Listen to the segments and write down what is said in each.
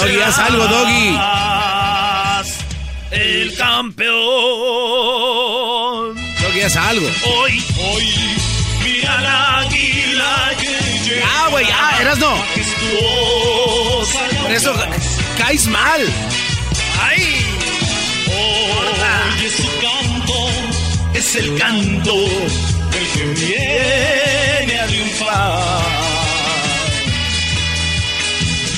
Doggy, haz algo, Doggy. El campeón. Doggy, haz algo. Hoy, hoy, mira la águila que llega. Ah, güey, ah, eras no. Por eso caes mal. ¡Ay! Oye su canto, es el canto del que viene a triunfar.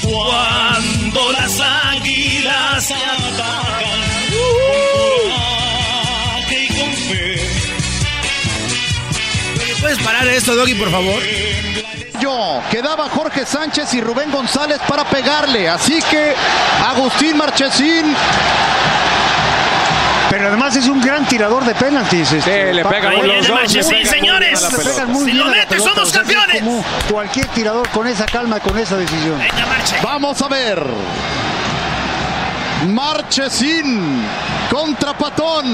Cuando las águilas se atacan, coraje y con fe. ¿Puedes parar esto, Doggy, por favor? Yo, quedaba Jorge Sánchez y Rubén González para pegarle, así que Agustín Marchesín. Pero además es un gran tirador de penaltis. Este, le pega muy dos, bien, señores. muy Si lo pelota, somos o sea, que es campeones. como cualquier tirador con esa calma, con esa decisión. Venga, marche. Vamos a ver. Marchesín contra Patón.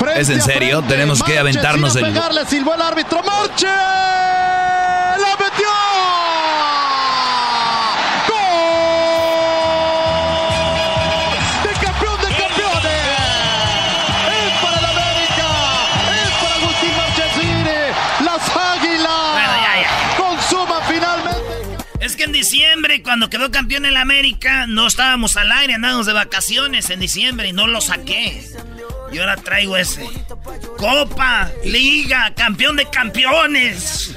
Frente ¿Es en serio? Tenemos que aventarnos el- pegarle, silbó el árbitro. ¡Marche! ¡La metió! Cuando quedó campeón en la América, no estábamos al aire, andábamos de vacaciones en diciembre y no lo saqué. Y ahora traigo ese. Copa, Liga, campeón de campeones.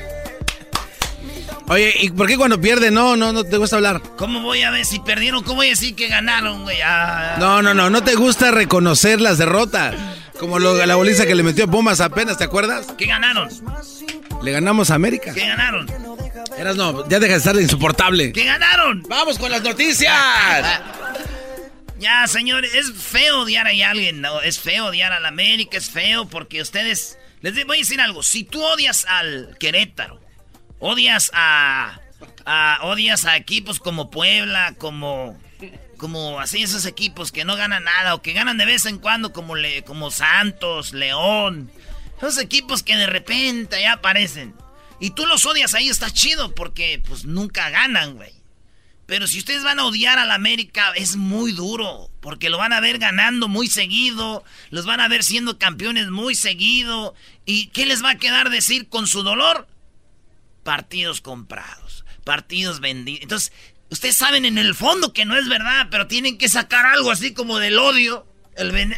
Oye, ¿y por qué cuando pierde no, no, no te gusta hablar? ¿Cómo voy a ver si perdieron? ¿Cómo voy a decir que ganaron, güey? Ah, No, no, no, no te gusta reconocer las derrotas. Como lo- la boliza que le metió Pumas apenas, ¿te acuerdas? ¿Qué ganaron? Le ganamos a América. ¿Qué ganaron? Eras no, ya deja de estar de insoportable. ¿Qué ganaron? ¡Vamos con las noticias! Ya, señores, es feo odiar a alguien, ¿no? Es feo odiar a la América, es feo porque ustedes... Les voy a decir algo, si tú odias al Querétaro, odias a... a- odias a equipos como Puebla, como... Como así esos equipos que no ganan nada o que ganan de vez en cuando como, le, como Santos, León. Esos equipos que de repente ya aparecen. Y tú los odias ahí, está chido porque pues nunca ganan, güey. Pero si ustedes van a odiar a la América, es muy duro. Porque lo van a ver ganando muy seguido. Los van a ver siendo campeones muy seguido. ¿Y qué les va a quedar decir con su dolor? Partidos comprados. Partidos vendidos. Entonces, ustedes saben en el fondo que no es verdad. Pero tienen que sacar algo así como del odio. El ven-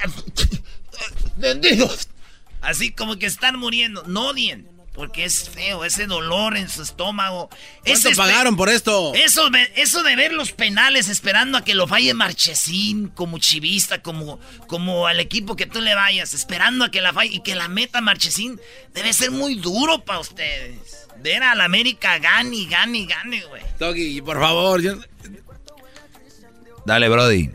vendidos. Así como que están muriendo. No odien. Porque es feo, ese dolor en su estómago. ¿Cuánto pagaron por esto? Eso, eso de ver los penales esperando a que lo falle Marchesín, como chivista, como, como al equipo que tú le vayas, esperando a que la falle y que la meta Marchesín, debe ser muy duro para ustedes. Ver a la América gane, gane, gane, güey. Doggy, por favor. Dale, Brody.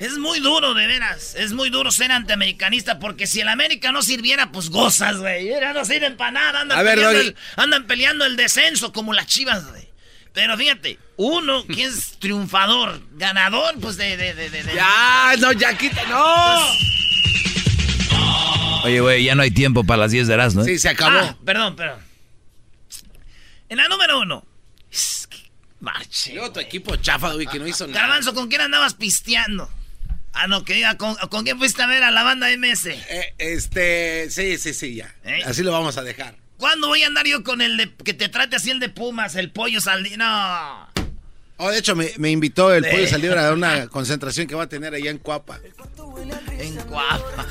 Es muy duro, de veras. Es muy duro ser antiamericanista porque si el América no sirviera, pues gozas, güey. no sirven para nada. Andan, peleando el, andan peleando el descenso como las chivas, güey. Pero fíjate, uno que es triunfador, ganador, pues de... de, de, de ya, no, ya quita, no. Oye, güey, ya no hay tiempo para las 10 de las, ¿no? Sí, se acabó. Ah, perdón, perdón. En la número uno. Marche. Yo, tu equipo chafa, güey, que no hizo nada. Garbanzo, ¿con quién andabas pisteando? Ah, no, que diga, ¿con, quién fuiste a ver a la banda MS? Eh, este, sí, sí, sí, ya. ¿Eh? Así lo vamos a dejar. ¿Cuándo voy a andar yo con el de, que te trate así el de Pumas, el pollo saldí? No. Oh, de hecho, me, invitó el pollo saldívar a una concentración que va a tener allá en Cuapa. En Cuapa.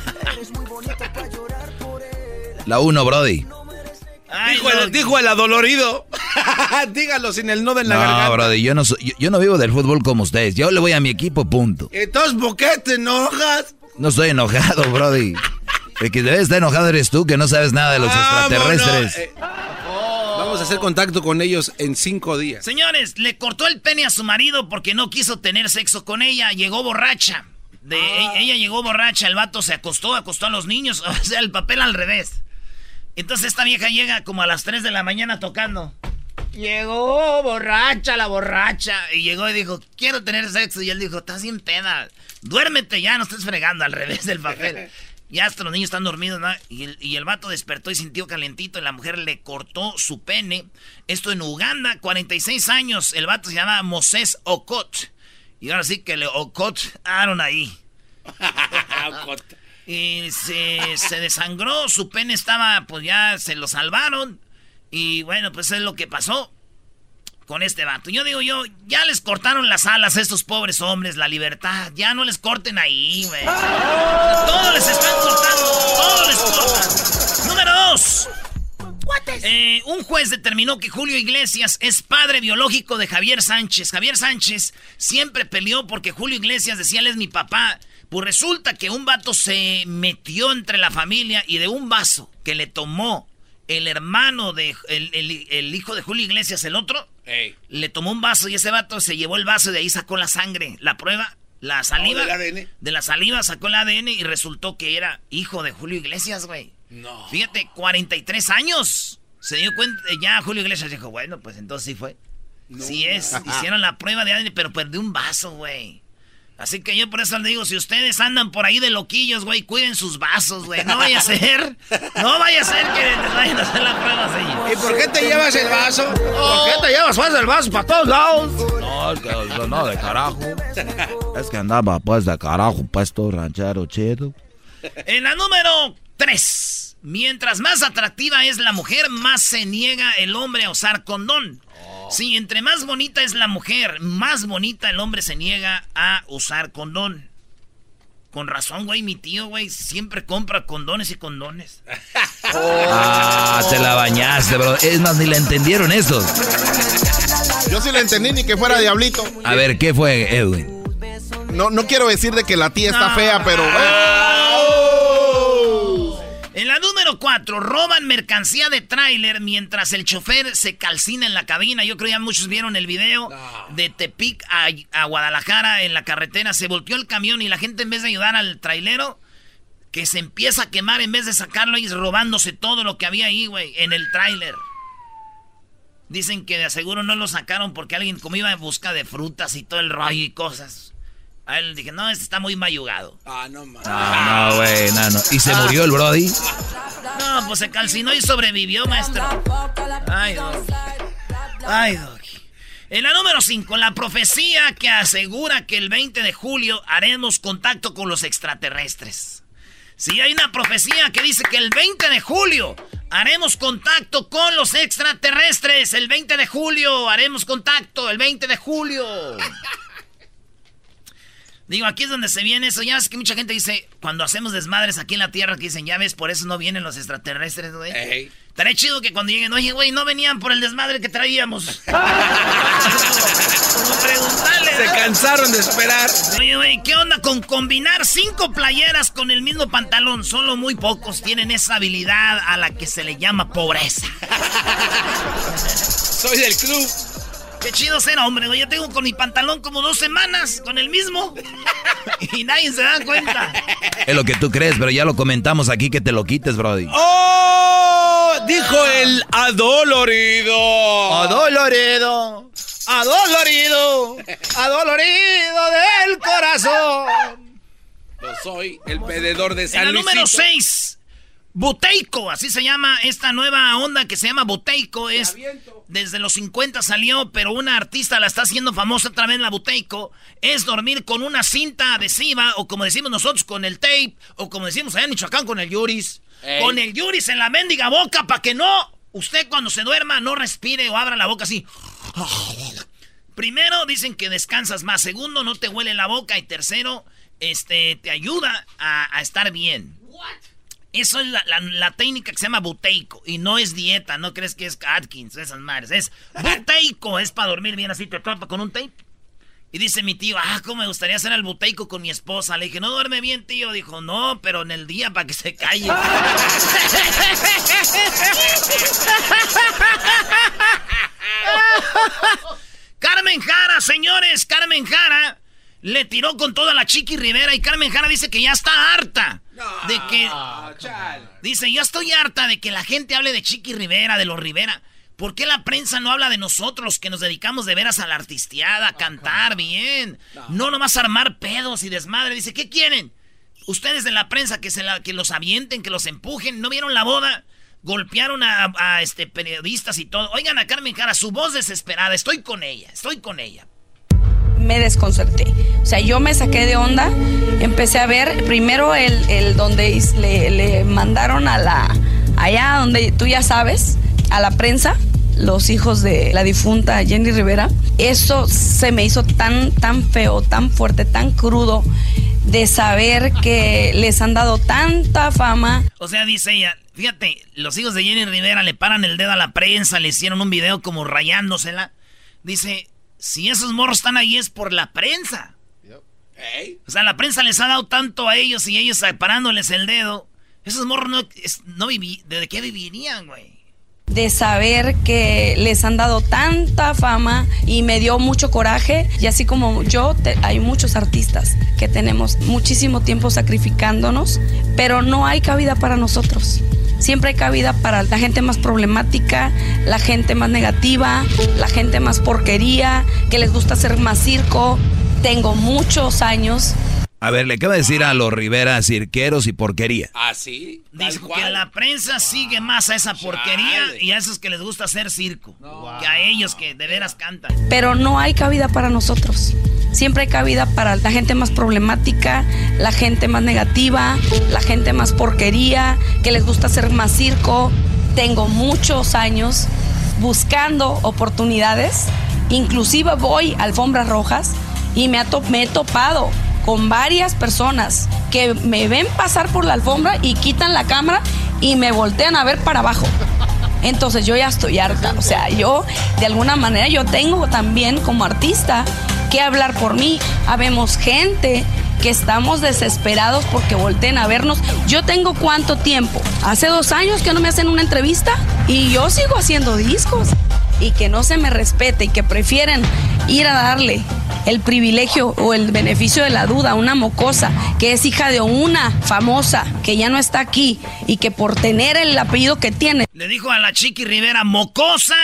La uno, Brody dijo, el, adolorido. Dígalo sin el nodo en la garganta. No, brother, yo no, yo, no vivo del fútbol como ustedes. Yo le voy a mi equipo, punto. Entonces, ¿por qué te enojas? No estoy enojado, brody. El que debe estar enojado eres tú, que no sabes nada de los extraterrestres. Eh, vamos a hacer contacto con ellos en cinco días. Señores, le cortó el pene a su marido porque no quiso tener sexo con ella. Llegó borracha. De, ah. ella llegó borracha, el vato se acostó, acostó a los niños. O sea, el papel al revés. Entonces esta vieja llega como a las 3 de la mañana tocando. Llegó borracha la borracha. Y llegó y dijo, quiero tener sexo. Y él dijo, estás sin pena. Duérmete ya, no estés fregando al revés del papel. ya hasta los niños están dormidos, ¿no? Y el, y el vato despertó y sintió calentito y la mujer le cortó su pene. Esto en Uganda, 46 años. El vato se llama Moses Okot. Y ahora sí que le ocotaron ahí. Y se, se desangró, su pene estaba, pues ya se lo salvaron. Y bueno, pues es lo que pasó con este vato. Yo digo yo, ya les cortaron las alas a estos pobres hombres, la libertad. Ya no les corten ahí, güey. Todo les están cortando, todo les cortan. Número dos. Eh, un juez determinó que Julio Iglesias es padre biológico de Javier Sánchez. Javier Sánchez siempre peleó porque Julio Iglesias decía él es mi papá. Pues resulta que un vato se metió entre la familia y de un vaso que le tomó el hermano de el, hijo de Julio Iglesias, el otro, le tomó un vaso y ese vato se llevó el vaso y de ahí sacó la sangre, la prueba, la saliva. De la saliva sacó el ADN y resultó que era hijo de Julio Iglesias, güey. No. Fíjate, 43 años. Se dio cuenta, ya Julio Iglesias dijo, bueno, pues entonces sí fue. Sí es, hicieron la prueba de ADN, pero perdió un vaso, güey. Así que yo por eso le digo, si ustedes andan por ahí de loquillos, güey, cuiden sus vasos, güey. No vaya a ser, no vaya a ser que les vayan a hacer la prueba así. ¿Y por qué te llevas el vaso? ¿Por qué te llevas pues, el vaso para todos lados? No, es que no, de carajo. Es que andaba pues de carajo, puesto ranchero chido. En la número 3. Mientras más atractiva es la mujer, más se niega el hombre a usar condón. Sí, entre más bonita es la mujer, más bonita el hombre se niega a usar condón. Con razón, güey, mi tío, güey, siempre compra condones y condones. Ah, te la bañaste, bro. Es más, ni le entendieron eso. Yo sí le entendí, ni que fuera diablito. A ver, ¿qué fue, Edwin? No, no quiero decir de que la tía está fea, pero... En la número 4, roban mercancía de tráiler mientras el chofer se calcina en la cabina. Yo creo ya muchos vieron el video de Tepic a, Guadalajara en la carretera. Se volteó el camión y la gente en vez de ayudar al trailero, que se empieza a quemar en vez de sacarlo y robándose todo lo que había ahí, güey, en el tráiler. Dicen que de aseguro no lo sacaron porque alguien como iba en busca de frutas y todo el rollo y cosas. A él le dije, no, este está muy mayugado. Ah, no, man. Ah, no, güey, no, no. ¿Y se murió el Brody? No, pues se calcinó y sobrevivió, maestro. Ay, Doc. Ay, Doc. En la número 5, la profecía que asegura que el 20 de julio haremos contacto con los extraterrestres. Sí, hay una profecía que dice que el 20 de julio haremos contacto con los extraterrestres. El 20 de julio haremos contacto, el 20 de julio. Digo, aquí es donde se viene eso. Ya ves que mucha gente dice, cuando hacemos desmadres aquí en la Tierra, que dicen, ya ves, por eso no vienen los extraterrestres, güey. Estaría chido que cuando lleguen, oye, güey, no venían por el desmadre que traíamos. Se cansaron de esperar. Oye, güey, ¿qué onda con combinar cinco playeras con el mismo pantalón? Solo muy pocos tienen esa habilidad a la que se le llama pobreza. Soy del club. Qué chido ser hombre, güey. Yo tengo con mi pantalón como dos semanas, con el mismo. y nadie se da cuenta. Es lo que tú crees, pero ya lo comentamos aquí que te lo quites, Brody. ¡Oh! Dijo el adolorido. Adolorido. Adolorido. Adolorido del corazón. Yo soy el pededor de San En la Luisito. número 6. Buteico, así se llama esta nueva onda que se llama Buteico. Es, desde los 50 salió, pero una artista la está haciendo famosa otra vez, la Buteico. Es dormir con una cinta adhesiva, o como decimos nosotros, con el tape, o como decimos allá en Michoacán, con el yuris. Ey. Con el yuris en la mendiga boca, para que no, usted cuando se duerma, no respire o abra la boca así. Primero, dicen que descansas más. Segundo, no te huele la boca. Y tercero, este, te ayuda a, a estar bien. Eso es la, la- la técnica que se llama buteico. Y no es dieta, no crees que es Atkins, esas madres. Es buteico, es para dormir bien así, te atrapa con un tape. Y dice mi tío, ah, cómo me gustaría hacer el buteico con mi esposa. Le dije, no duerme bien, tío. Dijo, no, pero en el día para que se calle. Carmen Jara, señores, Carmen Jara le tiró con toda la Chiqui Rivera y Carmen Jara dice que ya está harta de que dice, "Yo estoy harta de que la gente hable de Chiqui Rivera, de los Rivera. ¿Por qué la prensa no habla de nosotros que nos dedicamos de veras a la artisteada, a cantar bien? No nomás armar pedos y desmadre. Dice, ¿qué quieren? Ustedes de la prensa que se la- que los avienten, que los empujen, ¿no vieron la boda? Golpearon a, a, este periodistas y todo. Oigan a Carmen Jara, su voz desesperada, estoy con ella, estoy con ella. Me desconcerté. O sea, yo me saqué de onda, empecé a ver primero el, el donde le, le mandaron a la, allá donde tú ya sabes, a la prensa, los hijos de la difunta Jenny Rivera. Eso se me hizo tan, tan feo, tan fuerte, tan crudo de saber que les han dado tanta fama. O sea, dice ella, fíjate, los hijos de Jenny Rivera le paran el dedo a la prensa, le hicieron un video como rayándosela. Dice, si esos morros están ahí es por la prensa. O sea, la prensa les ha dado tanto a ellos y ellos parándoles el dedo. Esos morros no, no viví, ¿de qué vivirían, güey? de saber que les han dado tanta fama y me dio mucho coraje y así como yo te- hay muchos artistas que tenemos muchísimo tiempo sacrificándonos pero no hay cabida para nosotros siempre hay cabida para la gente más problemática la gente más negativa la gente más porquería que les gusta hacer más circo. Tengo muchos años A ver, le acaba de decir a los Rivera cirqueros y porquería. ¿Ah, sí? Dice que la prensa sigue más a esa porquería y a esos que les gusta hacer circo. Que a ellos que de veras cantan. pero no hay cabida para nosotros. Siempre hay cabida para la gente más problemática, la gente más negativa, la gente más porquería, que les gusta hacer más circo. Tengo muchos años buscando oportunidades, inclusive voy a alfombras rojas y me, me he topado con varias personas que me ven pasar por la alfombra y quitan la cámara y me voltean a ver para abajo. Entonces yo ya estoy harta. O sea, yo de alguna manera yo tengo también como artista que hablar por mí. Habemos gente que estamos desesperados porque volteen a vernos. Yo tengo cuánto tiempo. Hace dos años que no me hacen una entrevista y yo sigo haciendo discos. Y que no se me respete y que prefieren ir a darle el privilegio o el beneficio de la duda a una mocosa que es hija de una famosa que ya no está aquí y que por tener el apellido que tiene Le dijo a la Chiqui Rivera mocosa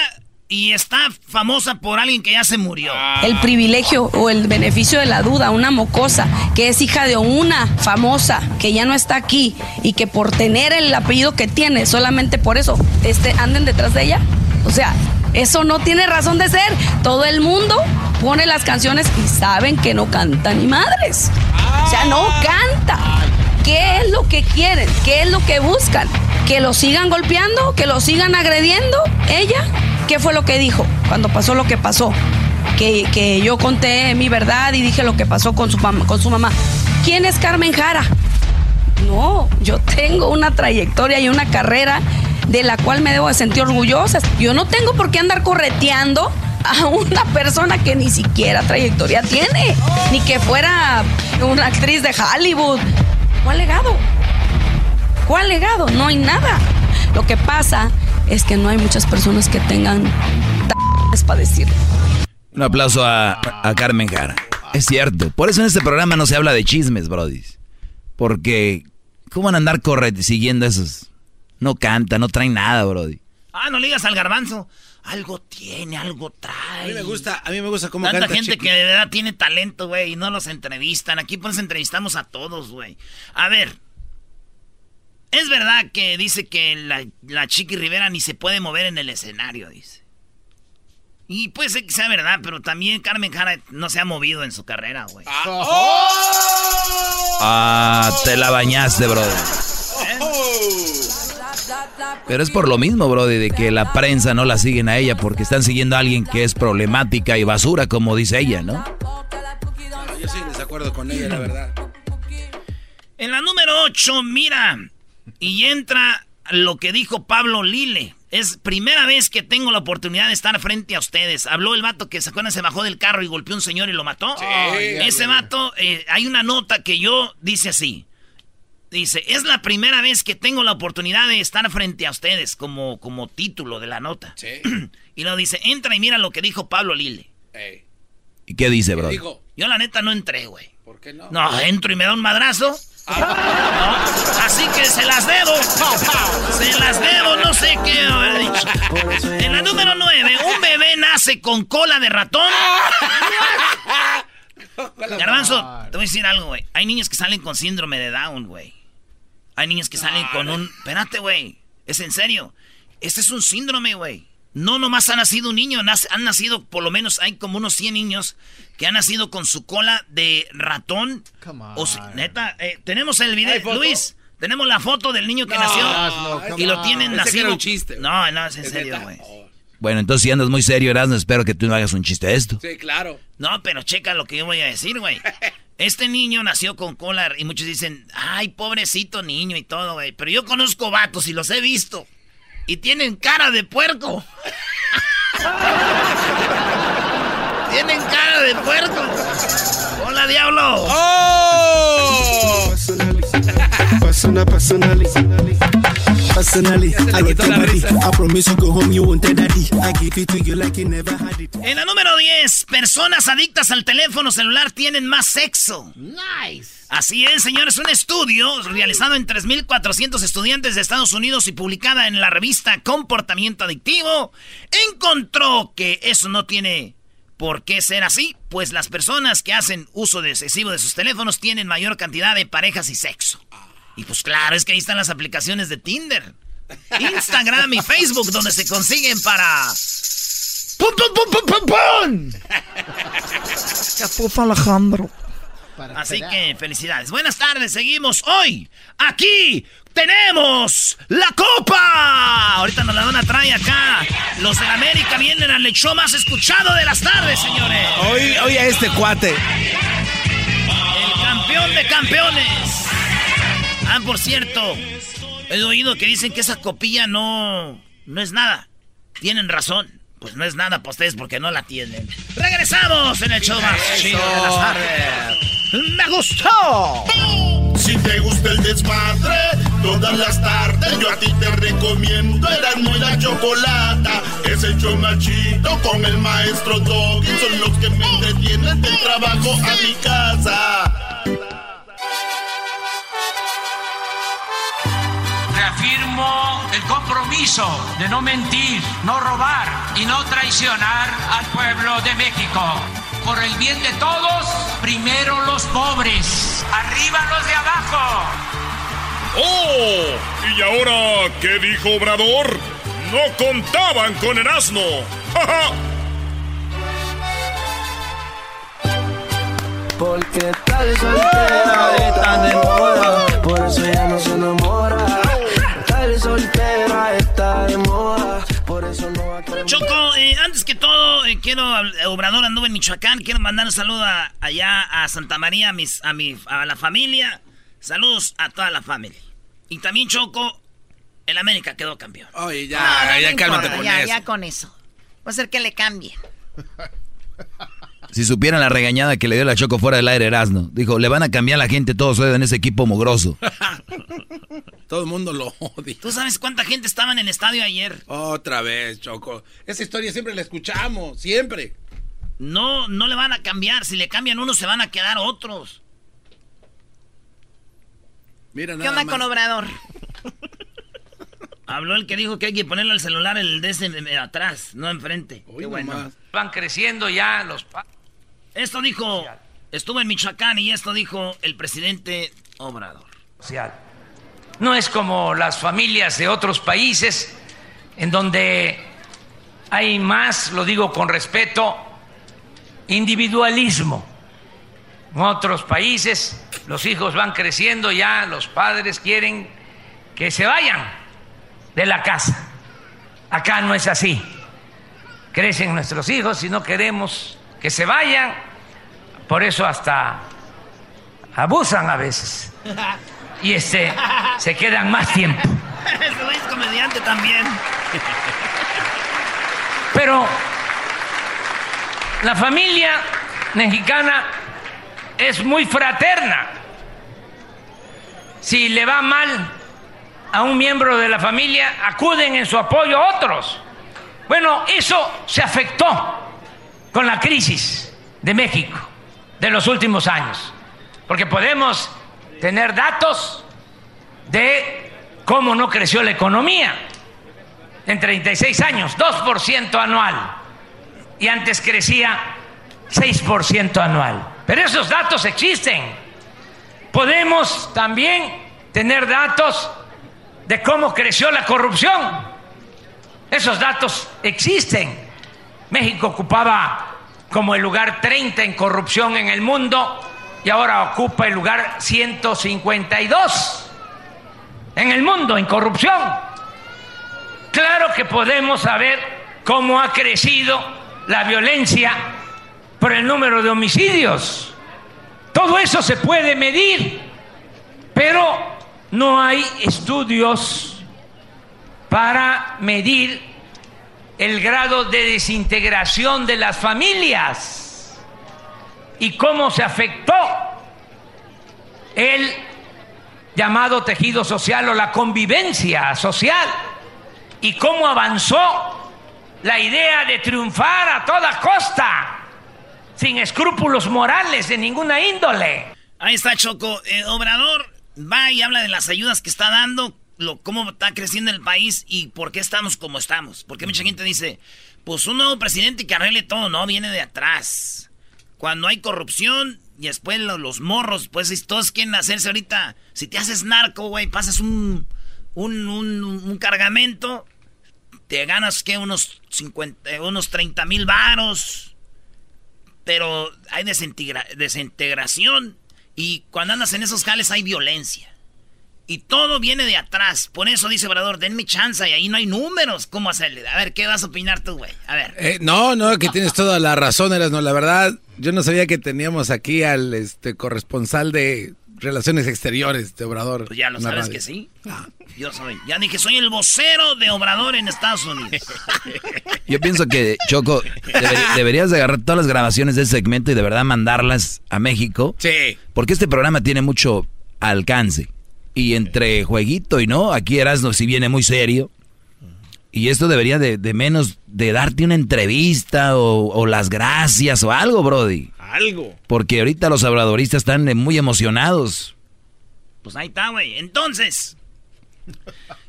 y está famosa por alguien que ya se murió. el privilegio o el beneficio de la duda a una mocosa que es hija de una famosa que ya no está aquí y que por tener el apellido que tiene solamente por eso este anden detrás de ella o sea eso no tiene razón de ser todo el mundo pone las canciones y saben que no canta ni madres o sea no canta ¿Qué es lo que quieren? ¿Qué es lo que buscan? ¿Que lo sigan golpeando? ¿Que lo sigan agrediendo? ¿Ella? ¿Qué fue lo que dijo cuando pasó lo que pasó? que, que yo conté mi verdad y dije lo que pasó con su, con su mamá. ¿Quién es Carmen Jara? No, yo tengo una trayectoria y una carrera de la cual me debo de sentir orgullosa. Yo no tengo por qué andar correteando a una persona que ni siquiera trayectoria tiene, ni que fuera una actriz de Hollywood. ¿Cuál legado? ¿Cuál legado? No hay nada. Lo que pasa es que no hay muchas personas que tengan para decir. Un aplauso a, Carmen Jara. Es cierto. Por eso en este programa no se habla de chismes, Brody. Porque, ¿cómo van a andar corre siguiendo esos? No canta, no traen nada, Brody. Ah, no le digas al garbanzo. Algo tiene, algo trae. A mí me gusta, a mí me gusta cómo Tanta canta gente Chiqui. que de verdad tiene talento, güey, y no los entrevistan. Aquí pues entrevistamos a todos, güey. A ver. Es verdad que dice que la, la Chiqui Rivera ni se puede mover en el escenario, dice. Y puede ser que sea verdad, pero también Carmen Jara no se ha movido en su carrera, güey. Ah, te la bañaste, Brody. Pero es por lo mismo, Brody, de que la prensa no la siguen a ella porque están siguiendo a alguien que es problemática y basura, como dice ella, ¿no? Yo estoy en desacuerdo con ella, la verdad. En la número 8, mira, y entra lo que dijo Pablo Lile. Es primera vez que tengo la oportunidad de estar frente a ustedes. Habló el vato que se acuerdan, se bajó del carro y golpeó a un señor y lo mató. Ese vato, eh, hay una nota que yo dice así. Dice, es la primera vez que tengo la oportunidad de estar frente a ustedes como, como título de la nota. y lo dice, entra y mira lo que dijo Pablo Lile. ¿Y qué dice, Brody? Yo la neta no entré, güey. ¿Por qué no? No, entro y me da un madrazo. No, así que se las debo. Se las debo, no sé qué haber dicho. En la número 9, un bebé nace con cola de ratón. Garbanzo, te voy a decir algo, güey. Hay niños que salen con síndrome de Down, güey. Hay niños que salen con un... Espérate, güey. Es en serio. Este es un síndrome, güey. No nomás ha nacido un niño, han nacido por lo menos, hay como unos 100 niños que han nacido con su cola de ratón. O sea, neta, eh, tenemos el video. Luis, tenemos la foto del niño que No, nació no, y come lo on. tienen Pensé que nacido. era un chiste. No, no, es en ¿Es serio, güey. Bueno, entonces si andas muy serio, Erasmo, espero que tú no hagas un chiste de esto. Sí, claro. No, pero checa lo que yo voy a decir, güey. Este niño nació con cola y muchos dicen, ay, pobrecito niño y todo, güey. Pero yo conozco vatos y los he visto. Y tienen cara de puerco. tienen cara de puerco. Hola, diablo. ¡Oh! Personal, personally. Personally, I get your body. I promise you go home, you won't tell daddy. I give it to you like you never had it. En la número 10, personas adictas al teléfono celular tienen más sexo. Nice. Así es, señores, un estudio realizado en 3.400 estudiantes de Estados Unidos y publicada en la revista Comportamiento Adictivo, encontró que eso no tiene por qué ser así, pues las personas que hacen uso de excesivo de sus teléfonos tienen mayor cantidad de parejas y sexo. Y pues claro, es que ahí están las aplicaciones de Tinder, Instagram y Facebook donde se consiguen para... ¡Pum, pum, pum, pum, pum, pum! Alejandro. Así que felicidades. Buenas tardes, seguimos hoy. Aquí tenemos la copa. Ahorita nos la van a traer acá. Los de América vienen al show más escuchado de las tardes, señores. Oye, oye a este cuate. El campeón de campeones. Ah, por cierto, he oído que dicen que esa copilla no, no es nada. Tienen razón. Pues no es nada para ustedes porque no la tienen. Regresamos en el show más chido de las tardes. ¡Me gustó! Si te gusta el desmadre, todas las tardes yo a ti te recomiendo Erasmo y la Chocolata. Es el show más chido con el maestro Doggy. Son los que me entretienen del trabajo a mi casa. El compromiso de no mentir, no robar y no traicionar al pueblo de México. Por el bien de todos, primero los pobres, arriba los de abajo. ¡Oh! ¿Y ahora qué dijo Obrador? No contaban con el asno. ¡Ja, ja! Porque tal soltera de moda, por eso ya no se enamora. Soltera está de moda. Por eso no Choco, eh, antes que todo, eh, quiero, Obrador anduvo en Michoacán, quiero mandar un saludo a- allá a Santa María, a, mis, a, mi, a la familia. Saludos a toda la familia. Y también Choco, el América quedó campeón. Oye, ya, No, no, ya cálmate importa, con ya, eso. ya con eso. Va a ser que le cambie. Si supieran la regañada que le dio la Choco fuera del aire Erasmo. Dijo, le van a cambiar a la gente, todos en ese equipo mugroso. Todo el mundo lo odia. ¿Tú sabes cuánta gente estaba en el estadio ayer? Otra vez, Choco. Esa historia siempre la escuchamos, siempre. No, no le van a cambiar. Si le cambian unos, se van a quedar otros. Mira, ¿Qué nada onda más. con Obrador? Habló el que dijo que hay que ponerle al celular el de ese atrás, no enfrente. Qué bueno. Van creciendo ya los... pa- Esto dijo, estuvo en Michoacán y esto dijo el presidente Obrador. No es como las familias de otros países en donde hay más, lo digo con respeto, individualismo. En otros países los hijos van creciendo ya, los padres quieren que se vayan de la casa. Acá no es así. Crecen nuestros hijos y no queremos que se vayan, por eso hasta abusan a veces y este se quedan más tiempo. Ese güey es comediante también. Pero la familia mexicana es muy fraterna. Si le va mal a un miembro de la familia, acuden en su apoyo a otros. Bueno, eso se afectó con la crisis de México de los últimos años, porque podemos tener datos de cómo no creció la economía en 36 años, 2% anual, y antes crecía 6% anual. Pero esos datos existen. Podemos también tener datos de cómo creció la corrupción. Esos datos existen. México ocupaba como el lugar 30 en corrupción en el mundo y ahora ocupa el lugar 152 en el mundo en corrupción. Claro que podemos saber cómo ha crecido la violencia por el número de homicidios. Todo eso se puede medir, pero no hay estudios para medir el grado de desintegración de las familias y cómo se afectó el llamado tejido social o la convivencia social y cómo avanzó la idea de triunfar a toda costa, sin escrúpulos morales de ninguna índole. Ahí está Choco. Eh, Obrador va y habla de las ayudas que está dando, lo, cómo está creciendo el país y por qué estamos como estamos. Porque mucha gente dice, pues un nuevo presidente que arregle todo, no, viene de atrás. Cuando hay corrupción y después lo- los morros, pues si todos quieren hacerse ahorita, si te haces narco, güey, pasas un, un, un, un cargamento, te ganas que unos 50, eh, unos 30 mil varos, pero hay desintegra- desintegración y cuando andas en esos jales hay violencia. Y todo viene de atrás. Por eso dice Obrador, denme chance y ahí no hay números. ¿Cómo hacerle? A ver, ¿qué vas a opinar tú, güey? A ver. Eh, no, no, que tienes toda la razón, Eras, no, la verdad, yo no sabía que teníamos aquí al este corresponsal de Relaciones Exteriores de Obrador. Pues ya lo sabes radio. que sí. Yo soy. Ya dije, soy el vocero de Obrador en Estados Unidos. Yo pienso que, Choco, deber- deberías de agarrar todas las grabaciones de ese segmento y de verdad mandarlas a México. Sí. Porque este programa tiene mucho alcance. Y entre jueguito y no, aquí Erasmo si viene muy serio. Y esto debería de, de menos de darte una entrevista o, o las gracias o algo, Brody. Algo. Porque ahorita los obradoristas están eh, muy emocionados. Pues ahí está, güey. Entonces,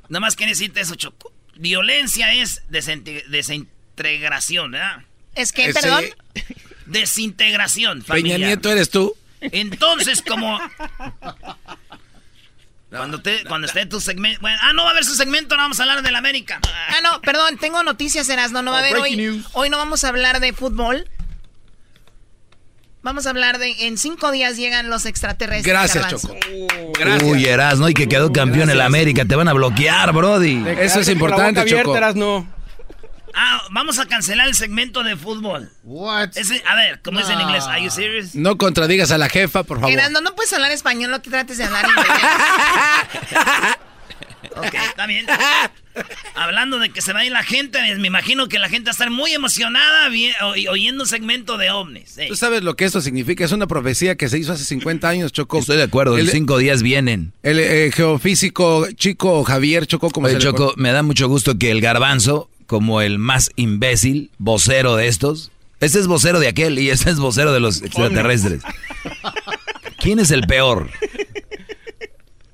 nada más que decirte eso, Choco. Violencia es desinte- desintegración, ¿verdad? ¿Es que, perdón? Desintegración, Peña familiar. Nieto, ¿eres tú? Entonces, como... Cuando, te, cuando esté tu segmento... Bueno, ah, no va a haber su segmento, no vamos a hablar de la América. Ah, no, perdón, tengo noticias, Erasno. No va a Oh, haber hoy. news. Hoy no vamos a hablar de fútbol. Vamos a hablar de. En cinco días llegan los extraterrestres. Gracias, Garbanzo. Choco. Gracias. Uy, Erasmo, y que quedó campeón en la. América, te van a bloquear, Brody. Eso es importante, Choco. no. Ah, vamos a cancelar el segmento de fútbol. What? Ese, a ver, ¿cómo es en No. inglés? Are you serious? No contradigas a la jefa, por favor. Erasno, no puedes hablar español, no que trates de hablar inglés. Ok, está bien. Hablando de que se va a ir la gente, me imagino que la gente va a estar muy emocionada oyendo un segmento de ovnis. eh. Tú sabes lo que esto significa. Es una profecía que se hizo hace 50 años, Choco. Estoy de acuerdo, en cinco días vienen. El eh, geofísico Chico Javier Choco, como Oye, se Choco, me da mucho gusto que el garbanzo, como el más imbécil, vocero de estos, este es vocero de aquel y este es vocero de los extraterrestres. ¿Quién es el peor?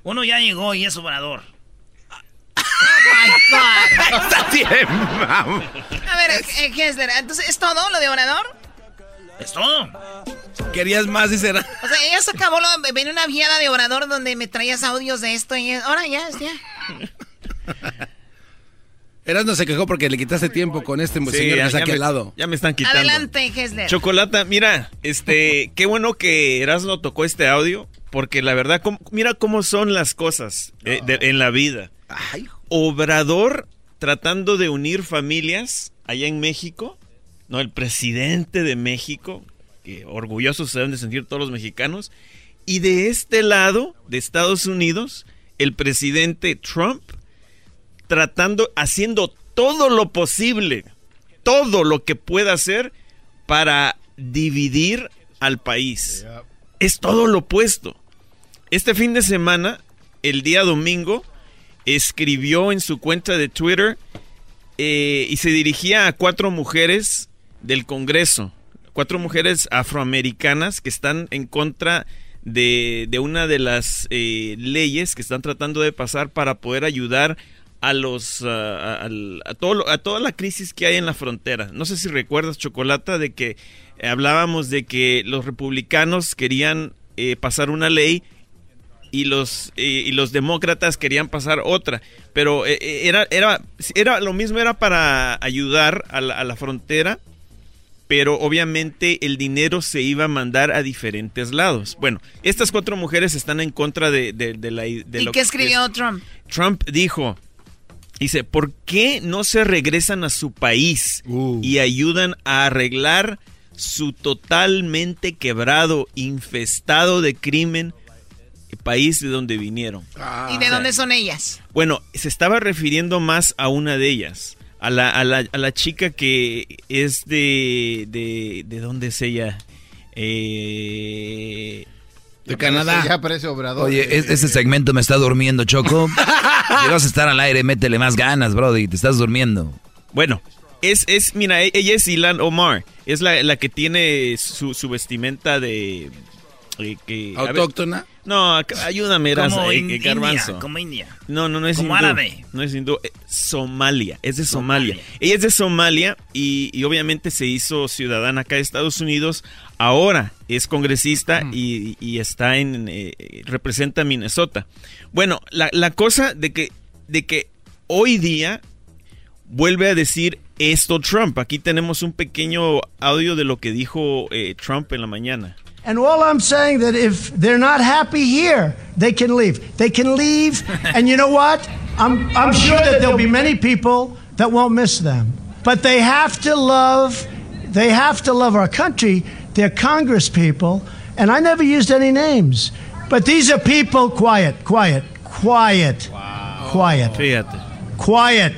Uno ya llegó y es obrador. Está bien, A ver, eh, Hessler, entonces, ¿es todo lo de orador? Es todo. Querías más, dice. O sea, ya se acabó, lo, una viada de orador donde me traías audios de esto y ahora ya, ya. Erasmo se quejó porque le quitaste tiempo con este Sí, señor ya- que está aquí al lado. Ya me están quitando. Adelante, Hessler. Chocolata, mira, este, qué bueno que Erasmo tocó este audio, porque la verdad, cómo- mira cómo son las cosas eh, de- en la vida. Obrador tratando de unir familias allá en México, ¿no? El presidente de México, que orgullosos se deben de sentir todos los mexicanos, y de este lado, de Estados Unidos, el presidente Trump tratando, haciendo todo lo posible, todo lo que pueda hacer para dividir al país. Es todo lo opuesto. Este fin de semana, el día domingo, escribió en su cuenta de Twitter eh, y se dirigía a cuatro mujeres del Congreso, cuatro mujeres afroamericanas que están en contra de, de una de las eh, leyes que están tratando de pasar para poder ayudar a los a, al- a todo a toda la crisis que hay en la frontera. No sé si recuerdas, Chocolata, de que eh, hablábamos de que los republicanos querían eh, pasar una ley y los eh, y los demócratas querían pasar otra pero eh, eh, era era era lo mismo era para ayudar a la, a la frontera pero obviamente el dinero se iba a mandar a diferentes lados bueno estas cuatro mujeres están en contra de, de- de la de ¿Y lo qué que escribió es- Trump? Trump dijo dice por qué no se regresan a su país y ayudan a arreglar su totalmente quebrado infestado de crimen país de donde vinieron ¿Y de dónde son ellas? bueno, se estaba refiriendo más a una de ellas, a la, a la, a la chica que es de, de... ¿De dónde es ella? Eh, De Canadá. Ya parece obrador. Oye, es- este segmento me está durmiendo, Choco. Si vas a estar al aire, métele más ganas, Brody. Te estás durmiendo. Bueno, es, es, mira, e- ella es Ilan Omar. Es la, la que tiene su, su vestimenta de... eh, que, a ver- ¿Autóctona? no, ayúdame, Como Erasmo, eh, in- eh, India, como India. No, no, no es Como hindú. árabe. No es hindú. eh, Somalia. Es de Somalia. Ella es de Somalia y, y obviamente se hizo ciudadana acá de Estados Unidos. Ahora es congresista y, y está en. eh, representa a Minnesota. Bueno, la, la cosa de que, de que hoy día vuelve a decir esto Trump. Aquí tenemos un pequeño audio de lo que dijo eh, Trump en la mañana. And all I'm saying that if they're not happy here, they can leave. They can leave, and you know what? I'm I'm sure that there'll be many people that won't miss them. But they have to love they have to love our country. They're Congress people, and I never used any names. But these are people quiet, quiet, quiet. Quiet. Fíjate. Quiet.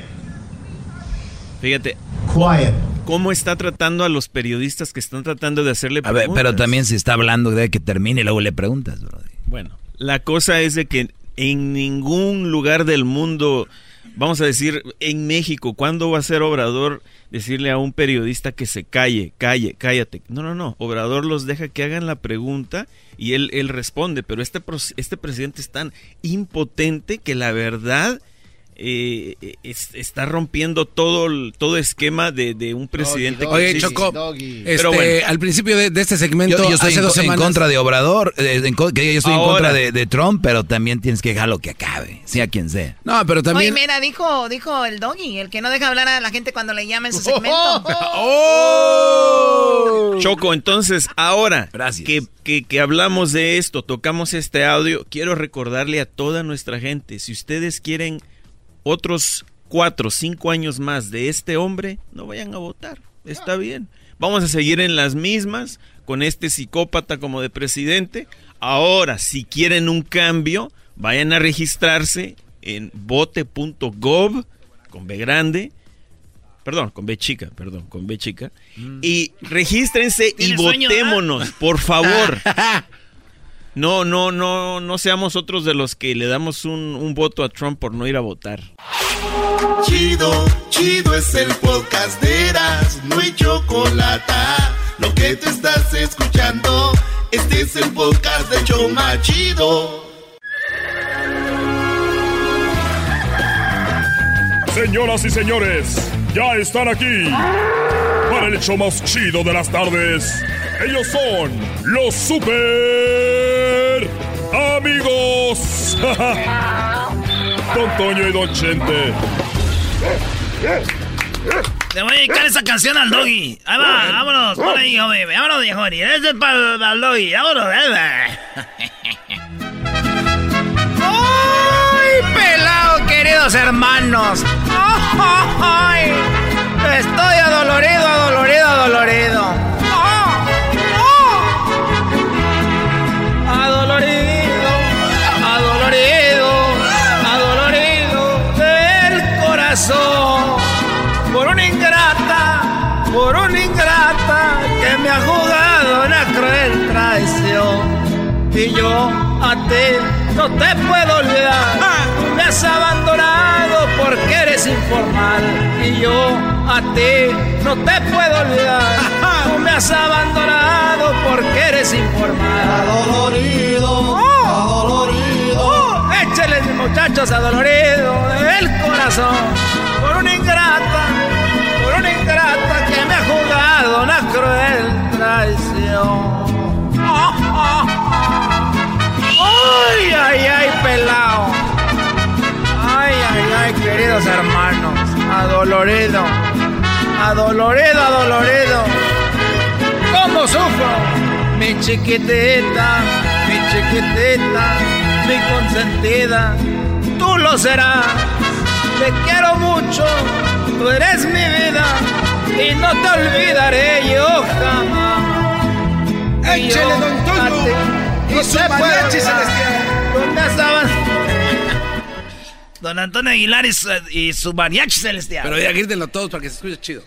Fíjate. Quiet. ¿Cómo está tratando a los periodistas que están tratando de hacerle A ver, preguntas? pero también se está hablando de que termine y luego le preguntas, Brody. Bueno, la cosa es de que en ningún lugar del mundo, vamos a decir, en México, ¿cuándo va a ser Obrador decirle a un periodista que se calle, calle, cállate? No, no, no. Obrador los deja que hagan la pregunta y él, él responde, pero este, este presidente es tan impotente que la verdad... eh, es- está rompiendo todo el todo esquema de, de un presidente que Oye, existe. Choco, este, Pero bueno. al principio de, de este segmento, Yo, yo estoy hace en, dos contra de Obrador, eh, en que yo estoy en contra de, de Trump, pero también tienes que dejarlo que acabe, sea quien sea. No, pero Oye, mira, dijo, dijo el doggy, el que no deja hablar a la gente cuando le llama en su segmento. Choco, entonces ahora que, que- que hablamos de esto, tocamos este audio, quiero recordarle a toda nuestra gente, si ustedes quieren otros cuatro, cinco años más de este hombre, no vayan a votar. Está bien. Vamos a seguir en las mismas con este psicópata como de presidente. Ahora, si quieren un cambio, vayan a registrarse en vote.gov con B grande. Perdón, con B chica, perdón, con B chica. Mm. Y regístrense y ¿Tienes sueño, votémonos, por favor. No, no, no, no seamos otros de los que le damos un, un voto a Trump por no ir a votar. Chido, chido es el podcast de Eras, no hay chocolate. Lo que te estás escuchando, este es el podcast de Choma Chido. Señoras y señores, ya están aquí para el hecho más chido de las tardes. Ellos son los super amigos. Don Toño y Don Chente. Le voy a dedicar esa canción al doggy. Ahí va, vámonos, por ahí, joven. Vámonos, viejo. Ese es para el doggy. Vámonos, ¡Ay, pelado, queridos hermanos! ¡Ay! Estoy adolorido, adolorido, adolorido. Por una ingrata, por una ingrata que me ha jugado una cruel traición. Y yo a ti no te puedo olvidar. Tú me has abandonado porque eres informal. Y yo a ti no te puedo olvidar. Tú me has abandonado porque eres informal. Adolorido. Muchachos, adolorido del corazón. Por una ingrata, por una ingrata que me ha jugado una cruel traición. Ay, ay, ay, pelao. Ay, ay, ay, queridos hermanos. Adolorido. Adolorido, adolorido. ¿Cómo sufro? Mi chiquitita, mi chiquitita, mi consentida. Lo serás. Te quiero mucho. Tú eres mi vida. Y no te olvidaré yo jamás. Yo don Toño. a ti Y no su mariachi celestial. ¿Dónde estabas? Don Antonio Aguilar y su, y su mariachi celestial. Pero ya grítenlo todos para que se escuche chido.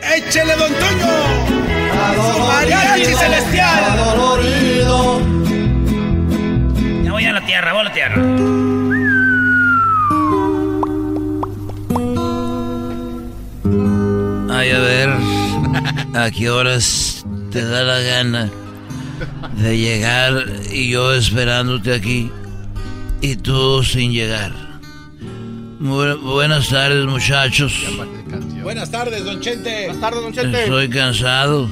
¡Échele, don Toño! ¡Mariachi celestial! Ya voy a la tierra, voy a la tierra. ¿A qué horas te da la gana de llegar y yo esperándote aquí y tú sin llegar? Bu- buenas tardes, muchachos. Buenas tardes, don Chente. Buenas tardes, don Chente. Estoy cansado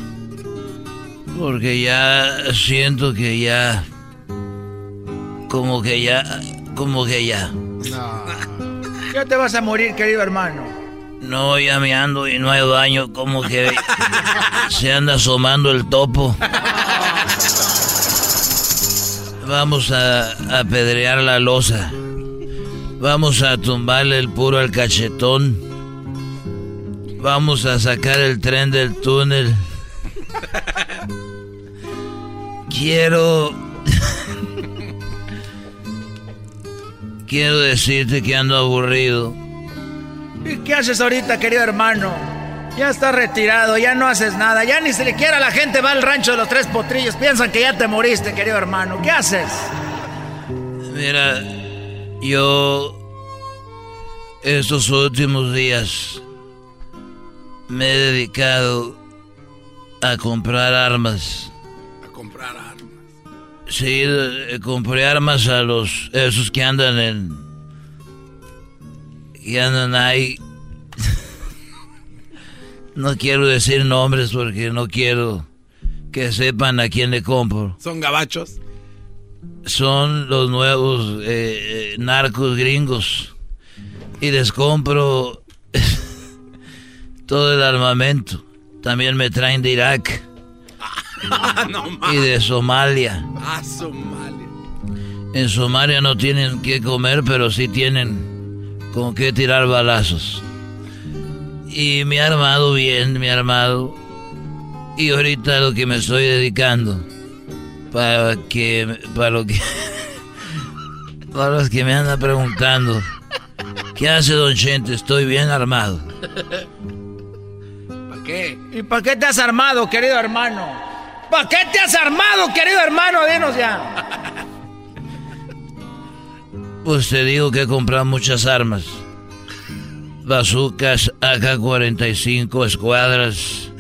porque ya siento que ya, como que ya, como que ya. Ya te vas a morir, querido hermano. No, ya me ando y no hay daño, como que se anda asomando el topo. Vamos a a apedrear la losa. Vamos a tumbarle el puro al cachetón. Vamos a sacar el tren del túnel. Quiero... Quiero decirte que ando aburrido. ¿Y qué haces ahorita, querido hermano? Ya estás retirado, ya no haces nada, ya ni siquiera la gente va al rancho de los tres potrillos. Piensan que ya te moriste, querido hermano. ¿Qué haces? Mira, yo estos últimos días me he dedicado a comprar armas. A comprar armas. Sí, eh, compré armas a los esos que andan en que andan ahí. no quiero decir nombres porque no quiero que sepan a quién le compro. Son gabachos. son los nuevos eh, eh, narcos gringos y les compro todo el armamento. También me traen de Irak no y de Somalia. Ah, Somalia. En Somalia no tienen que comer, pero sí tienen con qué tirar balazos. Y me he armado bien, me he armado. Y ahorita lo que me estoy dedicando, para que, para lo que, para los que me andan preguntando, ¿qué hace Don Chente? Estoy bien armado. ¿Para qué? ¿Y para qué te has armado, querido hermano? ¿Para qué te has armado, querido hermano? Dinos ya. Pues te digo que he comprado muchas armas. Bazucas, AK-45, escuadras,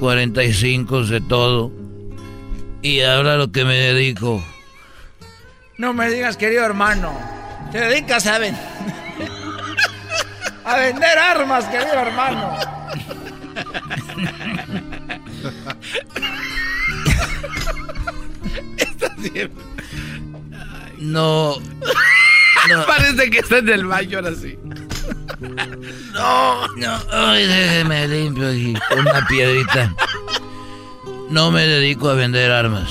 45 de todo. Y ahora lo que me dedico. No me digas, querido hermano. Te dedicas a vender. a vender armas, querido hermano. No. No. Parece que está en el baño ahora sí. No, no. Ay, déjeme limpio aquí con una piedrita. No me dedico a vender armas.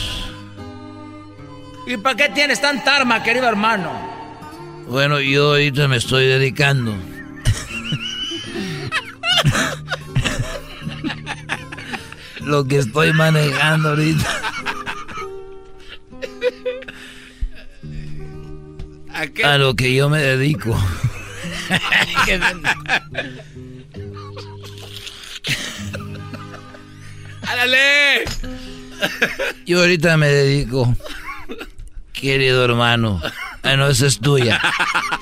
¿Y para qué tienes tanta arma, querido hermano? Bueno, yo ahorita me estoy dedicando. Lo que estoy manejando ahorita. ¿A, lo que yo me dedico. ¡Álale! Yo ahorita me dedico, querido hermano. Ah, no, esa es tuya.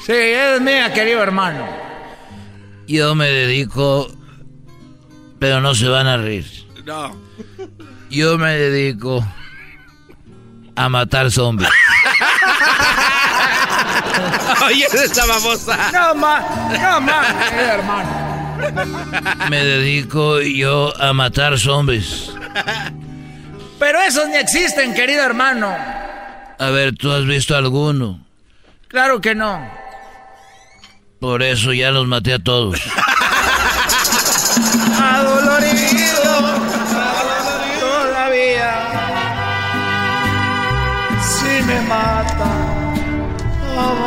Sí, es mía, querido hermano. Yo me dedico, pero no se van a reír. No. Yo me dedico a matar zombies. Oye, esa babosa. No más, no más, hermano. Me dedico yo a matar zombies. Pero esos ni existen, querido hermano. A ver, ¿tú has visto alguno? Claro que no. Por eso ya los maté a todos.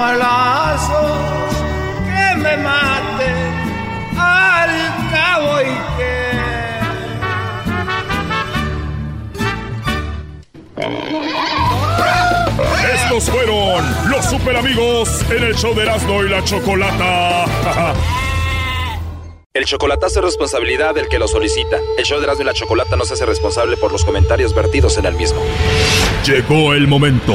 a que me mate al cabo y que. Estos fueron los super amigos en el show de Erasmo y la Chocolata. El chocolatazo es responsabilidad del que lo solicita. El show de Erasmo y la Chocolata no se hace responsable por los comentarios vertidos en el mismo. Llegó el momento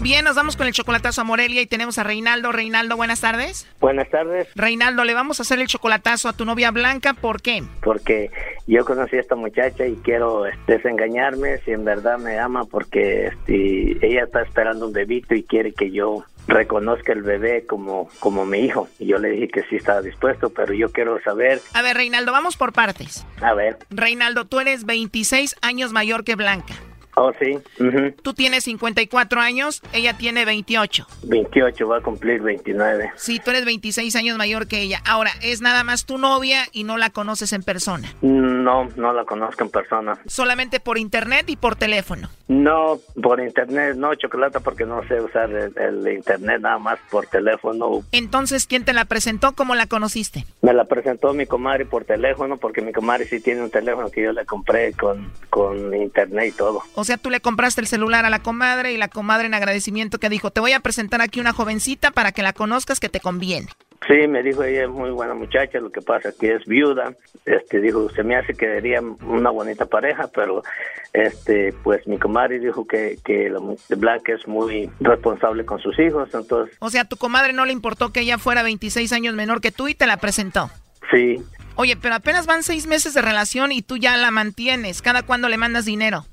Bien, nos vamos con el chocolatazo a Morelia y tenemos a Reinaldo. Reinaldo, buenas tardes. Buenas tardes. Reinaldo, le vamos a hacer el chocolatazo a tu novia Blanca. ¿Por qué? Porque yo conocí a esta muchacha y quiero este, desengañarme si en verdad me ama porque este, ella está esperando un bebito y quiere que yo reconozca el bebé como, como mi hijo. Y yo le dije que sí estaba dispuesto, pero yo quiero saber... A ver, Reinaldo, vamos por partes. A ver. Reinaldo, tú eres 26 años mayor que Blanca. Oh, sí. ujú. Tú tienes 54 años, ella tiene 28. 28, va a cumplir 29. Sí, tú eres 26 años mayor que ella. Ahora, es nada más tu novia y no la conoces en persona. No, no la conozco en persona. Solamente por internet y por teléfono. No, por internet, no, chocolate, porque no sé usar el, el internet, nada más por teléfono. Entonces, ¿quién te la presentó? ¿Cómo la conociste? Me la presentó mi comadre por teléfono, porque mi comadre sí tiene un teléfono que yo le compré con, con internet y todo. O sea, tú le compraste el celular a la comadre y la comadre en agradecimiento que dijo, te voy a presentar aquí una jovencita para que la conozcas que te conviene. Sí, me dijo ella es muy buena muchacha, lo que pasa que es viuda. Este dijo, se me hace que sería una bonita pareja, pero este pues mi comadre dijo que que la Blanca es muy responsable con sus hijos, entonces O sea, tu comadre no le importó que ella fuera 26 años menor que tú y te la presentó. sí. Oye, pero apenas van seis meses de relación y tú ya la mantienes. ¿Cada cuándo le mandas dinero?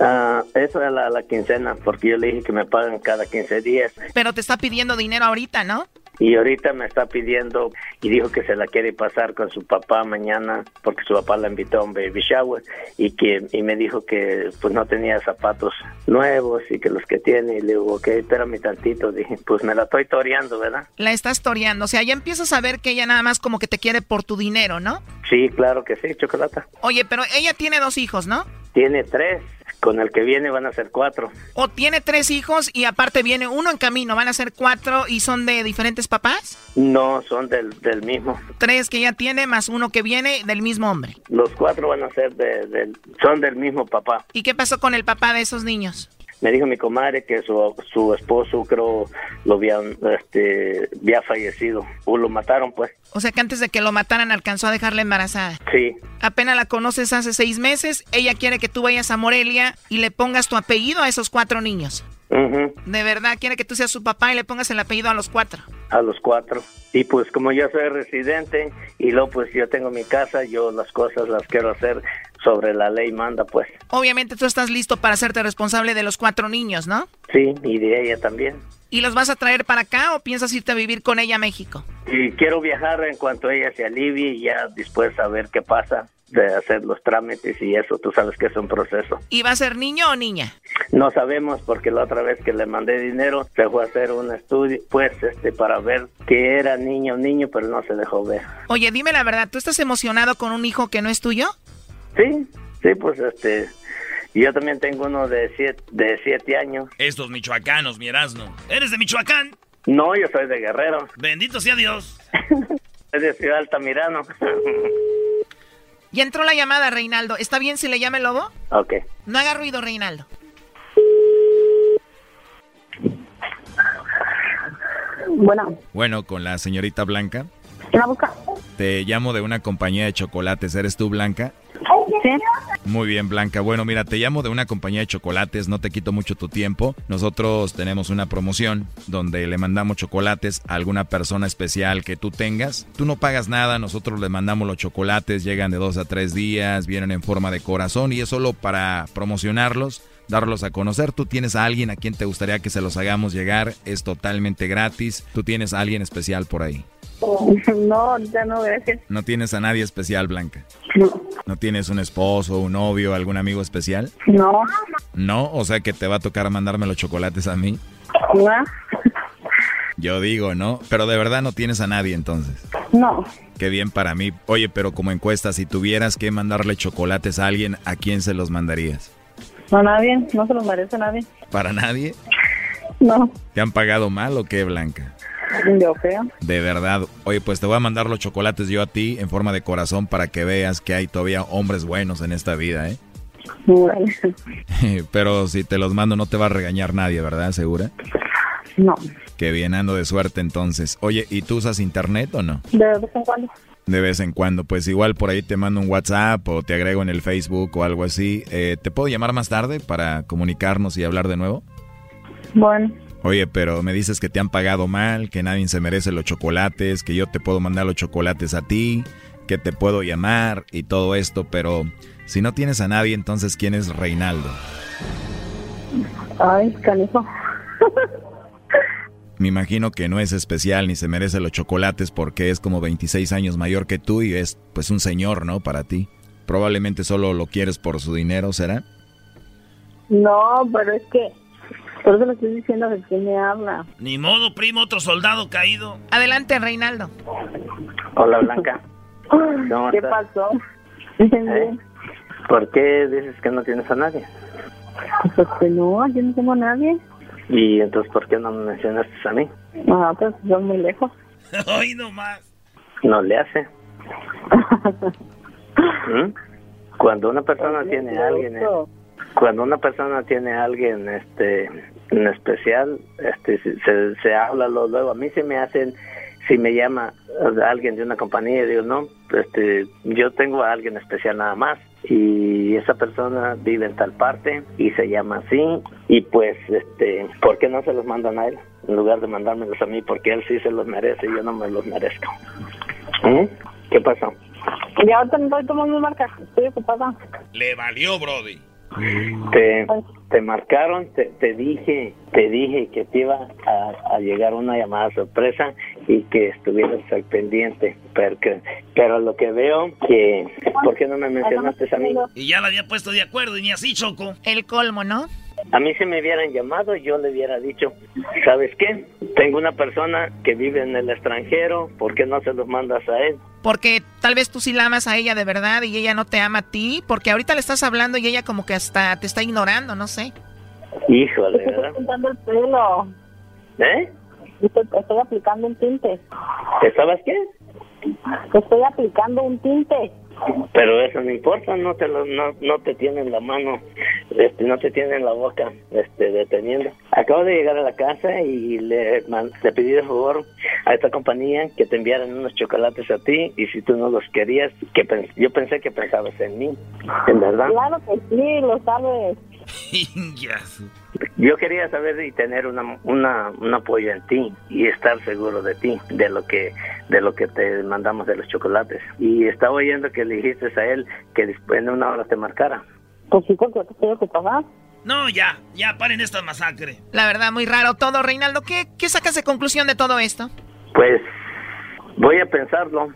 Ah, eso es la, la quincena, porque yo le dije que me pagan cada 15 días. Pero te está pidiendo dinero ahorita, ¿no? y ahorita me está pidiendo y dijo que se la quiere pasar con su papá mañana porque su papá la invitó a un baby shower y que y me dijo que pues no tenía zapatos nuevos y que los que tiene y le digo, ok, espérame tantito, dije, pues me la estoy toreando, ¿verdad? La estás toreando, o sea, ya empiezas a ver que ella nada más como que te quiere por tu dinero, ¿no? Sí, claro que sí, chocolata. Oye, pero ella tiene dos hijos, ¿no? Tiene tres. Con el que viene van a ser cuatro. O tiene tres hijos y aparte viene uno en camino, van a ser cuatro y son de diferentes papás. No, son del, del mismo. Tres que ya tiene más uno que viene del mismo hombre. Los cuatro van a ser de, del, son del mismo papá. ¿Y qué pasó con el papá de esos niños? Me dijo mi comadre que su, su esposo creo lo había, este, había fallecido o lo mataron pues. O sea que antes de que lo mataran alcanzó a dejarla embarazada. Sí. Apenas la conoces hace seis meses, ella quiere que tú vayas a Morelia y le pongas tu apellido a esos cuatro niños. De verdad, quiere que tú seas su papá y le pongas el apellido a los cuatro. A los cuatro. Y pues como yo soy residente y luego pues yo tengo mi casa, yo las cosas las quiero hacer sobre la ley manda pues. Obviamente tú estás listo para hacerte responsable de los cuatro niños, ¿no? Sí, y de ella también. ¿Y los vas a traer para acá o piensas irte a vivir con ella a México? Y quiero viajar en cuanto ella se alivie y ya después a ver qué pasa de hacer los trámites y eso, tú sabes que es un proceso. ¿Y va a ser niño o niña? No sabemos porque la otra vez que le mandé dinero se fue a hacer un estudio, pues, este, para ver que era niño o niño, pero no se dejó ver. Oye, dime la verdad, ¿tú estás emocionado con un hijo que no es tuyo? Sí, sí, pues, este, yo también tengo uno de siete, de siete años. Estos michoacanos, mi Erasmo. ¿Eres de Michoacán? No, yo soy de Guerrero. Bendito sea Dios. es de Ciudad Altamirano. Ya entró la llamada, Reinaldo. ¿Está bien si le llame Lobo? Ok. No haga ruido, Reinaldo. Bueno. Bueno, con la señorita Blanca. ¿Quién la busca? Te llamo de una compañía de chocolates. ¿Eres tú, Blanca? Muy bien, Blanca. Bueno, mira, te llamo de una compañía de chocolates, no te quito mucho tu tiempo. Nosotros tenemos una promoción donde le mandamos chocolates a alguna persona especial que tú tengas. Tú no pagas nada, nosotros le mandamos los chocolates, llegan de dos a tres días, vienen en forma de corazón y es solo para promocionarlos darlos a conocer. Tú tienes a alguien a quien te gustaría que se los hagamos llegar, es totalmente gratis. Tú tienes a alguien especial por ahí. No, ya no, gracias. No tienes a nadie especial, Blanca. No. ¿No tienes un esposo, un novio, algún amigo especial? No. No, o sea que te va a tocar mandarme los chocolates a mí. No. Yo digo, ¿no? Pero de verdad no tienes a nadie entonces. No. Qué bien para mí. Oye, pero como encuesta, si tuvieras que mandarle chocolates a alguien, ¿a quién se los mandarías? No, nadie. No se los merece nadie. ¿Para nadie? No. ¿Te han pagado mal o qué, Blanca? Yo creo. De verdad. Oye, pues te voy a mandar los chocolates yo a ti en forma de corazón para que veas que hay todavía hombres buenos en esta vida, ¿eh? Pero si te los mando no te va a regañar nadie, ¿verdad? ¿Segura? No. Qué bien, ando de suerte entonces. Oye, ¿y tú usas internet o no? De vez en cuando. De vez en cuando, pues igual por ahí te mando un WhatsApp o te agrego en el Facebook o algo así. Eh, ¿Te puedo llamar más tarde para comunicarnos y hablar de nuevo? Bueno. Oye, pero me dices que te han pagado mal, que nadie se merece los chocolates, que yo te puedo mandar los chocolates a ti, que te puedo llamar y todo esto, pero si no tienes a nadie, entonces ¿quién es Reinaldo? Ay, canijo. Me imagino que no es especial ni se merece los chocolates porque es como 26 años mayor que tú y es pues un señor, ¿no? Para ti. Probablemente solo lo quieres por su dinero, ¿será? No, pero es que... Por eso le estoy diciendo de quién me habla. Ni modo, primo, otro soldado caído. Adelante, Reinaldo. Hola, Blanca. ¿Cómo ¿Qué estás? pasó? ¿Eh? ¿Por qué dices que no tienes a nadie? Pues que no, yo no tengo a nadie. Y entonces, ¿por qué no me mencionaste a mí? Ah, pues son muy lejos. Hoy nomás. No le hace. ¿Mm? Cuando una persona tiene a alguien, eh, cuando una persona tiene a alguien, este, en especial, este, se, habla luego. A mí se me hacen, si me llama alguien de una compañía, digo no, este, yo tengo a alguien especial nada más y esa persona vive en tal parte y se llama así y pues, este, ¿por qué no se los mandan a él en lugar de mandármelos a mí? Porque él sí se los merece y yo no me los merezco. ¿Mm? ¿Qué pasó? Y ahorita no estoy tomando marca, estoy ocupada. Le valió, Brody. Te, te marcaron, te, te dije, te dije que te iba a, a llegar una llamada sorpresa y que estuvieras al pendiente. Pero, que, pero lo que veo que, ¿por qué no me mencionaste a mí? Y ya la había puesto de acuerdo y ni así, Choco. El colmo, ¿no? A mí si me hubieran llamado, yo le hubiera dicho, ¿sabes qué? Tengo una persona que vive en el extranjero, ¿por qué no se los mandas a él? Porque tal vez tú sí la amas a ella de verdad y ella no te ama a ti, porque ahorita le estás hablando y ella como que hasta te está ignorando, no sé. Híjole, ¿verdad? estoy pintando el pelo. ¿Eh? Estoy aplicando un tinte. ¿Te sabes qué? Estoy aplicando un tinte. Pero eso no importa, no te lo, no, no te tienen la mano, este, no te tienen la boca, este, deteniendo. Acabo de llegar a la casa y le, man- le pedí de favor a esta compañía que te enviaran unos chocolates a ti y si tú no los querías, que pens- yo pensé que pensabas en mí, en verdad. Claro que sí, lo sabes. Yo quería saber y tener una, una, un apoyo en ti y estar seguro de ti, de lo que de lo que te mandamos de los chocolates. Y estaba oyendo que le dijiste a él que después en una hora te marcara. Pues sí, porque te tengo que pagar. No, ya, ya paren esta masacre. La verdad, muy raro todo, Reinaldo. ¿Qué, qué sacas de conclusión de todo esto? Pues voy a pensarlo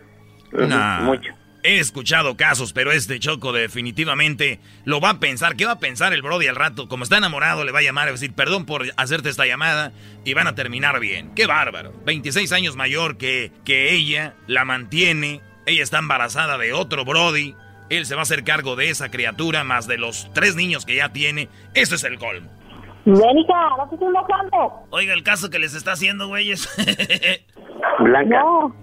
Nah. mucho. He escuchado casos, pero este Choco definitivamente lo va a pensar. ¿Qué va a pensar el Brody al rato? Como está enamorado, le va a llamar y va a decir, perdón por hacerte esta llamada y van a terminar bien. ¡Qué bárbaro! 26 años mayor que, que ella, la mantiene, ella está embarazada de otro Brody, él se va a hacer cargo de esa criatura más de los tres niños que ya tiene. Eso es el colmo. Hija, no te enojando. Oiga, el caso que les está haciendo, güeyes. Blanca. No.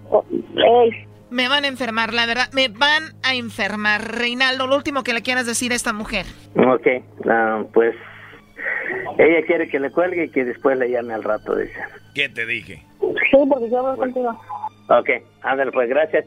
Me van a enfermar, la verdad. Me van a enfermar. Reinaldo, lo último que le quieras decir a esta mujer. Ok, ah, pues ella quiere que le cuelgue y que después le llame al rato, dice. ¿Qué te dije? sí, porque yo voy contigo. Ok, ándale pues, gracias.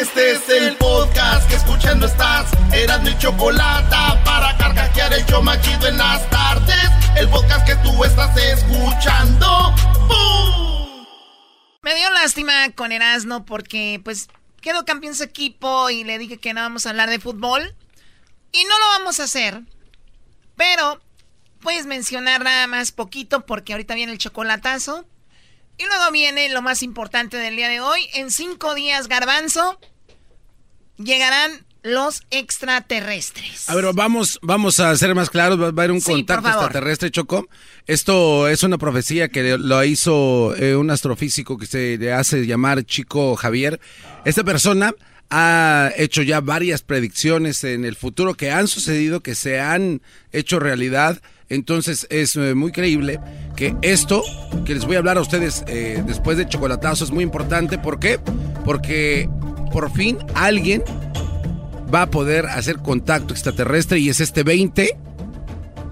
Este es el podcast que escuchando estás. Eran mi chocolate para carcajear el show machido en las tardes. El podcast que tú estás escuchando. Me dio lástima con Erasno porque, pues, quedó campeón su equipo y le dije que no vamos a hablar de fútbol. Y no lo vamos a hacer. Pero, puedes mencionar nada más poquito porque ahorita viene el chocolatazo. Y luego viene lo más importante del día de hoy. En cinco días, garbanzo, llegarán los extraterrestres. A ver, vamos, vamos a ser más claros. Va, a haber un Sí, contacto extraterrestre, Choco. Esto es una profecía que lo hizo eh, un astrofísico que se le hace llamar Chico Javier. Esta persona ha hecho ya varias predicciones en el futuro que han sucedido, que se han hecho realidad. Entonces es eh, muy creíble que esto que les voy a hablar a ustedes eh, después de chocolatazo es muy importante. ¿Por qué? Porque por fin alguien va a poder hacer contacto extraterrestre y es este 20.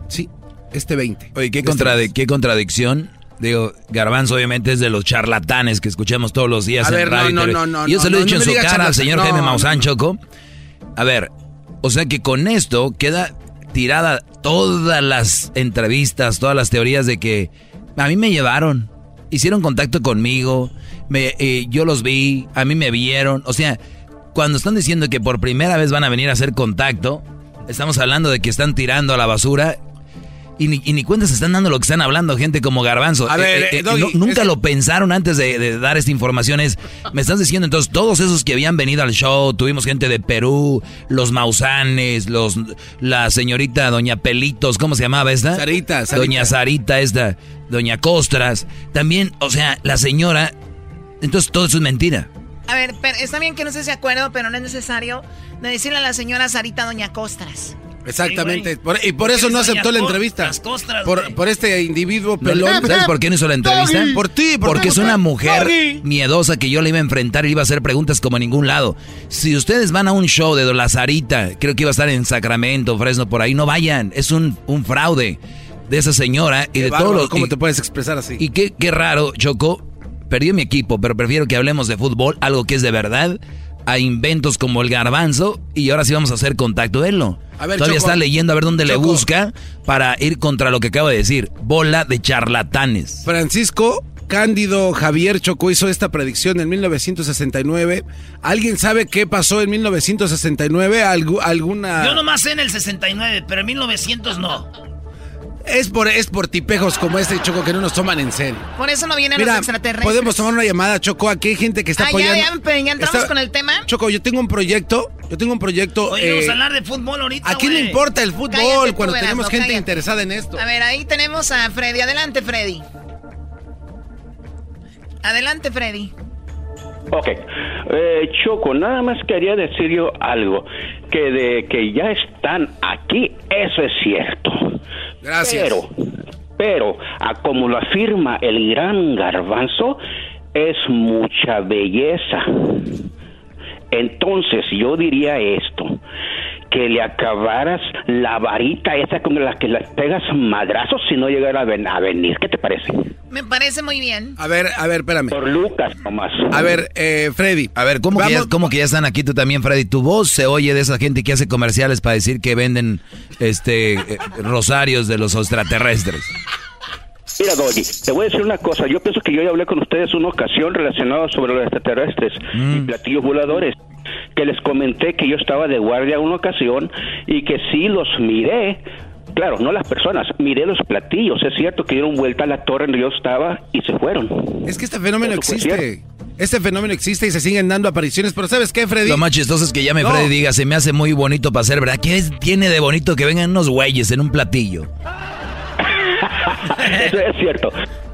Sí, este 20. Oye, ¿qué, contradi- qué contradicción. Digo, Garbanzo obviamente es de los charlatanes que escuchamos todos los días A en ver, radio. no, no, no, yo se lo he dicho en su cara al señor Jaime Maussan. Choco. A ver, o sea que con esto queda tirada todas las entrevistas, todas las teorías de que a mí me llevaron, hicieron contacto conmigo, me, eh, yo los vi, a mí me vieron. O sea, cuando están diciendo que por primera vez van a venir a hacer contacto, estamos hablando de que están tirando a la basura. Y ni, y ni cuenta se están dando lo que están hablando gente como Garbanzo. A ver, Eh, eh, eh, Doggy, no- nunca es- lo pensaron antes de, de dar esta información. Es, me estás diciendo entonces, todos esos que habían venido al show, tuvimos gente de Perú, los Mausanes, los, la señorita Doña Pelitos, ¿cómo se llamaba esta? Sarita, Sarita. Doña Sarita, esta, Doña Costras. También, o sea, la señora. Entonces todo eso es mentira. A ver, pero está bien que no estés de acuerdo, pero no es necesario de decirle a la señora Sarita Doña Costras. Exactamente. Sí. Por- y por eso no aceptó la entrevista. las costras, por, este individuo No, pelón. ¿Sabes por qué no hizo la entrevista? Por ti, por Porque es una mujer Doggy. miedosa que yo le iba a enfrentar y le iba a hacer preguntas como en ningún lado. Si ustedes van a un show de La Sarita, creo que iba a estar en Sacramento, Fresno, por ahí, no vayan. Es un, un fraude de esa señora y Qué de todos los... ¿Cómo y- te puedes expresar así? Y qué, qué raro, Choco. Perdió mi equipo, pero prefiero que hablemos de fútbol, algo que es de verdad, a inventos como el garbanzo y ahora sí vamos a hacer contacto de él. A ver, Todavía Choco. está leyendo a ver dónde le busca para ir contra lo que acabo de decir. Bola de charlatanes. Francisco Cándido Javier Choco hizo esta predicción en 1969. ¿Alguien sabe qué pasó en 1969? ¿Algu- ¿Alguna...? Yo nomás sé en el 69, pero en 1900 no. Es por, es por tipejos como este Choco que no nos toman en serio. Por eso no vienen Mira, los extraterrestres. podemos tomar una llamada, Choco. Aquí hay gente que está Ah, ya, apoyando. ya, entramos Está- con el tema. Choco, yo tengo un proyecto. Yo tengo un proyecto. Oye, eh, vamos a hablar de fútbol ahorita, ¿A quién le importa el fútbol Cállate cuando tenemos gente cállate. interesada en esto? A ver, ahí tenemos a Freddy. Adelante, Freddy. Adelante, Freddy. Ok, eh, Choco, nada más quería decir yo algo, que de que ya están aquí, eso es cierto. Gracias. Pero, pero, a como lo afirma el gran garbanzo, es mucha belleza. Entonces yo diría esto, que le acabaras la varita esa con la que le pegas madrazos si no llegara a, ven- a venir. ¿Qué te parece? Me parece muy bien. A ver, a ver, espérame. Por Lucas nomás. A ver, eh, Freddy. A ver, ¿cómo que, ya, Vamos- cómo que ya están aquí tú también, Freddy? Tu voz se oye de esa gente que hace comerciales para decir que venden este eh, rosarios de los extraterrestres. Mira, Doggy, te voy a decir una cosa. Yo pienso que yo ya hablé con ustedes una ocasión relacionado sobre los extraterrestres y platillos voladores. Que les comenté que yo estaba de guardia una ocasión y que sí los miré. Claro, no las personas, miré los platillos. Es cierto que dieron vuelta a la torre donde yo estaba y se fueron. Es que este fenómeno Eso existe. Este fenómeno existe y se siguen dando apariciones. Pero ¿sabes qué, Freddy? Lo más chistoso es que llame No. Freddy y diga, se me hace muy bonito para ser, ¿verdad? ¿Qué es- tiene de bonito que vengan unos güeyes en un platillo? Eso es cierto.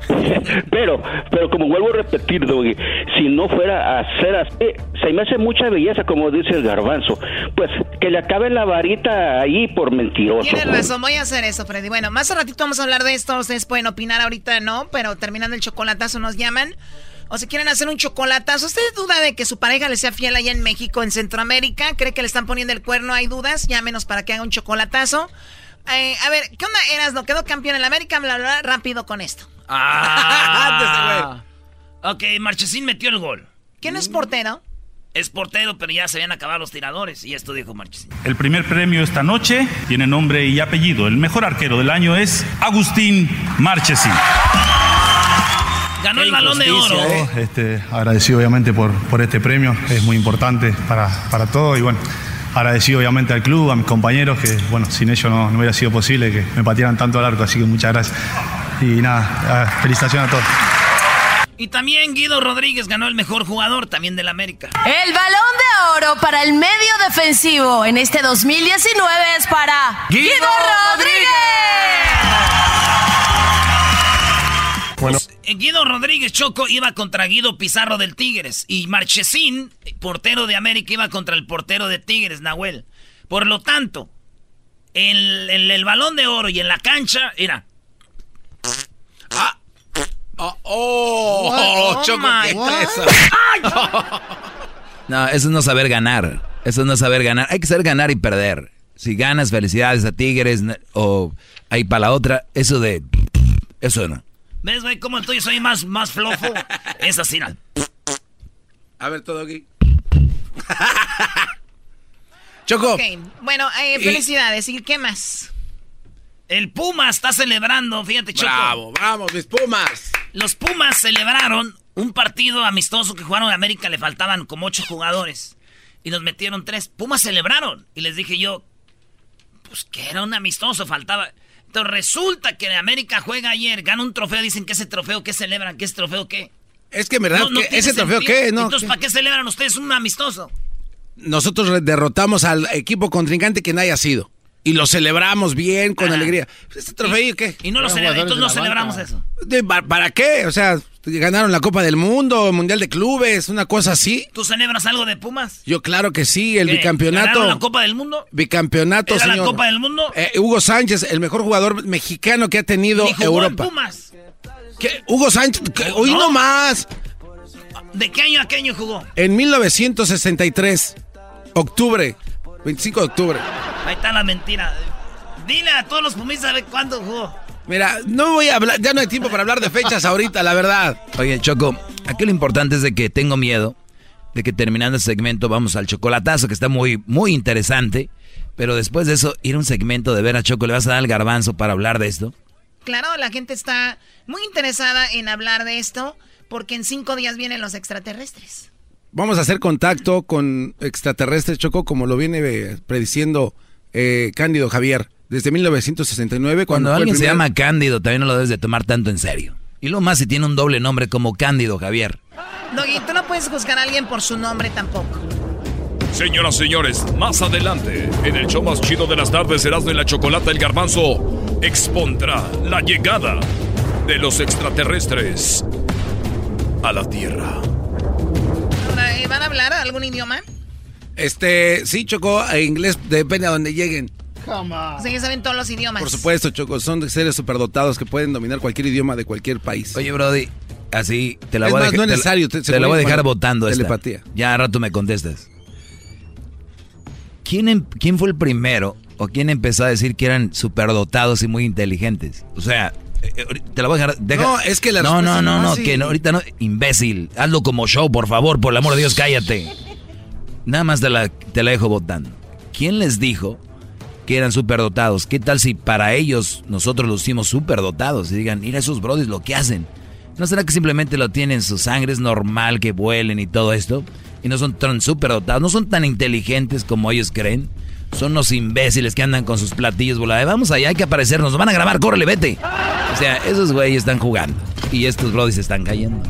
Pero, pero como vuelvo a repetir, Doggy, si no fuera a ser así, se me hace mucha belleza, como dice el garbanzo. Pues que le acabe la varita ahí por mentiroso. Tienes razón, voy a hacer eso, Freddy. Bueno, más a ratito vamos a hablar de esto. Ustedes pueden opinar ahorita, no, pero terminando el chocolatazo nos llaman. O si quieren hacer un chocolatazo, ¿usted duda de que su pareja le sea fiel allá en México, en Centroamérica? ¿Cree que le están poniendo el cuerno? ¿Hay dudas? Llámenos para que haga un chocolatazo. Eh, a ver, ¿qué onda, Eras? ¿No quedó campeón en la América? Bla, bla, bla, rápido con esto. Ah. ok, Marchesín metió el gol. ¿Quién es portero? Es portero, pero ya se habían acabado los tiradores. Y esto dijo Marchesín. El primer premio esta noche tiene nombre y apellido. El mejor arquero del año es Agustín Marchesín. Ganó el balón de oro. Este, agradecido obviamente por, por este premio, es muy importante para, para todo y bueno, agradecido obviamente al club, a mis compañeros, que bueno, sin ellos no, no hubiera sido posible que me patearan tanto al arco, así que muchas gracias. Y nada, felicitaciones a todos. Y también Guido Rodríguez ganó el mejor jugador también del América. El balón de oro para el medio defensivo en este 2019 es para Guido Guido, Rodríguez. Bueno. Guido Rodríguez Choco iba contra Guido Pizarro del Tigres. Y Marchesín, portero de América, iba contra el portero de Tigres, Nahuel. Por lo tanto, en, el balón de oro y en la cancha, era. Ah. Oh, oh, Oh, Choco, qué fresa. No, eso es no saber ganar. Eso es no saber ganar. Hay que saber ganar y perder. Si ganas, felicidades a Tigres o ahí para la otra. Eso de... Eso no. ¿Ves, güey, cómo el tuyo soy más, más flofo? es así, ¿no? A ver, todo aquí. Choco. Ok, bueno, eh, felicidades. ¿Y qué más? El Puma está celebrando, fíjate, Choco. Bravo, vamos, mis Pumas. Los Pumas celebraron un partido amistoso que jugaron en América, le faltaban como ocho jugadores. Y nos metieron tres. Pumas celebraron. Y les dije yo, pues que era un amistoso, faltaba. Entonces resulta que América juega ayer, gana un trofeo, dicen que ese trofeo, ¿qué celebran? ¿Qué es trofeo qué? Es que en verdad, ¿qué- tiene ¿ese trofeo sentido. qué? No, Entonces. ¿para qué celebran ustedes un amistoso? Nosotros derrotamos al equipo contrincante que no haya sido. Y lo celebramos bien, con alegría. ¿Este trofeo qué? Y no lo celebran, entonces no celebramos eso. De- ¿Para qué? O sea, ganaron la Copa del Mundo, Mundial de Clubes, una cosa así. ¿Tú celebras algo de Pumas? Yo claro que sí, el ¿Qué? bicampeonato. ¿Ganaron la Copa del Mundo? Bicampeonato, ¿Era la señor. Copa del Mundo? Eh, Hugo Sánchez, el mejor jugador mexicano que ha tenido ¿Y jugó en Europa. Pumas? ¿Qué? Hugo Sánchez, ¿qué? hoy no más. ¿De qué año a qué año jugó? En 1963, octubre, 25 de octubre. Ahí está la mentira. Dile a todos los pumistas a ver cuándo jugó. Mira, no voy a hablar, ya no hay tiempo para hablar de fechas ahorita, la verdad. Oye, Choco, aquí lo importante es de que tengo miedo de que terminando el segmento vamos al chocolatazo, que está muy, muy interesante. Pero después de eso, ir a un segmento de ver a Choco, ¿le vas a dar al garbanzo para hablar de esto? Claro, la gente está muy interesada en hablar de esto porque en cinco días vienen los extraterrestres. Vamos a hacer contacto con extraterrestres, Choco, como lo viene eh, prediciendo eh, Cándido Javier desde 1969. Cuando, alguien se llama Cándido, también no lo debes de tomar tanto en serio. Y lo más si tiene un doble nombre como Cándido Javier. Doggy, tú no puedes juzgar a alguien por su nombre tampoco. Señoras, señores, más adelante, en el show más chido de las tardes, Erasmo y la Chocolata, el Garbanzo expondrá la llegada de los extraterrestres a la Tierra. ¿Van a hablar algún idioma? Este, sí, Choco, inglés depende a donde lleguen. O sea, ya saben todos los idiomas. Por supuesto, Choco, son seres superdotados que pueden dominar cualquier idioma de cualquier país. Oye, Brody, así te la Es voy a dejar. no es te la- necesario, Te, te- la voy a dejar votando esta. telepatía. Ya a rato me contestas. ¿Quién, em- ¿Quién fue el primero o quién empezó a decir que eran superdotados y muy inteligentes? O sea, te la voy a dejar. deja- No, es que la No, no, no, no que no, ahorita no. Imbécil, hazlo como show, por favor, por el amor de Dios, cállate. Nada más te la, te la dejo votando. ¿Quién les dijo que eran superdotados? ¿Qué tal si para ellos nosotros los hicimos superdotados? Y digan, mira esos brodis lo que hacen. ¿No será que simplemente lo tienen en su sangre? Es normal que vuelen y todo esto. Y no son tan superdotados, no son tan inteligentes como ellos creen. Son unos imbéciles que andan con sus platillos volados. Vamos allá, hay que aparecer, nos van a grabar, córrele, vete. O sea, esos güeyes están jugando. Y estos brodis están cayendo.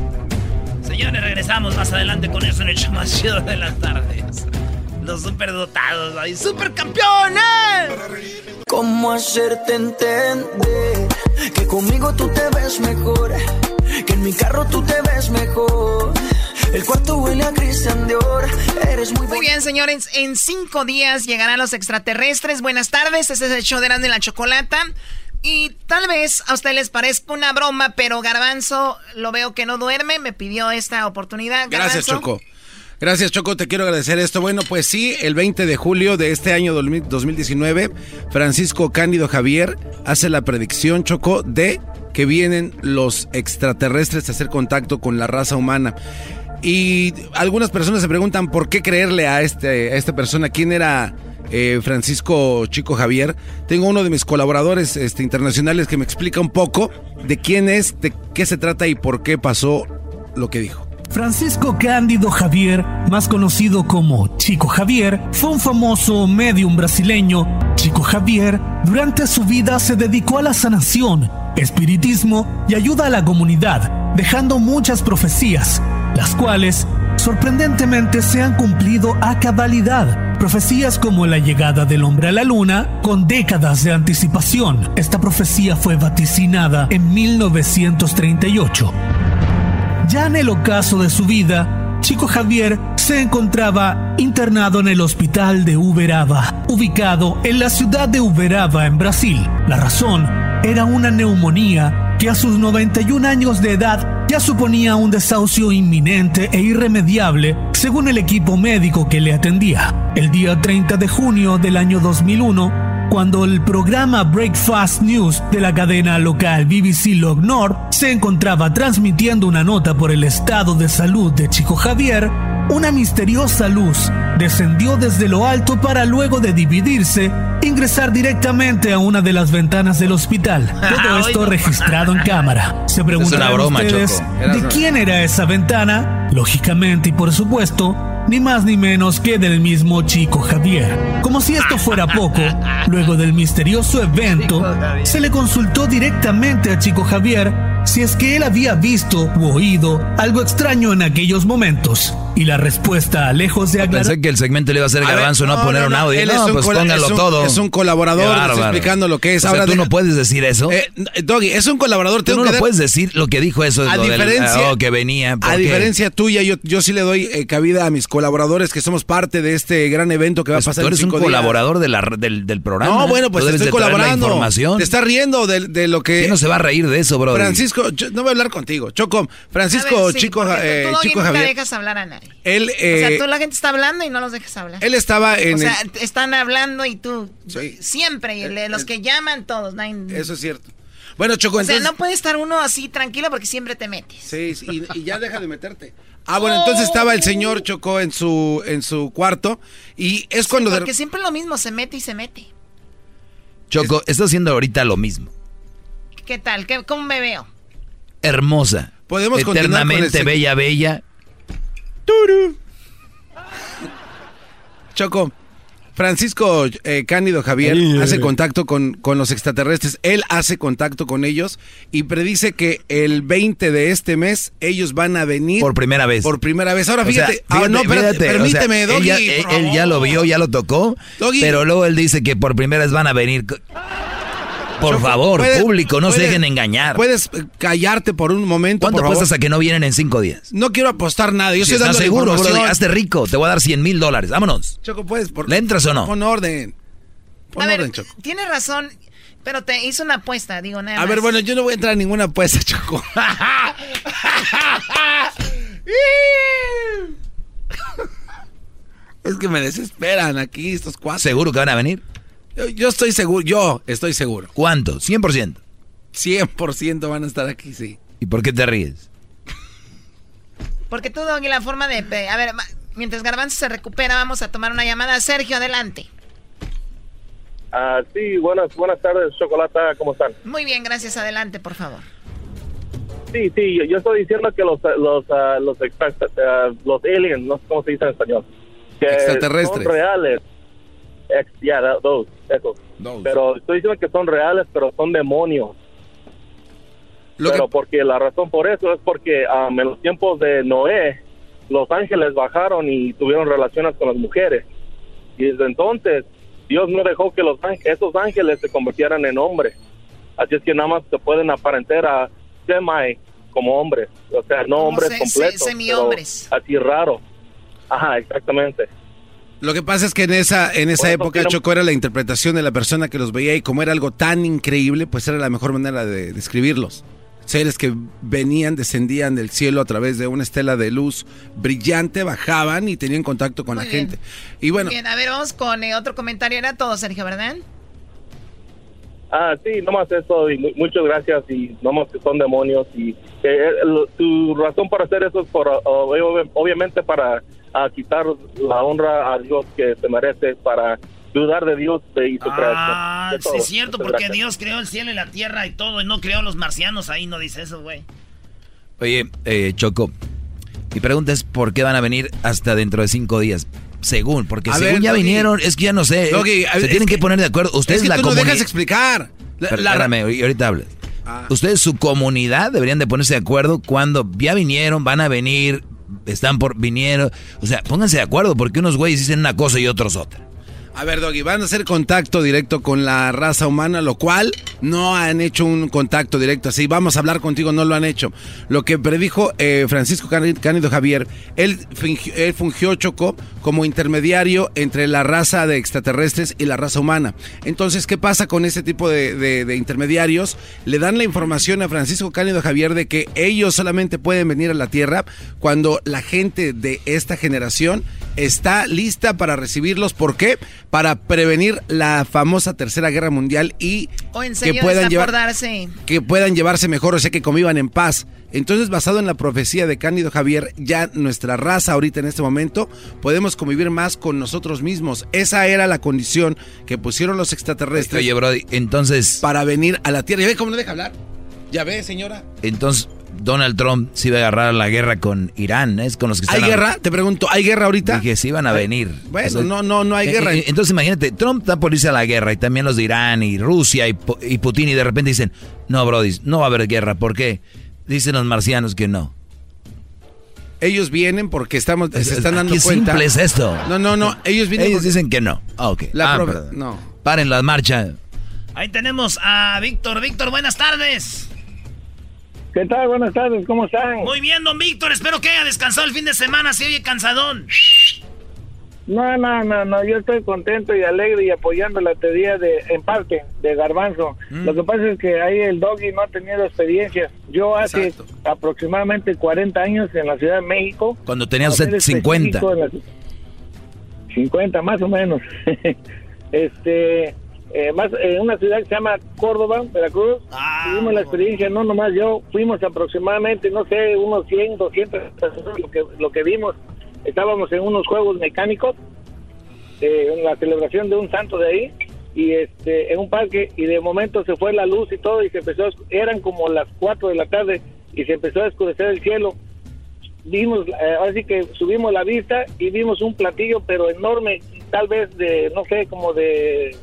Señores, regresamos más adelante con eso en el show más de las tardes. Los superdotados, ahí, supercampeones. ¿Cómo hacerte entender que conmigo tú te ves mejor? Que en mi carro tú te ves mejor. El cuarto huele a Christian Dior. Eres muy Muy bien, señores. En cinco días llegarán los extraterrestres. Buenas tardes. Este es el show de y la Chocolata. Y tal vez a ustedes les parezca una broma, pero Garbanzo lo veo que no duerme. Me pidió esta oportunidad. Gracias, Garbanzo. Choco. Gracias, Choco. Te quiero agradecer esto. Bueno, pues sí, el 20 de julio de este año 2019, Francisco Cándido Javier hace la predicción, Choco, de que vienen los extraterrestres a hacer contacto con la raza humana. Y algunas personas se preguntan por qué creerle a, este, a esta persona. ¿Quién era eh, Francisco Chico Javier? Tengo uno de mis colaboradores este, internacionales que me explica un poco de quién es, de qué se trata y por qué pasó lo que dijo. Francisco Cándido Javier, más conocido como Chico Javier, fue un famoso medium brasileño. Chico Javier, durante su vida se dedicó a la sanación, espiritismo y ayuda a la comunidad, dejando muchas profecías, las cuales sorprendentemente se han cumplido a cabalidad. Profecías como la llegada del hombre a la luna, con décadas de anticipación. Esta profecía fue vaticinada en 1938. Ya en el ocaso de su vida, Chico Javier se encontraba internado en el hospital de Uberaba, ubicado en la ciudad de Uberaba, en Brasil. La razón era una neumonía que a sus 91 años de edad ya suponía un desahucio inminente e irremediable, según el equipo médico que le atendía. El día 30 de junio del año 2001, cuando el programa Breakfast News de la cadena local BBC Log Nord se encontraba transmitiendo una nota por el estado de salud de Chico Javier, una misteriosa luz descendió desde lo alto para luego de dividirse ingresar directamente a una de las ventanas del hospital. Todo esto registrado en cámara. Se preguntarán broma, ustedes Choco. de quién era esa ventana. Lógicamente y por supuesto, ni más ni menos que del mismo Chico Javier. Como si esto fuera poco, luego del misterioso evento, se le consultó directamente a Chico Javier si es que él había visto u oído algo extraño en aquellos momentos. Y la respuesta, lejos de aclarar... Pensé que el segmento le iba a hacer A ver, garbanzo, no, no, poner no, un no, audio. él no, es un pues póngalo es un- todo. es un colaborador, está explicando lo que es. O sea, Ahora tú deja- no puedes decir eso. Eh, Doggy, es un colaborador. tú tengo no que lo dar- puedes decir lo que dijo eso. A lo del- diferencia, oh, que venía. ¿por a qué? diferencia tuya, yo, yo sí le doy eh, cabida a mis colaboradores que somos parte de este gran evento que va Pues a pasar tú en eres un cinco días. colaborador de la, del, del programa. No, bueno, pues Tú te estoy de traer la colaborando. información. Te estás riendo de, de lo que. ¿Quién no se va a reír de eso, bro? Francisco, yo- no voy a hablar contigo. Choco, Francisco A ver, sí, Chico, tú- eh, tú, Chico Javier. dejas hablar a nadie. Él, o eh, sea, tú la gente está hablando y no los dejas hablar. él estaba en O sea, el- están hablando y tú siempre, y el- los que llaman todos. Eso es cierto. Bueno, Choco, o sea, entonces. no puede estar uno así tranquilo porque siempre te metes. Sí, sí, y, y ya deja de meterte. Ah, bueno, entonces estaba el señor Chocó en su, en su cuarto y es cuando... Porque siempre lo mismo, se mete y se mete. Choco, está haciendo ahorita lo mismo. ¿Qué tal? ¿Qué, ¿Cómo me veo? Hermosa. Podemos Eternamente bella, bella. Turu. Choco, Francisco eh, Cándido Javier hace contacto con, con, los extraterrestres, él hace contacto con ellos y predice que el 20 de este mes ellos van a venir. Por primera vez. Por primera vez. Ahora fíjate, ah, no, permíteme, Doggy. Él ya, lo vio, ya lo tocó, pero luego él dice que por primera vez van a venir. Por favor, público, no se dejen engañar. Puedes eh, callarte por un momento. ¿Cuánto apuestas a que no vienen en cinco días? No quiero apostar nada. Yo si estoy dando seguro, bro, hazte rico. Te voy a dar 100 mil dólares. Vámonos. Choco, puedes. Por, ¿Le entras o no? Pon orden. Pon a orden, ver, Choco. Tienes razón, pero te hizo una apuesta, digo nada. A ver, bueno, yo no voy a entrar a ninguna apuesta, Choco. es que me desesperan aquí estos cuatro. ¿Seguro que van a venir? Yo, estoy seguro, yo estoy seguro. ¿Cuánto? ¿100%? 100% van a estar aquí, sí. ¿Y por qué te ríes? Porque tú, Doggy, la forma de... A ver, mientras Garbanzo se recupera, vamos a tomar una llamada. Sergio, adelante. Ah, sí, buenas, buenas tardes, Chocolata, ¿cómo están? Muy bien, gracias. Adelante, por favor. Sí, sí, yo, estoy diciendo que los los uh, los, los aliens, no sé cómo se dice en español, que extraterrestres son reales ya, esos. Pero estoy diciendo que son reales, pero son demonios. pero porque la razón por eso es porque um, en los tiempos de Noé, los ángeles bajaron y tuvieron relaciones con las mujeres. Y desde entonces, Dios no dejó que los esos ángeles se convirtieran en hombres. Así es que nada más se pueden aparentar a semi como hombres. O sea, no hombres completos. semi -hombres. así raro. Ajá, exactamente. Lo que pasa es que en esa, en esa época, Choco, era la interpretación de la persona que los veía y como era algo tan increíble, pues era la mejor manera de describirlos. Seres que venían, descendían del cielo a través de una estela de luz brillante, bajaban y tenían contacto con la gente. Y bueno. Bien, a ver, vamos con eh, otro comentario. Era todo, Sergio, ¿verdad? Ah, sí, nomás eso, y muchas gracias, y nomás que son demonios, y eh, tu razón para hacer eso es por, obviamente para a quitar la honra a Dios que se merece para dudar de Dios y su ah, sí es cierto, porque Dios creó el cielo y la tierra y todo, y no creó los marcianos, ahí no dice eso, güey. Oye, eh, Choco, mi pregunta es, ¿por qué van a venir hasta dentro de cinco días? Según, porque según ya vinieron, es que ya no sé, se tienen que, poner de acuerdo. Ustedes es la tú no dejas explicar. Espérame, ahorita hablas. Ah. Ustedes, su comunidad, deberían de ponerse de acuerdo cuando ya vinieron, van a venir, están por vinieron. O sea, pónganse de acuerdo porque unos güeyes dicen una cosa y otros otra. A ver, Doggy, van a hacer contacto directo con la raza humana, lo cual no han hecho un contacto directo así. Vamos a hablar contigo, no lo han hecho. Lo que predijo eh, Francisco Cánido Javier, él, fungió Choco como intermediario entre la raza de extraterrestres y la raza humana. Entonces, ¿qué pasa con ese tipo de, de intermediarios? Le dan la información a Francisco Cánido Javier de que ellos solamente pueden venir a la Tierra cuando la gente de esta generación está lista para recibirlos. ¿Por qué? Para prevenir la famosa Tercera Guerra Mundial y que, puedan que puedan llevarse mejor, o sea, que convivan en paz. Entonces, basado en la profecía de Cándido Javier, ya nuestra raza ahorita en este momento podemos convivir más con nosotros mismos. Esa era la condición que pusieron los extraterrestres. Oye, Brody, entonces... Para venir a la Tierra. ¿Ya ve cómo no deja hablar? ¿Ya ve, señora? Entonces, Donald Trump se iba a agarrar la guerra con Irán, es con los que ¿Hay guerra? Te pregunto, ¿hay guerra ahorita? Dije, sí iban a venir. Bueno, no, no, no hay eh, guerra. Eh, entonces imagínate, Trump está por irse a la guerra y también los de Irán y Rusia y, Putin y de repente dicen, no, Brody, no va a haber guerra. ¿Por qué? Dicen los marcianos que no. Ellos vienen porque estamos, se están dando qué cuenta. simple es esto. No, no, no, ellos vienen Ellos dicen que no. Ah, ok. La ah, no. Paren la marcha. Ahí tenemos a Víctor. Víctor, buenas tardes. ¿Qué tal? Buenas tardes, ¿cómo están? Muy bien, don Víctor, espero que haya descansado el fin de semana, si oye cansadón. No, no, no, no, yo estoy contento y alegre y apoyando la teoría de, en parte, de Garbanzo. Mm. Lo que pasa es que ahí el doggy no ha tenido experiencia. Yo hace aproximadamente 40 años en la Ciudad de México. Cuando tenía usted 50. 50, más o menos. este, eh, más en una ciudad que se llama Córdoba, Veracruz. Ah, Tuvimos la experiencia, no nomás yo, fuimos aproximadamente, no sé, unos 100, 200 personas, lo que, lo que vimos. Estábamos en unos juegos mecánicos, eh, en la celebración de un santo de ahí, y este en un parque, y de momento se fue la luz y todo, y se empezó, a eran como las 4 de la tarde, y se empezó a oscurecer el cielo. Vimos, eh, ahora sí que subimos la vista y vimos un platillo, pero enorme, tal vez de, no sé, como de,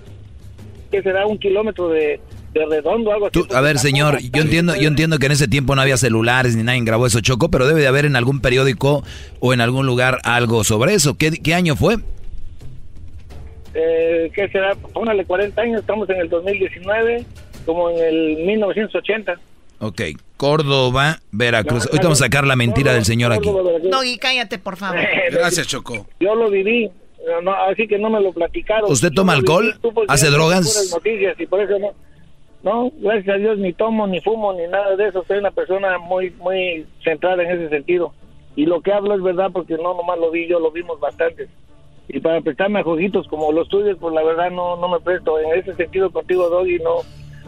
¿qué será? Un kilómetro de, de redondo, algo así. Tú, a ver, señor, yo entiendo, yo entiendo que en ese tiempo no había celulares ni nadie grabó eso, Choco, pero debe de haber en algún periódico o en algún lugar algo sobre eso. ¿Qué, qué año fue? eh, ¿qué será? Póngale 40 años, estamos en el 2019, como en el 1980. Ok, Córdoba, Veracruz. Ahorita vamos a sacar la mentira del señor aquí. Doggy, cállate, por favor. Gracias, Choco. Yo lo viví, no, no, así que no me lo platicaron. ¿Usted toma alcohol? porque ¿Hace drogas? puras noticias y por eso no. No, gracias a Dios ni tomo, ni fumo, ni nada de eso. Soy una persona muy, muy centrada en ese sentido. Y lo que hablo es verdad porque no nomás lo vi, yo lo vimos bastante. Y para prestarme a jueguitos como los tuyos, pues la verdad no, no me presto. En ese sentido contigo, Doggy, no,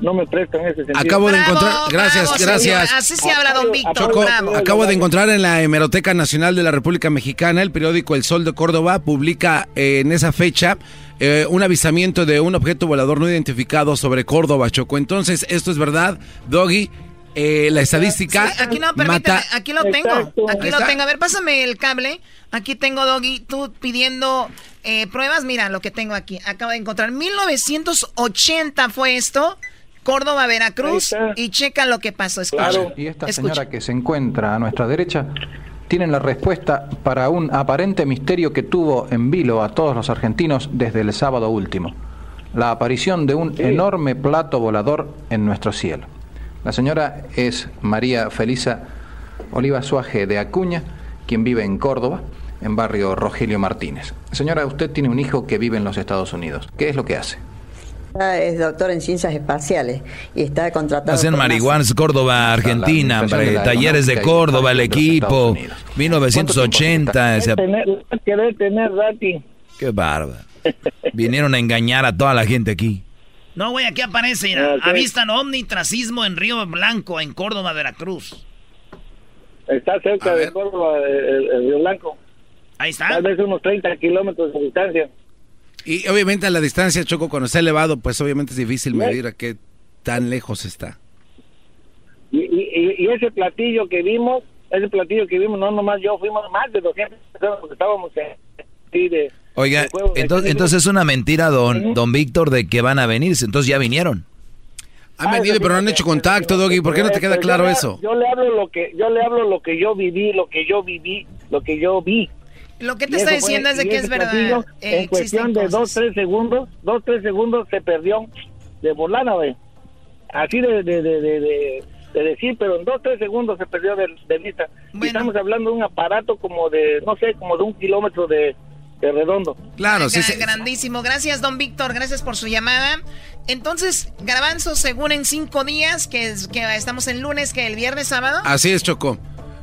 no me presto en ese sentido. Acabo de encontrar, gracias, bravo, gracias. señor. Así se habla, don Víctor, Choco, bravo. acabo de encontrar en la Hemeroteca Nacional de la República Mexicana, el periódico El Sol de Córdoba publica eh, en esa fecha eh, un avisamiento de un objeto volador no identificado sobre Córdoba, Choco. Entonces, esto es verdad, Doggy. eh, la estadística Sí, aquí no, permíteme, mata. aquí lo tengo. Exacto. Aquí lo tengo. A ver, pásame el cable. Aquí tengo, Doggy, tú pidiendo eh, pruebas. Mira lo que tengo aquí. Acabo de encontrar. 1980 fue esto. Córdoba, Veracruz. Y checa lo que pasó. Escucha. Y esta Escucha. señora que se encuentra a nuestra derecha tiene la respuesta para un aparente misterio que tuvo en vilo a todos los argentinos desde el sábado último. La aparición de un enorme plato volador en nuestro cielo. La señora es María Felisa Oliva Suaje de Acuña, quien vive en Córdoba, en barrio Rogelio Martínez. Señora, usted tiene un hijo que vive en los Estados Unidos. ¿Qué es lo que hace? Es doctor en ciencias espaciales y está contratado. Hacen por marihuana, Córdoba, Argentina, la Talleres de Córdoba, el equipo. Estados Unidos. 1980. ese- Tener, querer tener Rati. Qué bárbaro. Vinieron a engañar a toda la gente aquí. No, güey, aquí aparece, mira. Ok. Avistan ovni tracismo en Río Blanco, en Córdoba, Veracruz. Está cerca de Córdoba, el, el Río Blanco. Ahí está. Tal vez unos 30 kilómetros de distancia. Y obviamente a la distancia, Choco, cuando está elevado, pues obviamente es difícil medir a qué tan lejos está. Y, y, y ese platillo que vimos, ese platillo que vimos, no nomás yo, fuimos más de 200 personas porque estábamos en, sí, de, Oiga, de entonces, entonces es una mentira, don, don Víctor, de que van a venir. Entonces ya vinieron. Han venido, pero no han hecho contacto, Doggy. ¿Por qué no te queda claro yo le- eso? Yo le hablo lo que yo le hablo lo que yo viví, lo que yo viví, lo que yo vi. Lo que te está diciendo es de que es verdad. eh, en cuestión de dos, cosas. tres segundos, dos, tres segundos se perdió de volada, güey. Así de, de, de, de, de- de decir, pero en dos, tres segundos se perdió de, de vista. Y estamos hablando de un aparato como de, no sé, como de un kilómetro de, de redondo. Claro, Gra- Grandísimo. Gracias, don Víctor. Gracias por su llamada. Entonces, Garbanzo, según en cinco días, que, es- que estamos en lunes, que el viernes, sábado. Así es, Choco.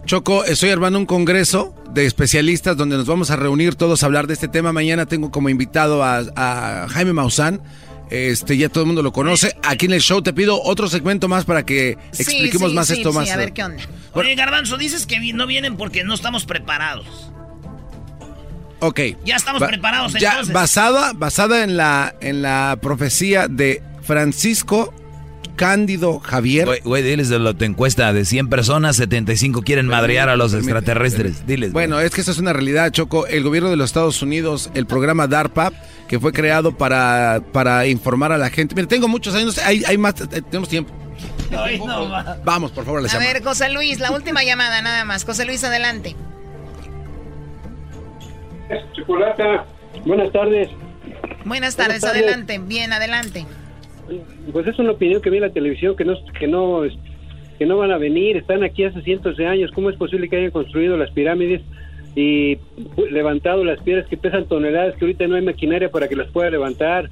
Choco, estoy armando un congreso de especialistas donde nos vamos a reunir todos a hablar de este tema. Mañana tengo como invitado a, a Jaime Maussan. Este, ya todo el mundo lo conoce. Aquí en el show te pido otro segmento más para que Sí, expliquemos sí, más sí, esto sí, más. a ver qué onda. Oye, Garbanzo, dices que no vienen porque no estamos preparados. Ok. Ya estamos Ba- preparados, Ya entonces. basada, basada en la, en la profecía de Francisco Cándido Javier. Güey, güey, diles de la tu encuesta de 100 personas, 75 quieren madrear a los extraterrestres. Diles. Bueno, es que eso es una realidad, Choco. El gobierno de los Estados Unidos, el programa DARPA, que fue creado para, para informar a la gente. Mira, tengo muchos años, hay, hay más, eh, tenemos tiempo. Ay, no. Vamos, por favor, les A ver, José Luis, la última llamada nada más. José Luis, adelante. Chocolata, buenas tardes. Buenas tardes, tardes. adelante. Bien, adelante. Pues es una opinión que vi en la televisión que no que no que no van a venir, están aquí hace cientos de años. ¿Cómo es posible que hayan construido las pirámides y levantado las piedras que pesan toneladas que ahorita no hay maquinaria para que las pueda levantar?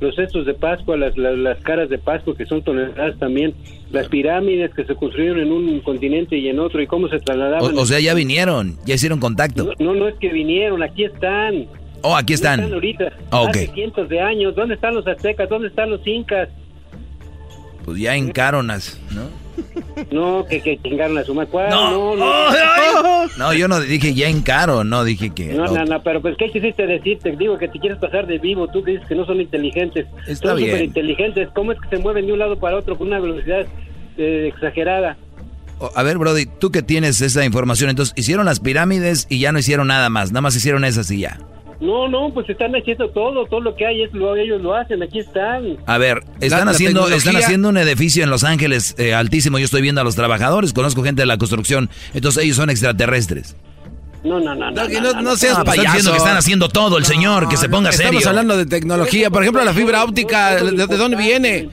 Los cestos de Pascua, las, las, las caras de Pascua que son toneladas también, las pirámides que se construyeron en un continente y en otro y cómo se trasladaban. O, o sea, ya vinieron, ya hicieron contacto. No, no, no es que vinieron, aquí están. Oh, aquí están. están ahorita? Oh, Hace cientos de años. ¿Dónde están los aztecas? ¿Dónde están los incas? Pues ya encaronas, ¿no? No, que, que chingaron a su madre. No. No, no, No, yo no dije ya encaro, no dije que... no, no, no, pero pues ¿qué quisiste decir? Te digo que te quieres pasar de vivo, tú que dices que no son inteligentes. Está son súper inteligentes. ¿Cómo es que se mueven de un lado para otro con una velocidad eh, exagerada? Oh, A ver, Brody, tú que tienes esa información, entonces hicieron las pirámides y ya no hicieron nada más, nada más hicieron esas y ya. No, no, pues están haciendo todo, todo lo que hay, es lo, ellos lo hacen, aquí están. A ver, están la haciendo están haciendo un edificio en Los Ángeles eh, altísimo. Yo estoy viendo a los trabajadores, conozco gente de la construcción, entonces ellos son extraterrestres. No, no, no, no. Doggy, no, no seas Ah, pues payaso. están diciendo que están haciendo todo el señor, que se ponga Estamos serio. hablando de tecnología. Por ejemplo, la fibra óptica, ¿de, de dónde viene?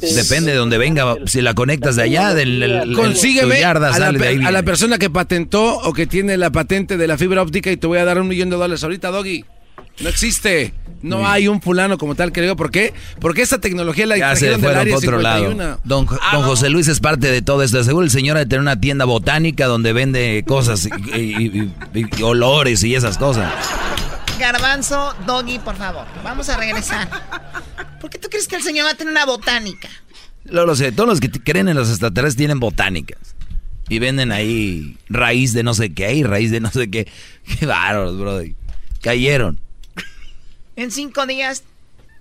Depende de donde venga, si la conectas de allá, del el- Consígueme yarda a, la, de ahí. a la persona que patentó o que tiene la patente de la fibra óptica y te voy a dar un millón de dólares ahorita, Doggy. No existe. No hay un fulano como tal que le diga por qué. Porque esta tecnología la Ya se extrajeron del fueron área por otro lado. 51. Don, don José Luis es parte de todo esto. Seguro el señor ha de tener una tienda botánica donde vende cosas y, y- y- y olores y esas cosas. Garbanzo, Doggy, por favor. Vamos a regresar. ¿Por qué tú crees que el señor va a tener una botánica? Lo, lo sé, todos los que creen en los extraterrestres tienen botánicas. Y venden ahí raíz de no sé qué y raíz de no sé qué. Qué bárbaros, brody. Cayeron. En cinco días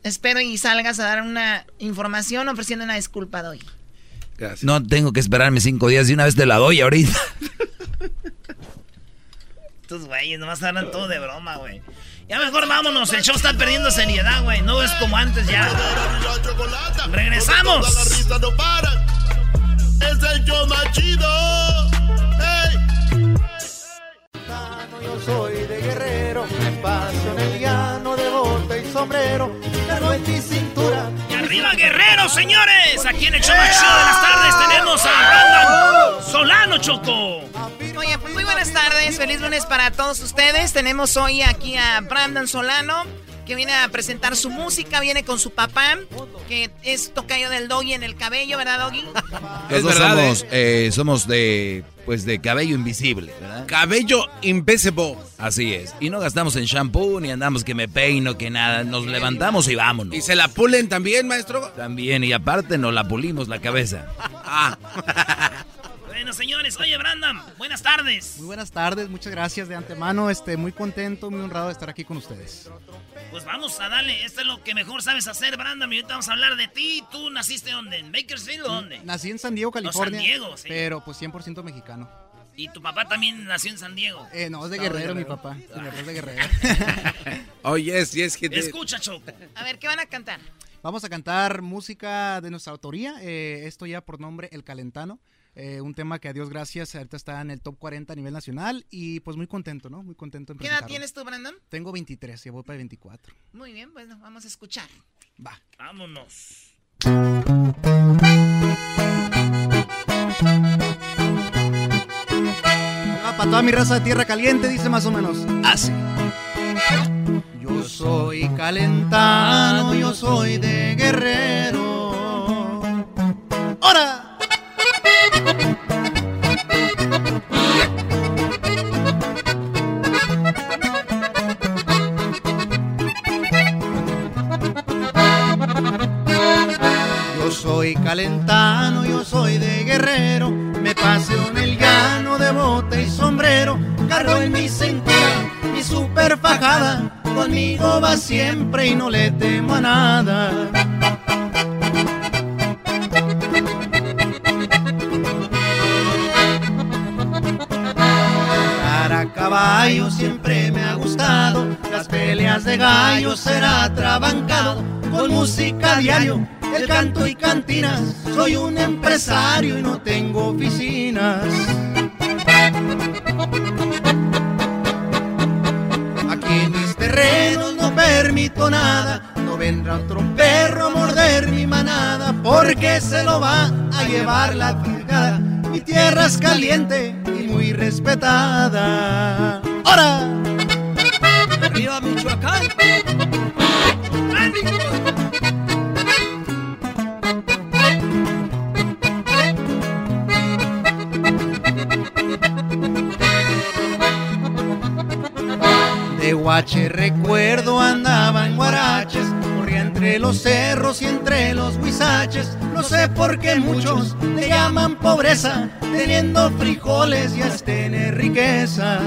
espero y salgas a dar una información ofreciendo una disculpa, Doggy. No tengo que esperarme cinco días y una vez te la doy ahorita. Estos güeyes nomás hablan todo de broma, güey. Ya mejor vámonos, el show está perdiendo seriedad, güey. No es como antes ya. ¡Regresamos! Es el Yo soy de guerrero, paso en el llano de bota y sombrero, cargo en mi cintura. ¡Y arriba, guerreros, señores! Aquí en el show más chido de las tardes tenemos a Brandon Solano, Choco. Oye, pues muy buenas tardes, feliz lunes para todos ustedes. Tenemos hoy aquí a Brandon Solano, que viene a presentar su música, viene con su papá, que es tocayo del Doggy en el cabello, ¿verdad, Doggy? Los dos verdad, somos, eh, somos de, pues de cabello invisible, ¿verdad? Cabello invisible. Así es. Y no gastamos en shampoo, ni andamos que me peino, que nada. Nos levantamos y vámonos. ¿Y se la pulen también, maestro? También, y aparte nos la pulimos la cabeza. Ah. Bueno, señores, oye, Brandon, buenas tardes. Muy buenas tardes, muchas gracias de antemano. Este, muy contento, muy honrado de estar aquí con ustedes. Pues vamos a darle, esto es lo que mejor sabes hacer, Brandon. Y ahorita vamos a hablar de ti. ¿Tú naciste dónde? ¿En Bakersfield o dónde? Nací en San Diego, California. San Diego, sí. Pero pues 100% mexicano. Y tu papá también nació en San Diego. Eh, no, es de No, Guerrero, mi papá. Mi papá es de Guerrero. Oh, yes, yes, que Escucha, Choco. A ver, ¿qué van a cantar? Vamos a cantar música de nuestra autoría. eh, esto ya por nombre El Calentano. Eh, un tema que a Dios gracias ahorita está en el top 40 a nivel nacional y pues muy contento, ¿no? Muy contento en ¿Qué edad tienes tú, Brandon? Tengo 23 y voy para 24. Muy bien, bueno, vamos a escuchar. Va. Vámonos. Va para toda mi raza de tierra caliente, dice más o menos. Así. Yo soy calentano, yo soy de guerrero. ¡Hora! Soy calentano, yo soy de guerrero. Me paseo en el llano de bota y sombrero. Cargo en mi cintura mi super fajada. Conmigo va siempre y no le temo a nada. Para caballo siempre me ha gustado. Las peleas de gallo será trabancado. Con música diario, el canto y cantinas. Soy un empresario y no tengo oficinas. Aquí en mis terrenos no permito nada. No vendrá otro perro a morder mi manada. Porque se lo va a llevar la fregada. Mi tierra es caliente y muy respetada. ¡Hora! ¡Arriba Michoacán! De guache recuerdo andaba en guaraches, corría entre los cerros y entre los huizaches. No sé por qué muchos le llaman pobreza, teniendo frijoles ya es tener riqueza.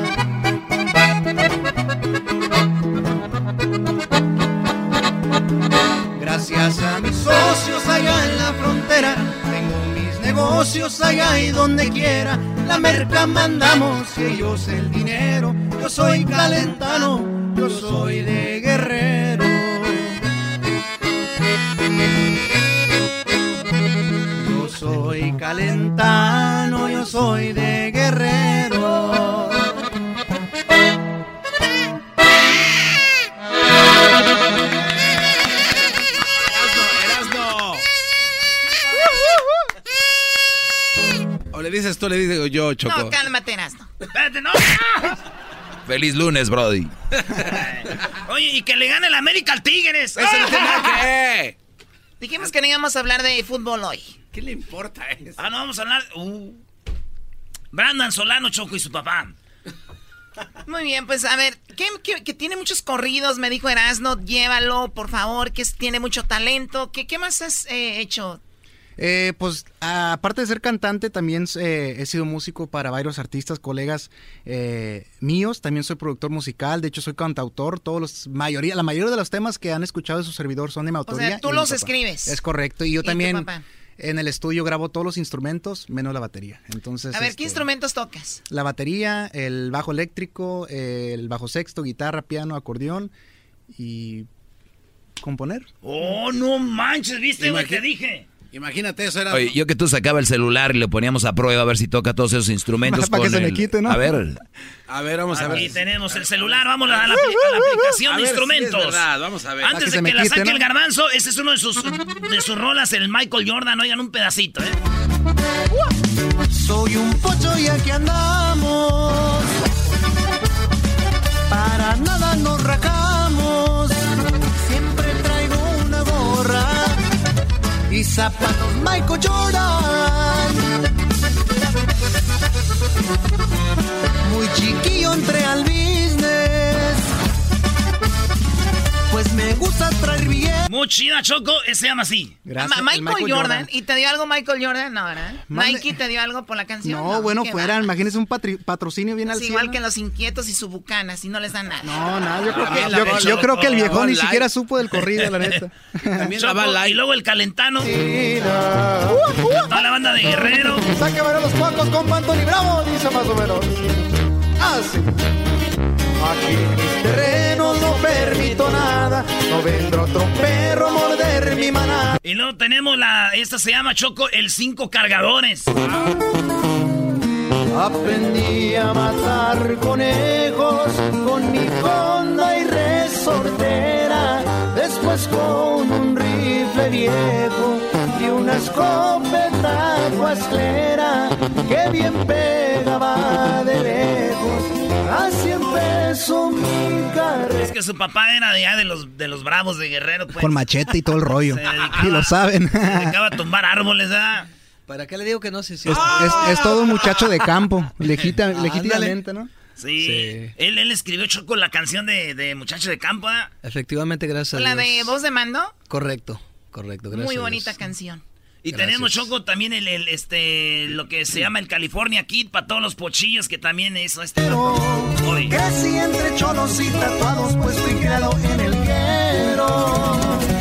Gracias a mis socios allá en la frontera, tengo mis negocios allá y donde quiera. La merca mandamos y ellos el dinero. Yo soy calentano, yo soy de guerrero. Yo soy calentano, yo soy de guerrero. O le dices tú, le digo yo, Choco. No, cálmate, Erasno. Espérate, no. Feliz lunes, Brody. Oye, y que le gane el América al Tigres. Eso no tiene que. Dijimos que no íbamos a hablar de fútbol hoy. ¿Qué le importa eso? Ah, no, vamos a hablar. Uh. Brandon Solano, Choco y su papá. Muy bien, pues a ver, ¿qué, qué- que tiene muchos corridos, me dijo Erasno, llévalo, por favor, que es- tiene mucho talento. ¿Qué, qué más has eh, hecho? Eh, pues aparte de ser cantante, también eh, he sido músico para varios artistas, colegas eh, míos. También soy productor musical, de hecho soy cantautor. Todos los mayoría, la mayoría de los temas que han escuchado de su servidor son de mi O autoría. sea, tú los escribes. Es correcto. Y yo ¿Y tu también en el estudio grabo todos los instrumentos, menos la batería. Entonces, A ver, este, ¿qué instrumentos tocas? la batería, el bajo eléctrico, el bajo sexto, guitarra, piano, acordeón y componer. Oh, no manches, ¿viste lo Imagi- que dije? Imagínate eso, era. Oye, yo que tú sacaba el celular y le poníamos a prueba a ver si toca todos esos instrumentos. Para que se quite, ¿no? A ver, A ver, vamos a ver. Aquí tenemos el celular, vamos a la, a la apli- a la aplicación A de ver, sí es instrumentos. verdad, vamos a ver. Antes que de me que la quite, saque ¿no? el garbanzo, ese es uno de sus, de sus rolas, el Michael Jordan. Oigan un pedacito, ¿eh? Soy un pocho y aquí andamos. Para nada nos rajamos. Siempre traigo una gorra y zapatos Michael Jordan. Muy chiquillo entré al me gusta traer bien. Muy chida, Choco, ese se llama así. Gracias. Ma- Michael, Jordan. ¿Y te dio algo Michael Jordan? No, ¿verdad? Nike te dio algo por la canción. No, bueno, fuera, va. imagínese un patrocinio bien al Es igual que los inquietos y su bucana, si no les dan nada. No, nada, yo creo que, yo, creo que el viejo Bud ni siquiera supo del corrido, la neta. También Choco, y luego el calentano. Mira. Toda la banda de Guerrero. Saque a los cuacos con Anthony Bravo, dice más o menos. Así. Aquí en no permito nada, no vendrá otro perro a morder mi manada. Y luego tenemos la. Esta se llama Choco, el cinco cargadores. Aprendí a matar conejos con mi honda y resortera. Después con un rifle viejo y una escopeta guasclera que bien pegaba de lejos. Así empezó mi carrera. Es que su papá era de, allá de los, de los bravos de Guerrero, pues. Con machete y todo el rollo. Se dedicaba- Y lo saben. Se dedicaba a tumbar árboles, ¿verdad? ¿Para qué le digo que no si Es, es- es todo un muchacho de campo, legítima- legítimamente, ¿no? Sí. Sí. Él, él escribió Choco la canción de, de Muchacho de Campo, ¿verdad? Efectivamente, gracias a La Dios. de voz de mando, Correcto, correcto, gracias muy a bonita Dios. canción. Y Gracias. tenemos Choco también el, el, este lo que se llama el California Kid para todos los pochillos que también hizo este Oye. Crecí entre cholos y tatuados, pues fui criado en el quiero.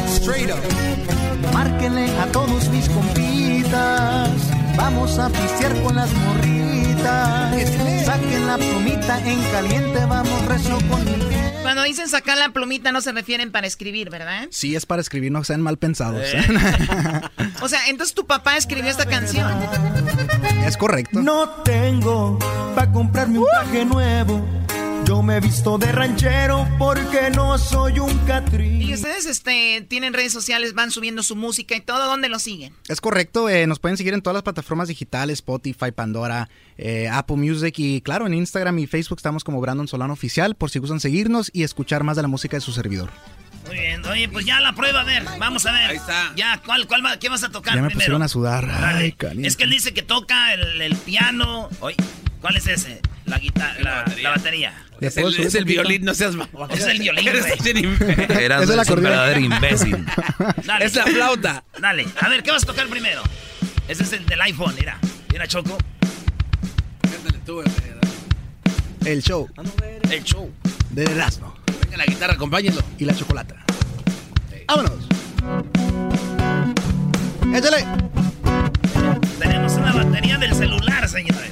Straight up. Márquenle a todos mis compitas. Vamos a pistear con las morritas. Saquen la plumita en caliente, vamos recio con mi. Cuando dicen sacar la plumita no se refieren para escribir, ¿verdad? Sí, es para escribir, no sean mal pensados. Eh. O sea, entonces tu papá escribió esta canción. es correcto. No tengo para comprarme un traje nuevo. Yo me he visto de ranchero porque no soy un Y catrín. ustedes este, tienen redes sociales, van subiendo su música y todo. ¿Dónde lo siguen? Es correcto, eh, nos pueden seguir en todas las plataformas digitales, Spotify, Pandora, eh, Apple Music y claro, en Instagram y Facebook estamos como Brandon Solano Oficial por si gustan seguirnos y escuchar más de la música de su servidor. Muy bien. Oye, pues ya la prueba, a ver, vamos a ver. Ahí está. Ya, ¿cuál, cuál va- ¿qué vas a tocar Ya me primero? pusieron a sudar. Dale. Ay, caliente. Es que él dice que toca el, el piano. Oye, ¿cuál es ese? La guitarra, la, batería. Es el, violín, no seas Es el violín. Eras es un verdadero imbécil. Dale. Es la flauta. Dale, a ver, ¿qué vas a tocar primero? Ese es el del iPhone, mira. Mira, Choco. Cántale tú, El show. El show. De Erasmo. Venga la guitarra, acompáñenlo. Y la chocolata. ¡Vámonos! ¡Échale! Tenemos una batería del celular, señores.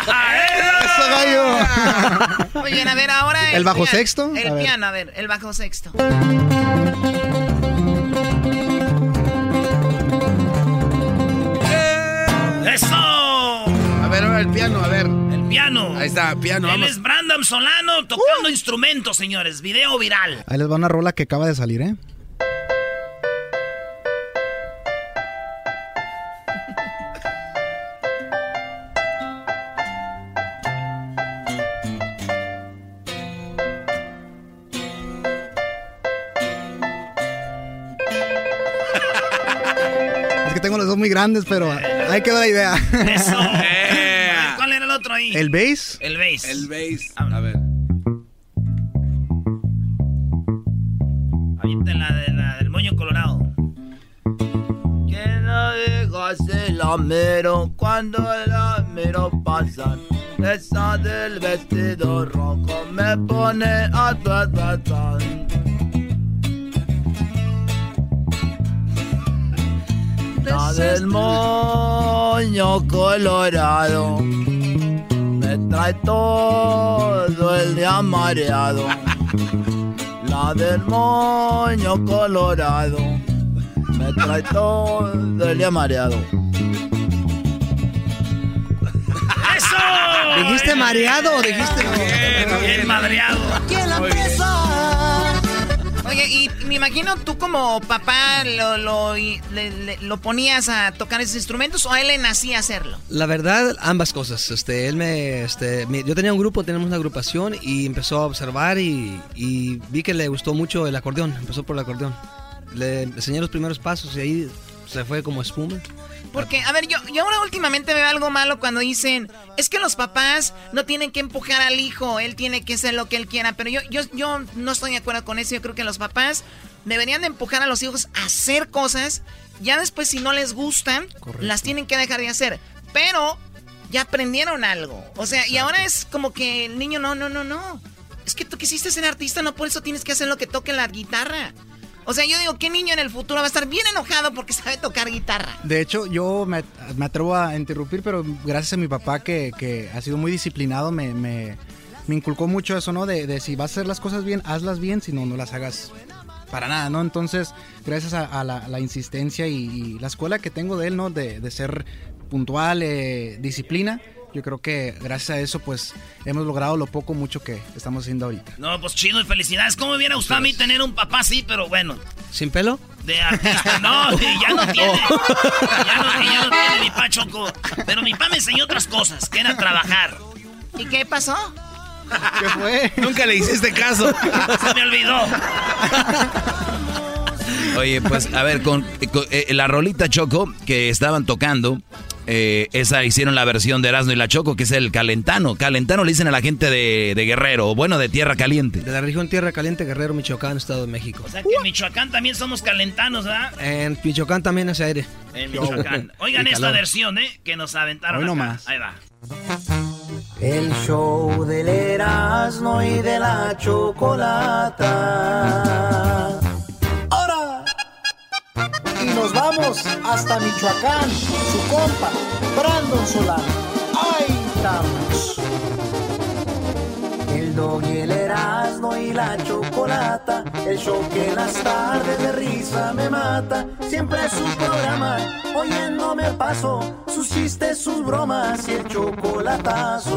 ¡Eso, gallo! Muy bien, a ver, ahora el, bajo sexto. El piano, a ver, el bajo sexto. ¡Eso! A ver, ahora el piano, a ver. El piano. Ahí está, piano, Él vamos. es Brandon Solano tocando instrumentos, señores. Video viral. Ahí les va una rola que acaba de salir, ¿eh? Muy grandes, pero ahí quedó la idea. Eso. A ver, ¿Cuál era el otro ahí? ¿El bass? El bass. El bass. A ver. Ahorita la, de, la del moño colorado. Que no digas el amero cuando el amero pasa. Esa del vestido rojo me pone a tratar. La del moño colorado me trae todo el día mareado. La del moño colorado me trae todo el día mareado. ¡Eso! ¿Dijiste mareado o dijiste Bien madreado. ¿Quién la Oye, y me imagino tú como papá lo, lo, le- le- lo ponías a tocar esos instrumentos o a él le nacía hacerlo. La verdad, ambas cosas. Este, él me, este, mi- yo tenía un grupo, tenemos una agrupación y empezó a observar y, y vi que le gustó mucho el acordeón. Empezó por el acordeón. Le enseñé los primeros pasos y ahí se fue como espuma. Porque, a ver, yo, yo ahora últimamente veo algo malo cuando dicen, es que los papás no tienen que empujar al hijo, él tiene que hacer lo que él quiera. Pero yo, yo, yo no estoy de acuerdo con eso. Yo creo que los papás deberían de empujar a los hijos a hacer cosas. Ya después, si no les gustan, las tienen que dejar de hacer. Pero ya aprendieron algo. O sea, y ahora es como que el niño, no, no, no, no. Es que tú quisiste ser artista, no por eso tienes que hacer lo que toque la guitarra. O sea, yo digo, ¿qué niño en el futuro va a estar bien enojado porque sabe tocar guitarra? De hecho, yo me, me atrevo a interrumpir, pero gracias a mi papá que, ha sido muy disciplinado, me, inculcó mucho eso, ¿no? De, si vas a hacer las cosas bien, hazlas bien, si no, no las hagas para nada, ¿no? Entonces, gracias a, la, insistencia y, la escuela que tengo de él, ¿no? De, de ser puntual, eh, disciplina. Yo creo que gracias a eso, pues, hemos logrado lo poco, mucho que estamos haciendo ahorita. No, pues chido y felicidades. ¿Cómo me hubiera gustado a mí tener un papá así, pero bueno, ¿Sin pelo? de artista? No, sí, ya no tiene. Ya no, ya no tiene mi pa Choco. Pero mi pa me enseñó otras cosas, que era trabajar. ¿Y qué pasó? ¿Qué fue? Nunca le hiciste caso. Se me olvidó. Oye, pues a ver, con, con, eh, la rolita Choco que estaban tocando, eh, esa hicieron la versión de Erasmo y la Choco, que es el calentano. Calentano le dicen a la gente de, de Guerrero, o bueno, de Tierra Caliente. De la región Tierra Caliente, Guerrero, Michoacán, Estado de México. O sea que en Michoacán también somos calentanos, ¿verdad? En Michoacán también hace aire. En Michoacán. Oigan esta versión, ¿eh? Que nos aventaron Hoy nomás. Ahí va. El show del Erasmo y de la Chocolata. Y nos vamos hasta Michoacán, su compa, Brandon Solano. ¡Ahí estamos! El dog y el Erasmo y la Chocolata. El show que en las tardes de risa me mata. Siempre es su programa, oyendo me paso. Sus sus bromas y el chocolatazo.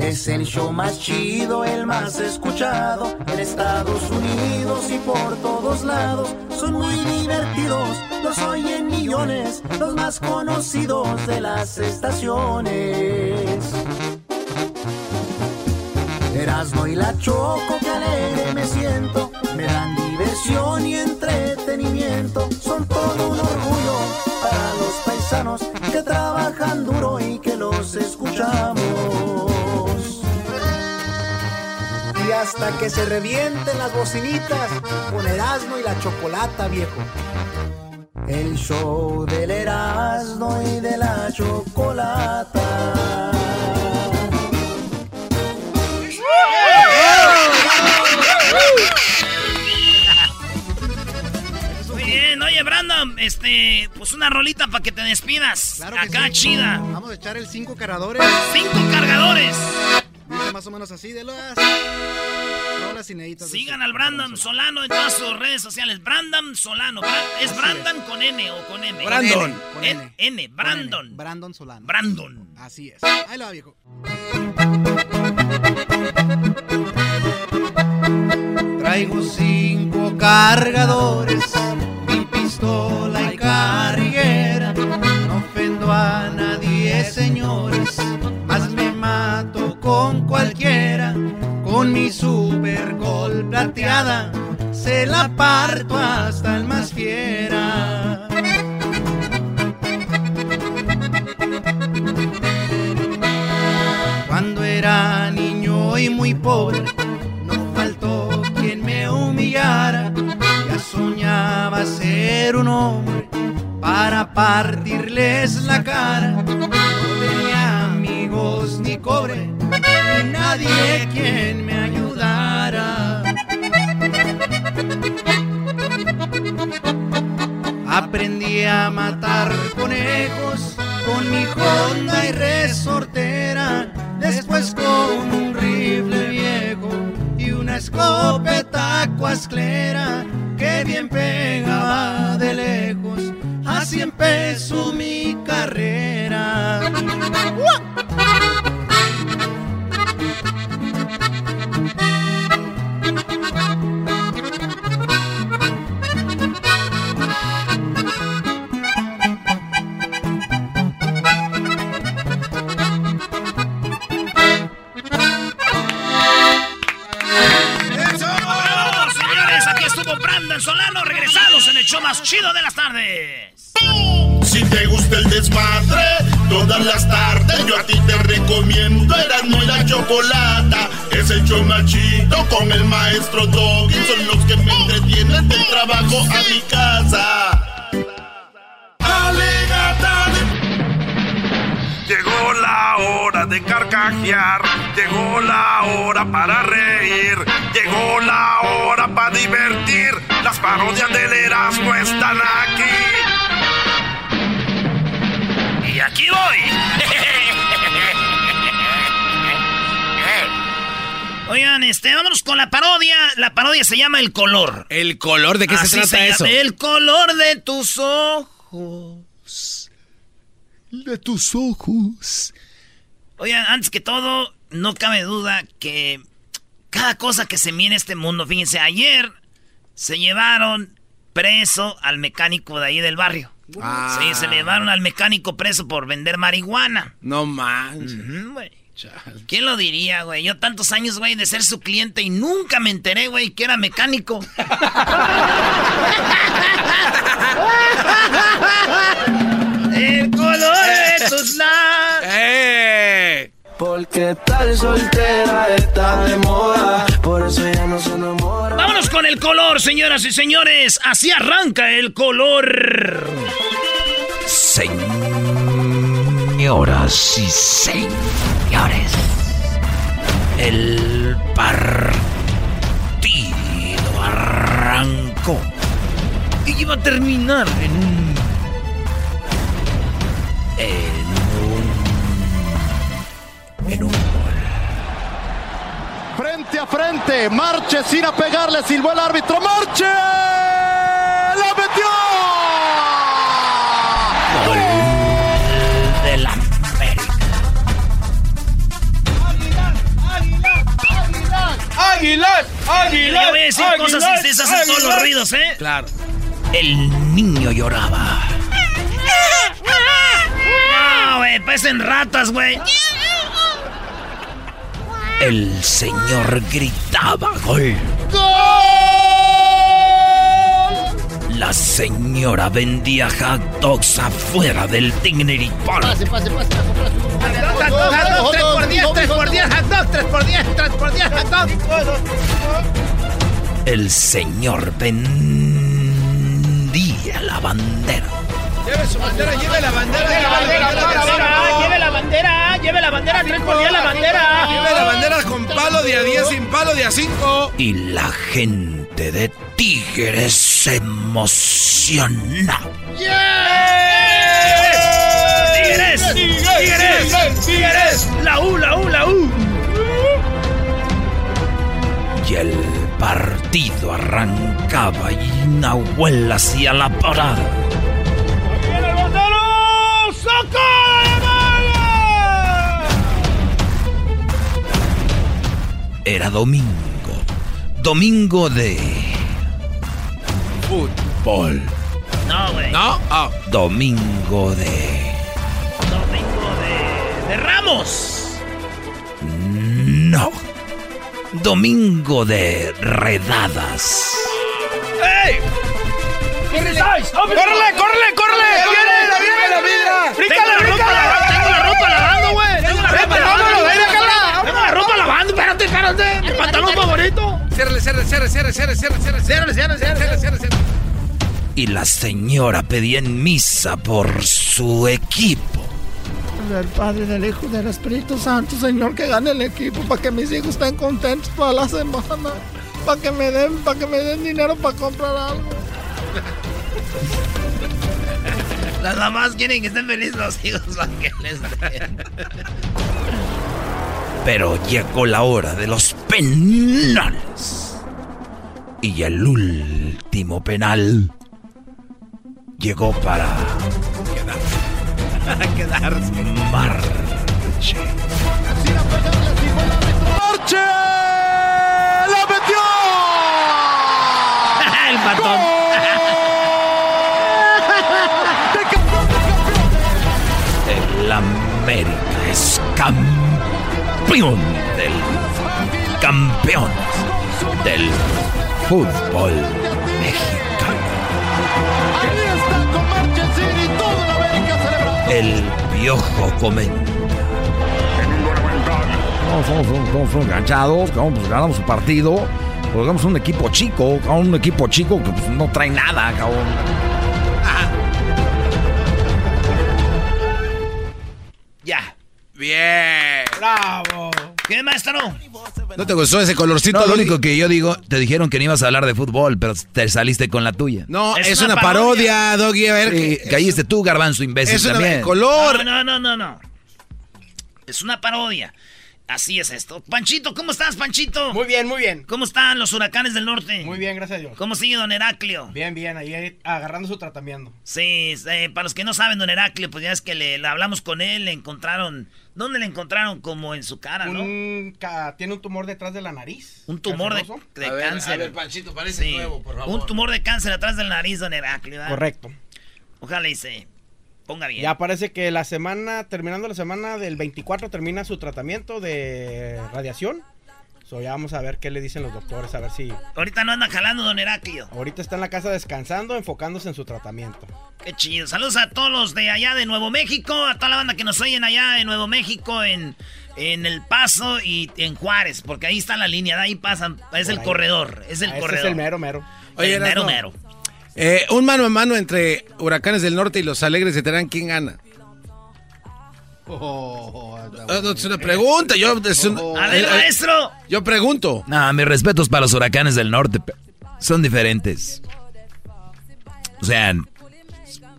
Es el show más chido, el más escuchado en Estados Unidos y por todos lados. Son muy divertidos, los oyen millones, los más conocidos de las estaciones. Erasmo y la Choco, que alegre me siento, me dan diversión y entretenimiento son todo un orgullo para los paisanos que trabajan duro y que los escuchamos. Hasta que se revienten las bocinitas con Erasmo y la chocolata, viejo. El show del Erasmo y de la chocolata. Muy bien, oye Brandon, este, pues una rolita para que te despidas. Acá chida. Vamos a echar el cinco cargadores. Cinco cargadores. Dice más o menos así de las rolas inéditas. Sigan al Brandon Solano en todas sus redes sociales. Brandon Solano. ¿Es Brandon con N o con M? Brandon. Con N. N, Brandon. Brandon Solano. Brandon. Así es. Ahí lo va, viejo. Traigo cinco cargadores, mi pistola y carriguera. No ofendo a nadie, señores, cualquiera. Con mi super gol plateada, se la parto hasta el más fiera. Cuando era niño y muy pobre, no faltó quien me humillara. Ya soñaba ser un hombre para partirles la cara. No tenía amigos ni cobre, nadie quien me ayudara. Aprendí a matar conejos con mi Honda y resortera. Después con un rifle viejo y una escopeta cuasclera que bien pegaba de lejos. Así empezó Es el show más chido con el maestro Doggy. Este, vámonos con la parodia. La parodia se llama El Color. ¿El color? ¿De qué Así se trata llama, eso? El color de tus ojos. De tus ojos. Oigan, antes que todo, no cabe duda que cada cosa que se mira en este mundo, fíjense, ayer se llevaron preso al mecánico de ahí del barrio. Ah. Sí, se le llevaron al mecánico preso por vender marihuana. No manches. Ujú, ¿Quién lo diría, güey? Yo tantos años, güey, de ser su cliente y nunca me enteré, güey, que era mecánico. El color de tus labios. Porque tal soltera está de moda, por eso ya no se enamora. Vámonos con el color, señoras y señores. Así arranca el color. Señoras y señores, el partido arrancó y iba a terminar en un. en un. en un. Frente a frente, Marche sin apegarle, silbó el árbitro, Marche. ¡La metió! ¡Águilas! Le voy a decir cosas y ustedes hacen todos los ruidos, ¿eh? Claro. El niño lloraba. No, güey, parecen ratas, güey. El señor gritaba gol. La señora vendía hot dogs afuera del Dignity Park. Pase, pase, pase, 3 por 10, 3 por 10, hot dogs, 3 por 10, 3 por 10, hot dogs. El señor vendía la bandera. Lleve su bandera, lleve la bandera. Lleve la bandera, lleve la bandera, lleve la bandera, 3 por 10 la bandera. Lleve la bandera con palo de a 10, sin palo de a 5. Y la gente de Tigres emociona. ¡Tigres! ¡Tigres! ¡Tigres! ¡La U, la U, la U! Y el partido arrancaba y Nahuel hacía la parada. ¡Viene el bandero! ¡Saca Era domingo. Domingo de... Fútbol. No, güey. ¿No? Ah. Domingo de... Domingo de... ¡De Ramos! No. Domingo de redadas. ¡Ey! ¡Córrele, córrele, córrele! ¡Viene, la viene, la viene! ¡Bríncala, bríncala! Tengo la ropa lavando, güey. Tengo la ropa lavando. Tengo la ropa lavando. Espérate, espérate. Mi pantalón favorito. Cierre, cierre, cierre, cierre, cierre, cierre, cierre. Cierre, cierre, cierre. Cierre, cierre. Y la señora pedía en misa por su equipo. Del Padre, del Hijo, del Espíritu Santo, Señor, que gane el equipo para que mis hijos estén contentos toda la semana. Para que me den, para que me den dinero para comprar algo. Las mamás quieren que estén felices los hijos para que les den. Pero llegó la hora de los penales. Y el último penal llegó para Para quedarse. Marche. ¡Marche! ¡La metió! el patón. Campeón del campeón del fútbol mexicano. Ahí está con Marchesín y toda la América celebrando. El piojo comenta. No, somos, somos, somos, somos enganchados, pues ganamos un partido, pero ganamos un equipo chico, un equipo chico que pues, no trae nada, cabrón. Ya. ¡Bravo! ¿Qué, maestro? ¿No te gustó ese colorcito? No, lo único que yo digo, te dijeron que no ibas a hablar de fútbol, pero te saliste con la tuya. No, es, Es una, una parodia, Doggy. A ver, Sí, que- caíste tú, garbanzo imbécil es una también. color. No, no, no, no, no. Es una parodia. Así es esto. Panchito, ¿cómo estás, Panchito? Muy bien, muy bien. ¿Cómo están los huracanes del norte? Muy bien, gracias a Dios. ¿Cómo sigue don Heraclio? Bien, bien, ahí agarrando su tratamiento. Sí, eh, para los que no saben, don Heraclio, pues ya es que le, le hablamos con él, le encontraron... ¿Dónde le encontraron? Como en su cara, ¿no? Un ca- tiene un tumor detrás de la nariz. Un tumor de, canceroso. de A ver, cáncer. a ver, Panchito, parece Sí. nuevo, por favor. Un tumor de cáncer atrás del nariz, don Heraclio. ¿verdad? Correcto. Ojalá y se ponga bien. Ya parece que la semana, terminando la semana del 24, termina su tratamiento de radiación. So, ya vamos a ver qué le dicen los doctores, a ver si... Ahorita no anda jalando, don Heraclio. Ahorita está en la casa descansando, enfocándose en su tratamiento. Qué chido. Saludos a todos los de allá de Nuevo México, a toda la banda que nos oyen allá en Nuevo México, en, en El Paso y en Juárez, porque ahí está la línea, de ahí pasan, es el ahí. corredor, es el Ah, ese corredor. es el mero, mero. Oye, el mero mero. Eh, un mano a mano entre Huracanes del Norte y los Alegres de Terán, ¿quién gana? Oh, Ah, no, es una pregunta, yo... es un- A ver, eh, eh, maestro. yo pregunto. No, mis respetos para los huracanes del norte. Son diferentes. O sea,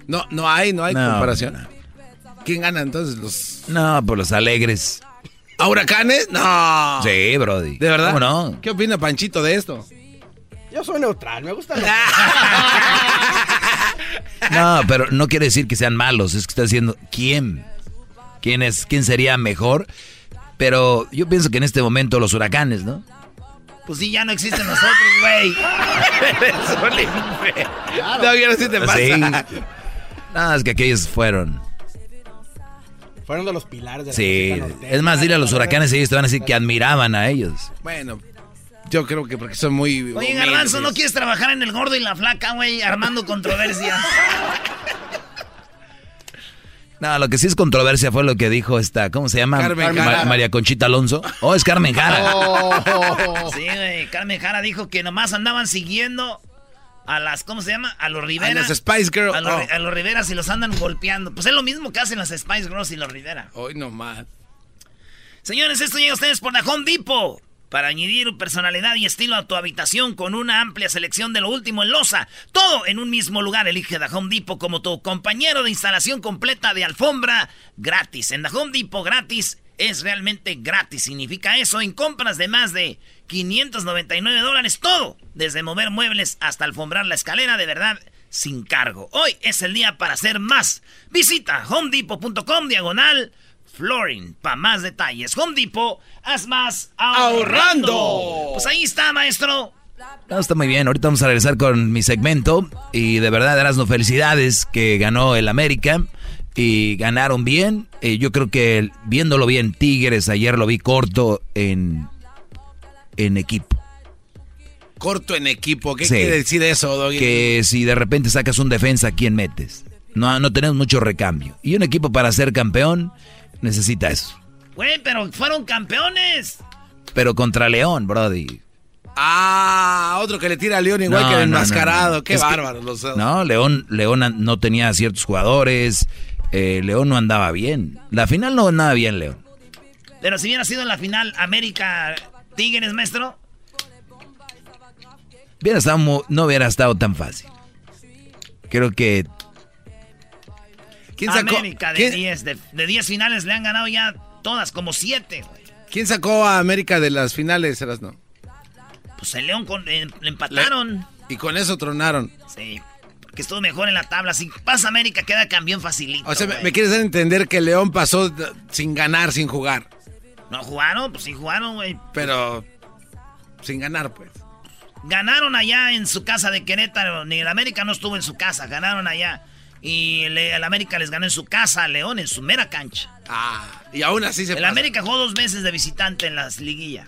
No, no hay, no hay No. comparación. ¿Quién gana entonces? ¿Los no, por los alegres. ¿A Huracanes? No. Sí, Brody. ¿De verdad? ¿Cómo no? ¿Qué opina Panchito de esto? Yo soy neutral, me gusta... No, pero no quiere decir que sean malos. Es que está diciendo quién. ¿Quién es? ¿Quién sería mejor? Pero yo pienso que en este momento los huracanes, ¿no? Pues sí, ya no existen nosotros, güey. Eres un imbécil. No, ahora sí te pasa. Sí. No, es que aquellos fueron. Fueron de los pilares de la Sí. Es más, dile a los huracanes, ellos te van a decir que admiraban a ellos. Bueno, Yo creo que porque son muy. Oye, Garbanzo, ¿no quieres trabajar en el gordo y la flaca, güey? Armando controversias. No, lo que sí es controversia fue lo que dijo esta, ¿cómo se llama? María Conchita Alonso. Oh, es Carmen Jara. Oh. Sí, güey, Carmen Jara dijo que nomás andaban siguiendo a las, ¿cómo se llama? A los Rivera. A las Spice Girls. A los, oh. a los Rivera y los andan golpeando. Pues es lo mismo que hacen las Spice Girls y los Rivera. Hoy nomás. Señores, esto llega a ustedes por la Home Depot para añadir personalidad y estilo a tu habitación con una amplia selección de lo último en losa. Todo en un mismo lugar. Elige The Home Depot como tu compañero de instalación completa de alfombra gratis. En The Home Depot gratis es realmente gratis. Significa eso en compras de más de 599 dólares. Todo. Desde mover muebles hasta alfombrar la escalera. De verdad sin cargo. Hoy es el día para hacer más. Visita homedepot.com diagonal flooring. Para más detalles, Home Depot, haz más ahorrando. Pues ahí está, maestro. está muy bien, ahorita vamos a regresar con mi segmento y de verdad, Erasno, felicidades que ganó el América y ganaron bien. Eh, yo creo que viéndolo bien, Tigres, ayer lo vi corto en, en equipo. Corto en equipo, ¿qué quiere decir eso, Doggy? Que si de repente sacas un defensa, ¿quién metes? No, no tenemos mucho recambio. Y un equipo para ser campeón necesita eso. Güey, pero fueron campeones. Pero contra León, Brody. Ah, otro que le tira a León igual que el enmascarado. Qué bárbaro. no, León, León no tenía ciertos jugadores. Eh, León no andaba bien. La final no andaba bien, León. Pero si hubiera sido la final América Tigres, maestro. Hubiera estado, no hubiera estado tan fácil. Creo que ¿Quién sacó? América de 10 de 10 finales le han ganado ya todas, como 7, ¿Quién sacó a América de las finales, no? Pues el León con, eh, le empataron. y con eso tronaron. Sí, porque estuvo mejor en la tabla. Si pasa América, queda campeón facilito. O sea, me, quieres dar a entender que León pasó sin ganar, sin jugar. No jugaron, pues sí jugaron, güey. Pero sin ganar, pues. Ganaron allá en su casa de Querétaro. Ni el América no estuvo en su casa, ganaron allá. Y el, América les ganó en su casa a León, en su mera cancha. Ah, y aún así se El América jugó dos meses de visitante en las liguillas.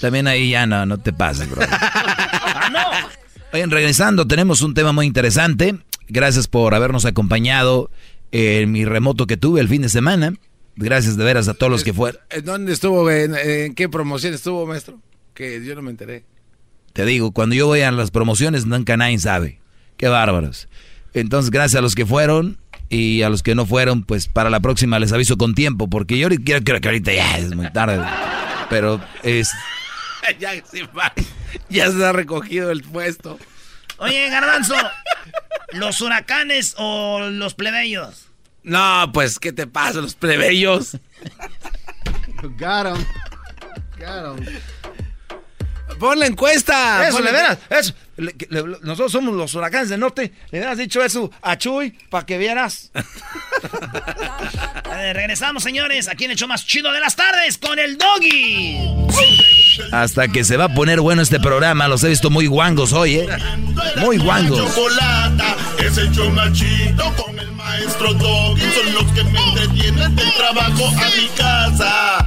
También ahí ya no, no te pases, bro. ah, no. Oigan, regresando, tenemos un tema muy interesante. Gracias por habernos acompañado en mi remoto que tuve el fin de semana. Gracias de veras a todos los que fueron. ¿En dónde estuvo? ¿En, qué promoción estuvo, maestro? Que yo no me enteré. Te digo, cuando yo voy a las promociones, nunca nadie sabe. Qué bárbaros. Entonces, gracias a los que fueron y a los que no fueron, pues para la próxima les aviso con tiempo, porque yo quiero, que ahorita ya es muy tarde. Pero es... ya, se va. ya se ha recogido el puesto. Oye, Garbanzo, ¿los huracanes o los plebeyos? No, pues, ¿qué te pasa, los plebeyos? Got em. Got em. Pon la encuesta. Eso, le veras. Eso. Nosotros somos los huracanes del norte. Le hubieras dicho eso a Chuy para que vieras. regresamos, señores. Aquí en el show más chido de las tardes con el doggy. Hasta que se va a poner bueno este programa. Los he visto muy guangos hoy, ¿eh? Muy guangos. Chocolata es el show más chido con el maestro doggy. Son los que me entretienen del trabajo a mi casa.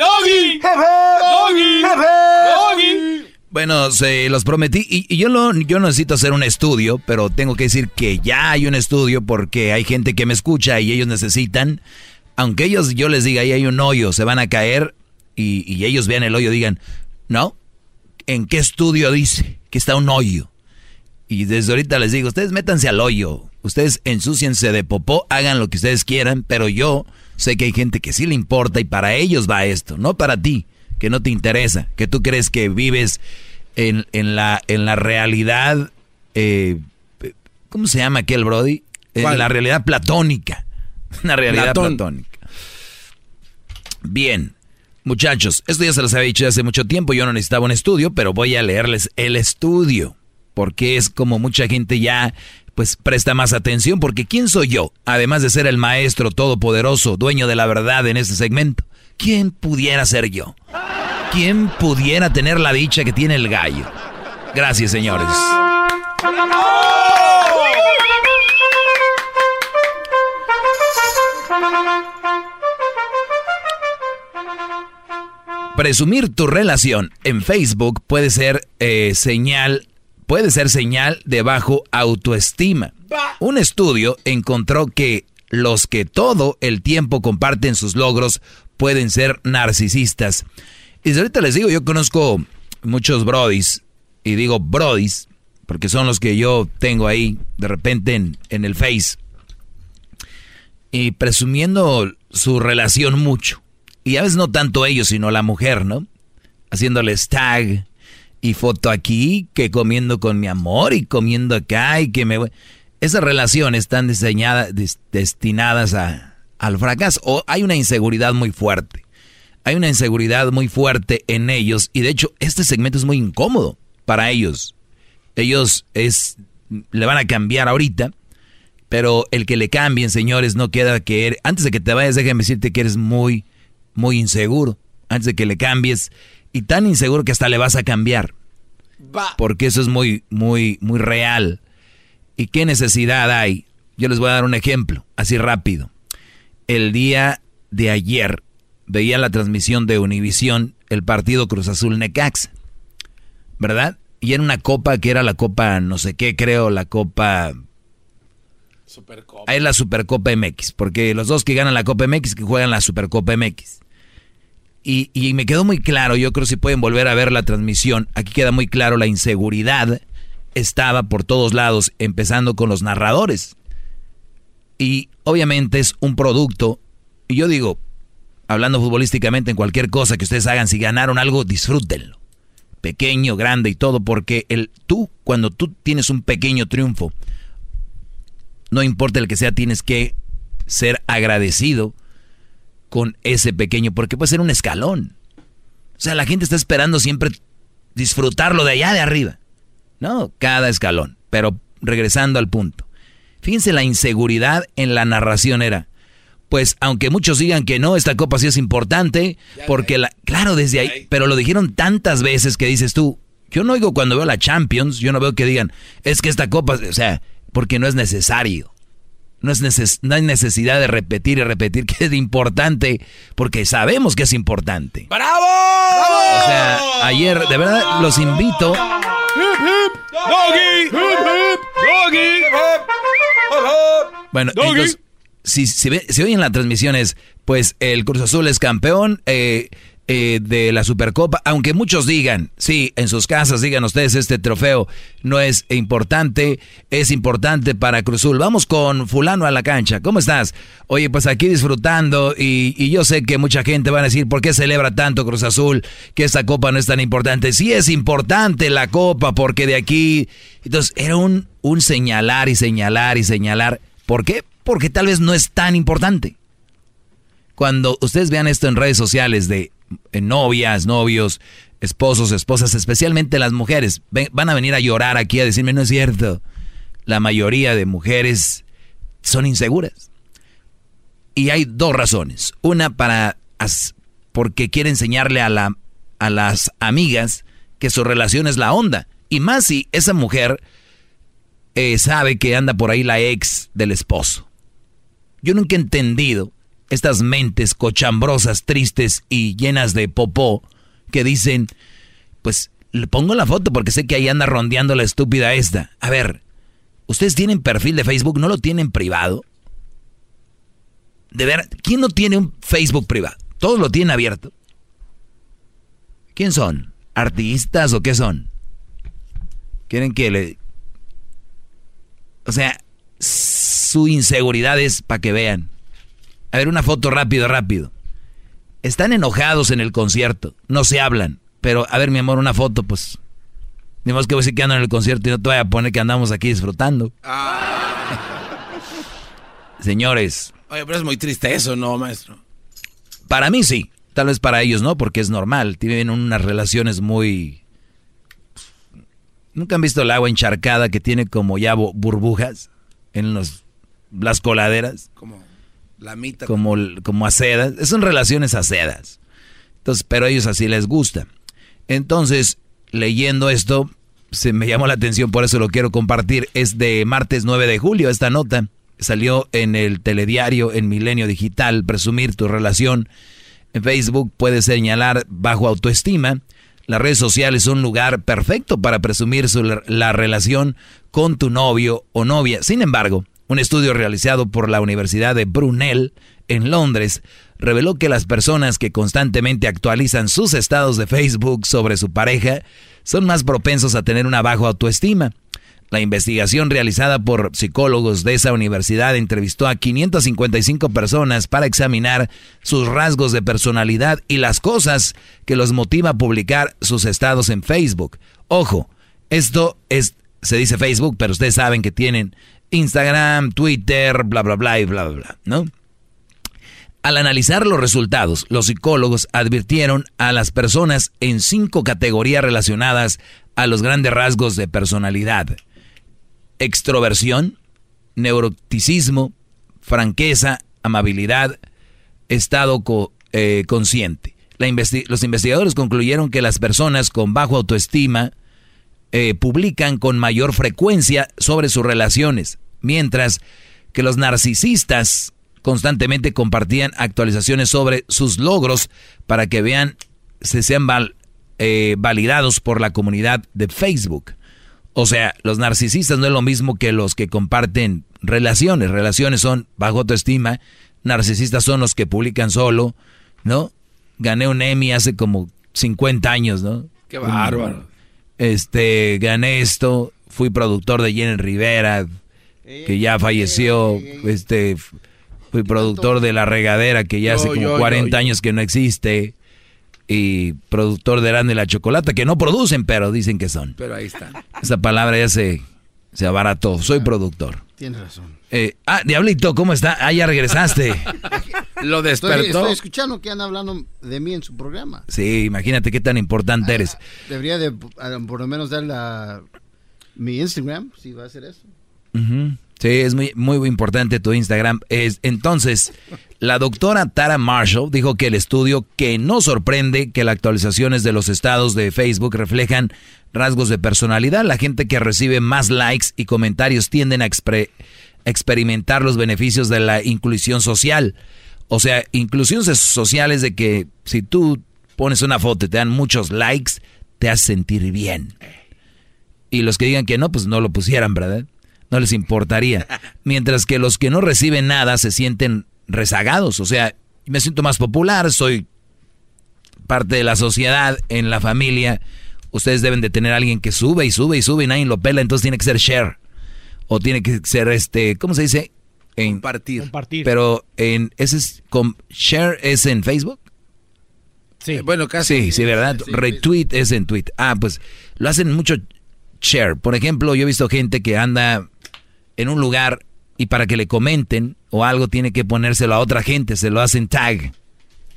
¡Doggy! ¡Doggy! ¡Doggy! Bueno, se los prometí y, yo, lo, yo necesito hacer un estudio, pero tengo que decir que ya hay un estudio porque hay gente que me escucha y ellos necesitan, aunque ellos yo les diga ahí hay un hoyo, se van a caer y, y ellos vean el hoyo digan, no, ¿en qué estudio dice que está un hoyo? Y desde ahorita les digo, ustedes métanse al hoyo, ustedes ensúciense de popó, hagan lo que ustedes quieran, pero yo Sé que hay gente que sí le importa y para ellos va esto, no para ti, que no te interesa, que tú crees que vives en, la, en la realidad, eh, ¿cómo se llama aquel Brody? En la realidad platónica. Una realidad platónica. Bien. Muchachos, esto ya se los había dicho hace mucho tiempo, yo no necesitaba un estudio, pero voy a leerles el estudio, porque es como mucha gente ya pues presta más atención, porque ¿quién soy yo? Además de ser el maestro todopoderoso, dueño de la verdad en este segmento, ¿quién pudiera ser yo? ¿Quién pudiera tener la dicha que tiene el gallo? Gracias, señores. Presumir tu relación en Facebook puede ser eh, señal, puede ser señal de bajo autoestima. Un estudio encontró que los que todo el tiempo comparten sus logros pueden ser narcisistas. Y ahorita les digo, yo conozco muchos brodis, y digo brodis, porque son los que yo tengo ahí de repente en, en el Face, y presumiendo su relación mucho. Y a veces no tanto ellos, sino la mujer, ¿no? Haciéndoles tag y foto aquí, que comiendo con mi amor y comiendo acá y que me... Esas relaciones están diseñadas, destinadas a, al fracaso. O hay una inseguridad muy fuerte. Hay una inseguridad muy fuerte en ellos y de hecho este segmento es muy incómodo para ellos. Ellos es, le van a cambiar ahorita, pero el que le cambien, señores, no queda que... Er, antes de que te vayas, déjenme decirte que eres muy muy inseguro antes de que le cambies y tan inseguro que hasta le vas a cambiar. Porque eso es muy, muy, muy real. ¿Y qué necesidad hay? Yo les voy a dar un ejemplo, así rápido. El día de ayer veía la transmisión de Univisión, el partido Cruz Azul Necax, ¿verdad? Y era una copa que era la copa, no sé qué, creo, la copa Supercopa. Es la Supercopa MX, porque los dos que ganan la Copa MX que juegan la Supercopa MX. Y, y, me quedó muy claro, yo creo si pueden volver a ver la transmisión, aquí queda muy claro la inseguridad estaba por todos lados, empezando con los narradores. Y obviamente es un producto, y yo digo, hablando futbolísticamente en cualquier cosa que ustedes hagan, si ganaron algo, disfrútenlo. Pequeño, grande y todo, porque el, tú, cuando tú tienes un pequeño triunfo, no importa el que sea, tienes que ser agradecido con ese pequeño, porque puede ser un escalón. O sea, la gente está esperando siempre disfrutarlo de allá de arriba. No, cada escalón. Pero regresando al punto. Fíjense la inseguridad en la narración era. Pues aunque muchos digan que no, esta copa sí es importante, porque la... Claro, desde ahí, pero lo dijeron tantas veces que dices tú, yo no oigo cuando veo la Champions, yo no veo que digan, es que esta copa, o sea, porque no es necesario. No, es no hay necesidad de repetir y repetir que es importante, porque sabemos que es importante. ¡Bravo! O sea, ayer, de verdad, los invito. Bueno, entonces, si, si, si oyen las transmisiones, pues el Cruz Azul es campeón, eh, eh, de la Supercopa, aunque muchos digan, sí, en sus casas digan ustedes, este trofeo no es importante, es importante para Cruzul. Vamos con fulano a la cancha, ¿cómo estás? Oye, pues aquí disfrutando y, yo sé que mucha gente va a decir, ¿por qué celebra tanto Cruz Azul? Que esta copa no es tan importante. Sí es importante la copa porque de aquí... Entonces era un, un señalar y señalar y señalar. ¿Por qué? Porque tal vez no es tan importante. Cuando ustedes vean esto en redes sociales de novias, novios, esposos, esposas, especialmente las mujeres, van a venir a llorar aquí a decirme, no es cierto. La mayoría de mujeres son inseguras. Y hay dos razones. Una para porque quiere enseñarle a, la, a las amigas que su relación es la onda. Y más si esa mujer eh, sabe que anda por ahí la ex del esposo. Yo nunca he entendido estas mentes cochambrosas, tristes y llenas de popó que dicen, pues le pongo la foto porque sé que ahí anda rondeando la estúpida esta. A ver, ¿ustedes tienen perfil de Facebook? ¿No lo tienen privado? De ver, ¿quién no tiene un Facebook privado? Todos lo tienen abierto. ¿Quién son? ¿Artistas o qué son? ¿Quieren que le... O sea, su inseguridad es para que vean. A ver, una foto rápido, rápido. Están enojados en el concierto, no se hablan. Pero, a ver, mi amor, una foto, pues. Ni más que voy a decir que ando en el concierto y no te voy a poner que andamos aquí disfrutando. Ah. Señores, Oye, pero es muy triste eso, ¿no, maestro? Para mí sí. Tal vez para ellos no, porque es normal. Tienen unas relaciones muy... ¿Nunca han visto el agua encharcada que tiene como ya burbujas en los, las coladeras? Como la mitad. Como, como acedas. Son relaciones acedas. Entonces, pero a ellos así les gusta. Entonces, leyendo esto, se me llamó la atención, por eso lo quiero compartir. Es de martes 9 de julio esta nota. Salió en el telediario en Milenio Digital. Presumir tu relación en Facebook puede señalar bajo autoestima. Las redes sociales son un lugar perfecto para presumir la relación con tu novio o novia. Sin embargo, un estudio realizado por la Universidad de Brunel en Londres reveló que las personas que constantemente actualizan sus estados de Facebook sobre su pareja son más propensos a tener una baja autoestima. La investigación realizada por psicólogos de esa universidad entrevistó a 555 personas para examinar sus rasgos de personalidad y las cosas que los motiva a publicar sus estados en Facebook. Ojo, esto es, se dice Facebook, pero ustedes saben que tienen Instagram, Twitter, bla, bla, bla y bla, bla, bla, ¿no? Al analizar los resultados, los psicólogos advirtieron a las personas en cinco categorías relacionadas a los grandes rasgos de personalidad extroversión, neuroticismo, franqueza, amabilidad, estado eh, consciente. los investigadores concluyeron que las personas con bajo autoestima eh, publican con mayor frecuencia sobre sus relaciones, mientras que los narcisistas constantemente compartían actualizaciones sobre sus logros para que vean, se sean eh, validados por la comunidad de Facebook. O sea, los narcisistas no es lo mismo que los que comparten relaciones. Relaciones son bajo autoestima. Narcisistas son los que publican solo, ¿no? Gané un Emmy hace como 50 años, ¿no? Bárbaro. Este, gané esto, fui productor de Jenny Rivera, que ya falleció, este, fui productor de La Regadera, que ya hace como 40 años que no existe y productor de Grande la Chocolata, que no producen, pero dicen que son. Pero ahí está. Esa palabra ya se, se abarató. Soy productor. Tienes razón. Eh, ah, Diablito, ¿cómo está? Ah, ya regresaste. Lo despertó. Estoy, escuchando que andan hablando de mí en su programa. Sí, imagínate qué tan importante eres. Debería de por lo menos dar la, mi Instagram, si va a hacer eso. Sí, es muy, muy importante tu Instagram. Es, entonces, la doctora Tara Marshall dijo que el estudio que no sorprende que las actualizaciones de los estados de Facebook reflejan rasgos de personalidad. La gente que recibe más likes y comentarios tienden a experimentar los beneficios de la inclusión social. O sea, inclusión social es de que si tú pones una foto y te dan muchos likes, te hace sentir bien. Y los que digan que no, pues no lo pusieran, ¿verdad? No les importaría. Mientras que los que no reciben nada se sienten rezagados. O sea, me siento más popular, soy parte de la sociedad, en la familia. Ustedes deben de tener a alguien que sube y sube y sube y nadie lo pela, entonces tiene que ser share. O tiene que ser este, ¿cómo se dice? En, compartir. compartir. Pero en ese es share es en Facebook. Sí. Eh, bueno, casi. Sí, sí, ¿verdad? Retweet es en tweet. Ah, pues lo hacen mucho share. Por ejemplo, yo he visto gente que anda en un lugar y para que le comenten o algo tiene que ponérselo a otra gente, se lo hacen tag.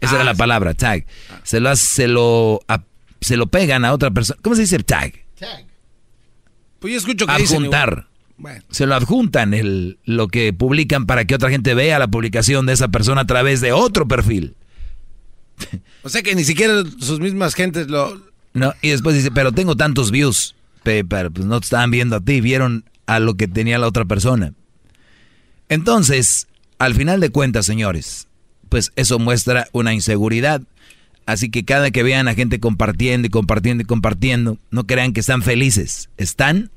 Esa era ah, la palabra, tag. Se lo, se lo, se lo pegan a otra persona. ¿Cómo se dice tag? Tag. Pues yo escucho que Adjuntar. Se lo adjuntan el, lo que publican para que otra gente vea la publicación de esa persona a través de otro perfil. O sea que ni siquiera sus mismas gentes lo... No, y después dice, pero tengo tantos views. Pero pues no te estaban viendo a ti, vieron a lo que tenía la otra persona. Entonces, al final de cuentas, señores, pues eso muestra una inseguridad. Así que cada que vean a gente compartiendo y compartiendo y compartiendo, no crean que están felices. Están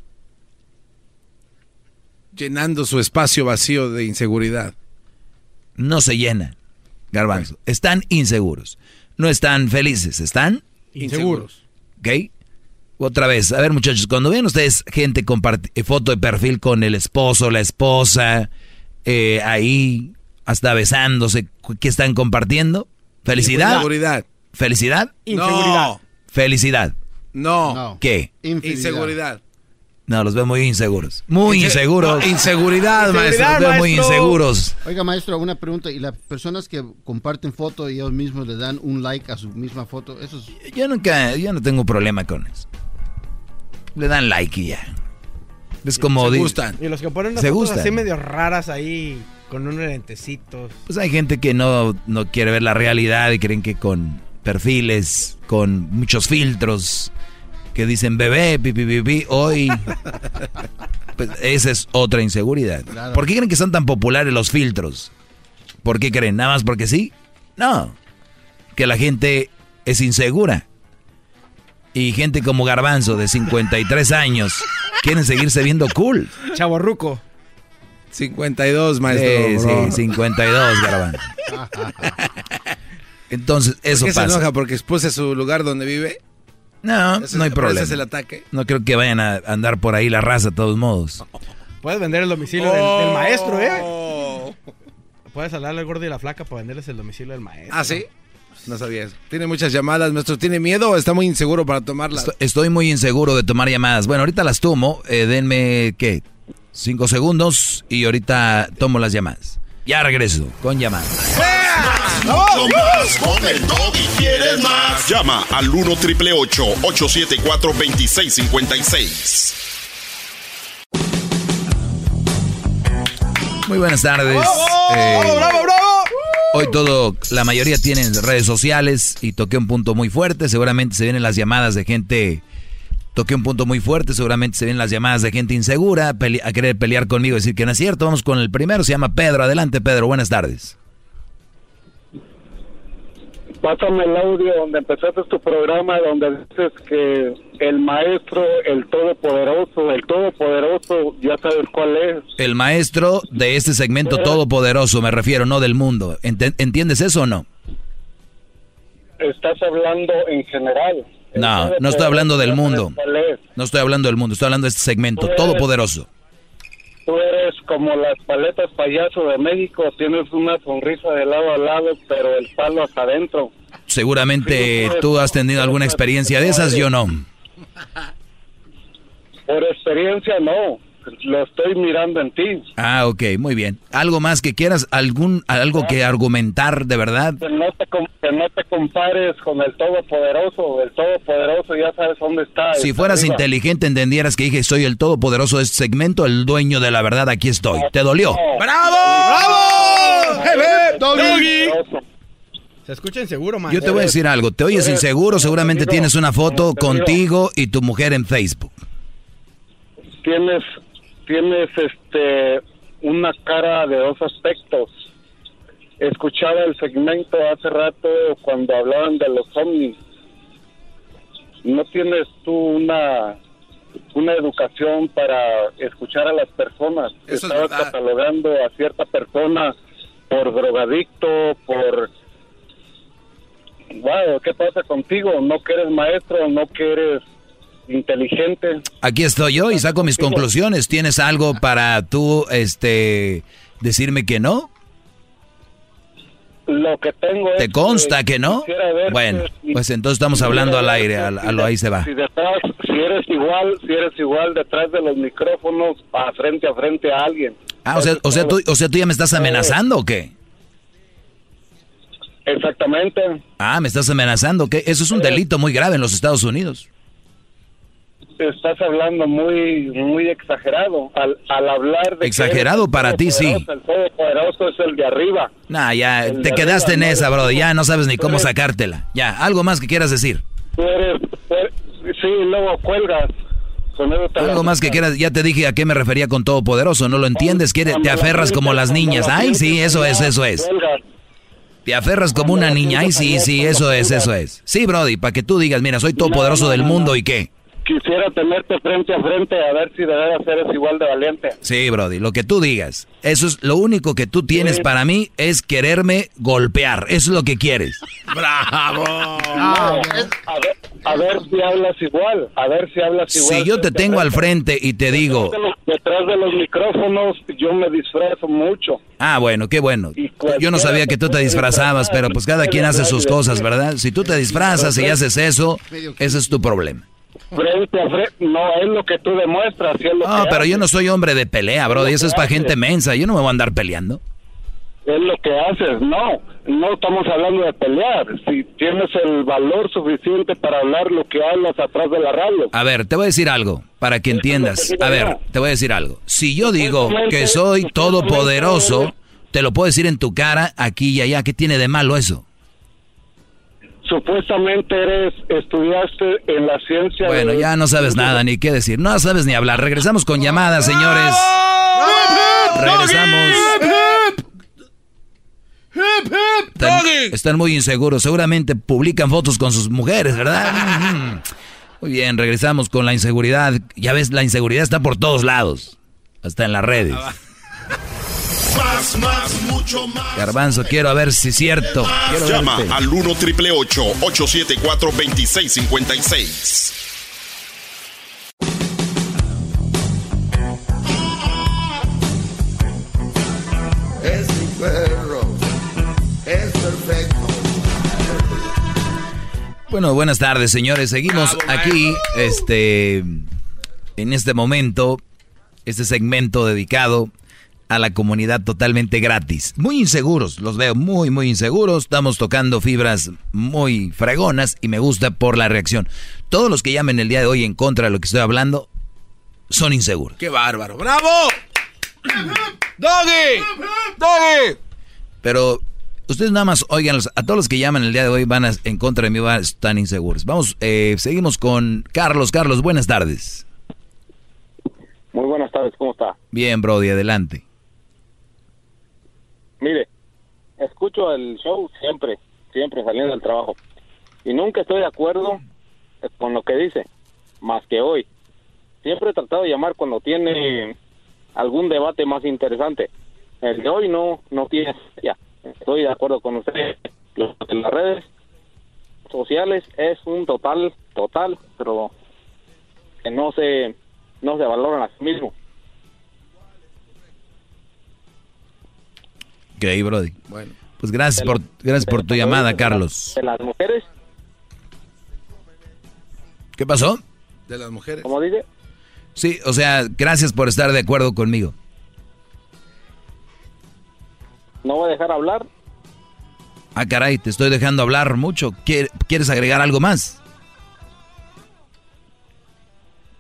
llenando su espacio vacío de inseguridad. No se llena, garbanzo. Están inseguros. No están felices, están inseguros. ¿Ok? Otra vez, a ver muchachos, cuando ven ustedes gente foto de perfil con el esposo, la esposa, eh, ahí hasta besándose, ¿qué están compartiendo? ¿Felicidad? Inseguridad. ¿Felicidad? Inseguridad. Felicidad. No. ¿Qué? Inseguridad. No, los veo muy inseguros. Muy Inse- inseguros. no, inseguridad, maestro. Los veo muy inseguros. Oiga, maestro, una pregunta. ¿Y las personas que comparten foto y ellos mismos le dan un like a su misma foto? Eso es... Yo nunca, yo no tengo problema con eso. Le dan like y ya. Es como... di- Y los que ponen las Se fotos gustan. así medio raras ahí, con unos lentecitos. Pues hay gente que no, no quiere ver la realidad y creen que con perfiles, con muchos filtros, que dicen bebé, pipi, pipi, hoy. Pues esa es otra inseguridad. Claro. ¿Por qué creen que son tan populares los filtros? ¿Por qué creen? ¿Nada más porque sí? No. Que la gente es insegura. Y gente como Garbanzo, de 53 años, quieren seguirse viendo cool. Chaborruco. 52, maestro. Sí, bro. sí, 52, Garbanzo. Entonces, eso ¿Por qué se pasa. enoja? ¿Porque expuse su lugar donde vive? No, Ese no hay es- problema. ese es el ataque. No creo que vayan a andar por ahí la raza de todos modos. Puedes vender el domicilio del, Oh. del maestro, ¿eh? Puedes hablarle al gordo y la flaca para venderles el domicilio del maestro. ¿Ah, sí? No sabía eso. Tiene muchas llamadas, maestro. ¿Tiene miedo o está muy inseguro para tomarlas? Estoy, estoy muy inseguro de tomar llamadas. Bueno, ahorita las tomo. eh, denme, ¿qué? Cinco segundos y ahorita tomo las llamadas. Ya regreso con llamadas. Mucho más con el doggy. ¿Quieres más? Llama al 1 triple 874 2656. Muy buenas tardes. Eh, Hoy todo, la mayoría tienen redes sociales y toqué un punto muy fuerte. Seguramente se vienen las llamadas de gente. Toqué un punto muy fuerte. Seguramente se vienen las llamadas de gente insegura a querer pelear conmigo decir que no es cierto. Vamos con el primero. Se llama Pedro. Adelante, Pedro. Buenas tardes. Pásame el audio donde empezaste tu programa, donde dices que el maestro, el todopoderoso, el todopoderoso, ya sabes cuál es. El maestro de este segmento todopoderoso, me refiero, no del mundo. ¿Entiendes eso o no? Estás hablando en general. No, no estoy hablando del mundo. No estoy hablando del mundo, estoy hablando de este segmento todopoderoso. Tú eres como las paletas payaso de México, tienes una sonrisa de lado a lado, pero el palo hasta adentro. Seguramente tú has tenido alguna experiencia de esas, yo no. Por experiencia no, lo estoy mirando en ti. Ah, ok, muy bien. ¿Algo más que quieras? ¿Algún, algo que argumentar de verdad? Que no, te, que no te compares con el Todopoderoso, el Todopoderoso ya sabes dónde está. Si está fueras arriba. inteligente, entendieras que dije soy el todopoderoso de este segmento, el dueño de la verdad, aquí estoy. ¿Te dolió? ¡Bravo! ¡Bravo! ¡Hey, hey, doggy! Se escucha inseguro, man. Yo te voy a decir algo, te oyes inseguro, seguramente tienes una foto contigo y tu mujer en Facebook. Tienes, tienes este, una cara de dos aspectos. Escuchaba el segmento hace rato cuando hablaban de los ovnis. ¿No tienes tú una, una educación para escuchar a las personas? Eso es Estabas catalogando a cierta persona por drogadicto, por... Wow, ¿qué pasa contigo? ¿No que eres maestro? ¿No que eres inteligente? Aquí estoy yo y saco mis conclusiones. ¿Tienes algo para tú, este, decirme que no? Lo que tengo es ¿Te consta que no? Bueno, si- pues entonces estamos hablando al aire, a, lo ahí se va. Si detrás, si eres igual, si eres igual detrás de los micrófonos, a frente a frente a alguien. Ah, o sea, o sea, tú, o sea, tú ya me estás amenazando o qué? Exactamente. Ah, me estás amenazando, ¿o ¿qué? Eso es un delito muy grave en los Estados Unidos. Estás hablando muy muy exagerado al, al hablar de Exagerado que para ti, sí. El todopoderoso es el de arriba. Nah, ya, El te quedaste en arriba, esa, no, bro. Ya no sabes ni cómo eres- sacártela. Ya, algo más que quieras decir. Tú eres, tú eres- sí, luego cuelgas. Con eso te Algo más que quieras, ya te dije a qué me refería con todopoderoso, no lo entiendes, quiere, te aferras como las niñas. Ay, sí, eso es, eso es. Te aferras como una niña, ay, sí, sí, eso es, eso es. Sí, Brody, para que tú digas, mira, soy todopoderoso del mundo y qué. Quisiera tenerte frente a frente a ver si de veras eres igual de valiente. Sí, Brody, lo que tú digas. Eso es lo único que tú tienes para mí es quererme golpear. Eso es lo que quieres. ¡Bravo! No, es- a, ver, a ver si hablas igual, a ver si hablas igual. Si yo te tengo al frente y te digo, Detrás de los- Detrás de los micrófonos yo me disfrazo mucho. ah, bueno, qué bueno. Yo no sabía que tú te disfrazabas, pero pues cada quien hace sus cosas, ¿verdad? Si tú te disfrazas y haces eso, ese es tu problema. Frente a frente, no es lo que tú demuestras. Es lo no, pero yo no soy hombre de pelea, bro, y eso es para gente mensa, yo no me voy a andar peleando. Es lo que haces, no, no estamos hablando de pelear, si tienes el valor suficiente para hablar lo que hablas atrás de la radio. A ver, te voy a decir algo, para que entiendas, a ver, te voy a decir algo, si yo digo que soy todopoderoso, te lo puedo decir en tu cara, aquí y allá, ¿qué tiene de malo eso? Supuestamente eres, estudiaste en la ciencia. Bueno, ya no sabes nada ni qué decir, no sabes ni hablar. Regresamos con llamadas, señores. Regresamos. Están, están, muy inseguros, seguramente publican fotos con sus mujeres, ¿verdad? Muy bien, regresamos con la inseguridad. Ya ves, la inseguridad está por todos lados, hasta en las redes. Más, más, mucho más. Garbanzo, quiero ver si es cierto. Llama al 1 triple 874 2656. Es mi perro. Es perfecto. Bueno, buenas tardes, señores. Seguimos aquí, este, en este momento, este segmento dedicado a la comunidad totalmente gratis. Muy inseguros, los veo muy, muy inseguros. Estamos tocando fibras muy fregonas y me gusta por la reacción. Todos los que llamen el día de hoy en contra de lo que estoy hablando son inseguros. ¡Qué bárbaro! ¡Bravo! ¡Doggy! ¡Doggy! Pero ustedes nada más oigan, a todos los que llaman el día de hoy van en contra de mí, van, están inseguros. Vamos, eh, seguimos con Carlos. Carlos, buenas tardes. Muy buenas tardes, ¿cómo está? Bien, Brody, adelante. Mire, escucho el show siempre, siempre saliendo del trabajo. Y nunca estoy de acuerdo con lo que dice, más que hoy. Siempre he tratado de llamar cuando tiene algún debate más interesante. El de hoy no, no tiene. Ya, estoy de acuerdo con usted. Lo en las redes sociales es un total, total, pero que no se, no se valoran a sí mismo. Ok, Brody. Bueno. Pues gracias por, gracias por tu llamada, Carlos. ¿De las mujeres? ¿Qué pasó? De las mujeres. ¿Cómo dice? Sí, o sea, gracias por estar de acuerdo conmigo. ¿No voy a dejar hablar? Ah, caray, te estoy dejando hablar mucho. ¿Quieres agregar algo más?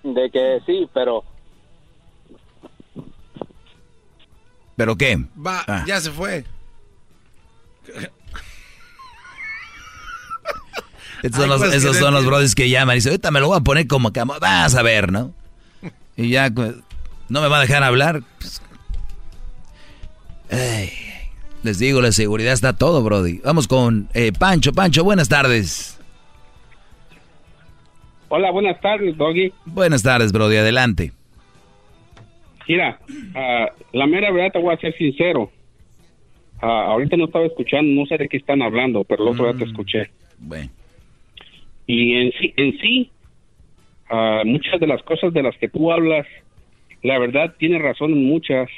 De que sí, pero ¿Pero qué? Va, ah. ya se fue. Esos son, los, pues, esos son los brothers que llaman y dicen, ahorita me lo voy a poner como que vas a ver, ¿no? Y ya, pues, no me va a dejar hablar. Pues, les digo, la seguridad está todo, Brody. Vamos con eh, Pancho. Pancho, buenas tardes. Hola, buenas tardes, Doggy. Buenas tardes, Brody. Adelante. Mira, uh, la mera verdad te voy a ser sincero. Uh, ahorita no estaba escuchando, no sé de qué están hablando, pero el otro día te mm. escuché. Bueno. Y en sí, en sí uh, muchas de las cosas de las que tú hablas, la verdad tienes razón en muchas,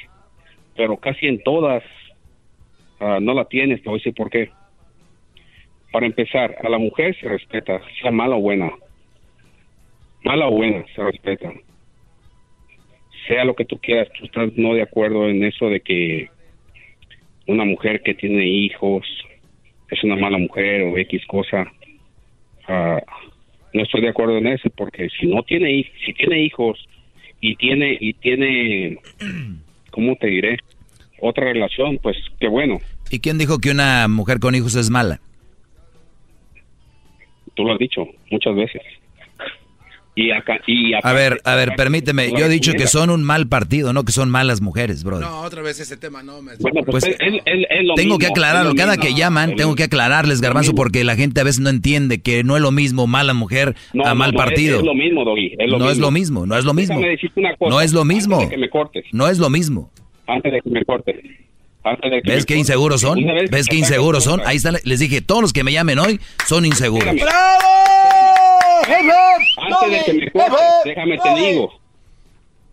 pero casi en todas no la tienes, te voy a decir por qué. Para empezar, a la mujer se respeta, sea mala o buena. Mala o buena, se respeta sea lo que tú quieras, tú estás no de acuerdo en eso de que una mujer que tiene hijos es una mala mujer o X cosa. Ah, no estoy de acuerdo en eso porque si no tiene si tiene hijos y tiene y tiene cómo te diré otra relación pues qué bueno. Y quién dijo que una mujer con hijos es mala tú lo has dicho muchas veces y acá, y a ver, a ver, permíteme. Yo he dicho que son un mal partido, no que son malas mujeres, bro. No, otra vez ese tema no me. Bueno, pues, pues tengo que aclararlo. Cada que llaman, tengo que aclararles, Garbanzo, porque la gente a veces no entiende que no es lo mismo mala mujer a mal partido. Es, lo mismo, Doggy. no es lo mismo, no es lo mismo. no es lo mismo. que me cortes. No es lo mismo. Antes de que me cortes. ¿Ves qué inseguros son? ¿Ves qué inseguros son? Ahí están, les dije, todos los que me llamen hoy son inseguros. Antes de que me corte, déjame te digo.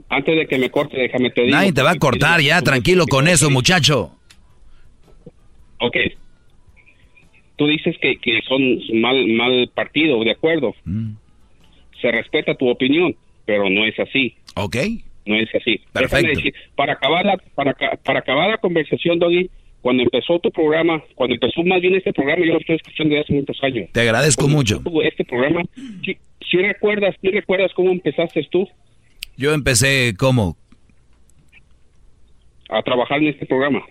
Antes de que me corte, déjame te digo. Nadie te va a cortar ya, tranquilo con eso, muchacho. Ok. Tú dices que, que son mal, mal partido, ¿de acuerdo? Mm. se respeta tu opinión, pero no es así. Ok. No es así. Perfecto. Decir, para acabar la, para, para acabar la conversación, Doggy, cuando empezó tu programa, cuando empezó más bien este programa, yo lo estoy escuchando desde hace muchos años. Te agradezco mucho. Este programa, si, si recuerdas, si recuerdas cómo empezaste tú Yo empecé como, a trabajar en este programa.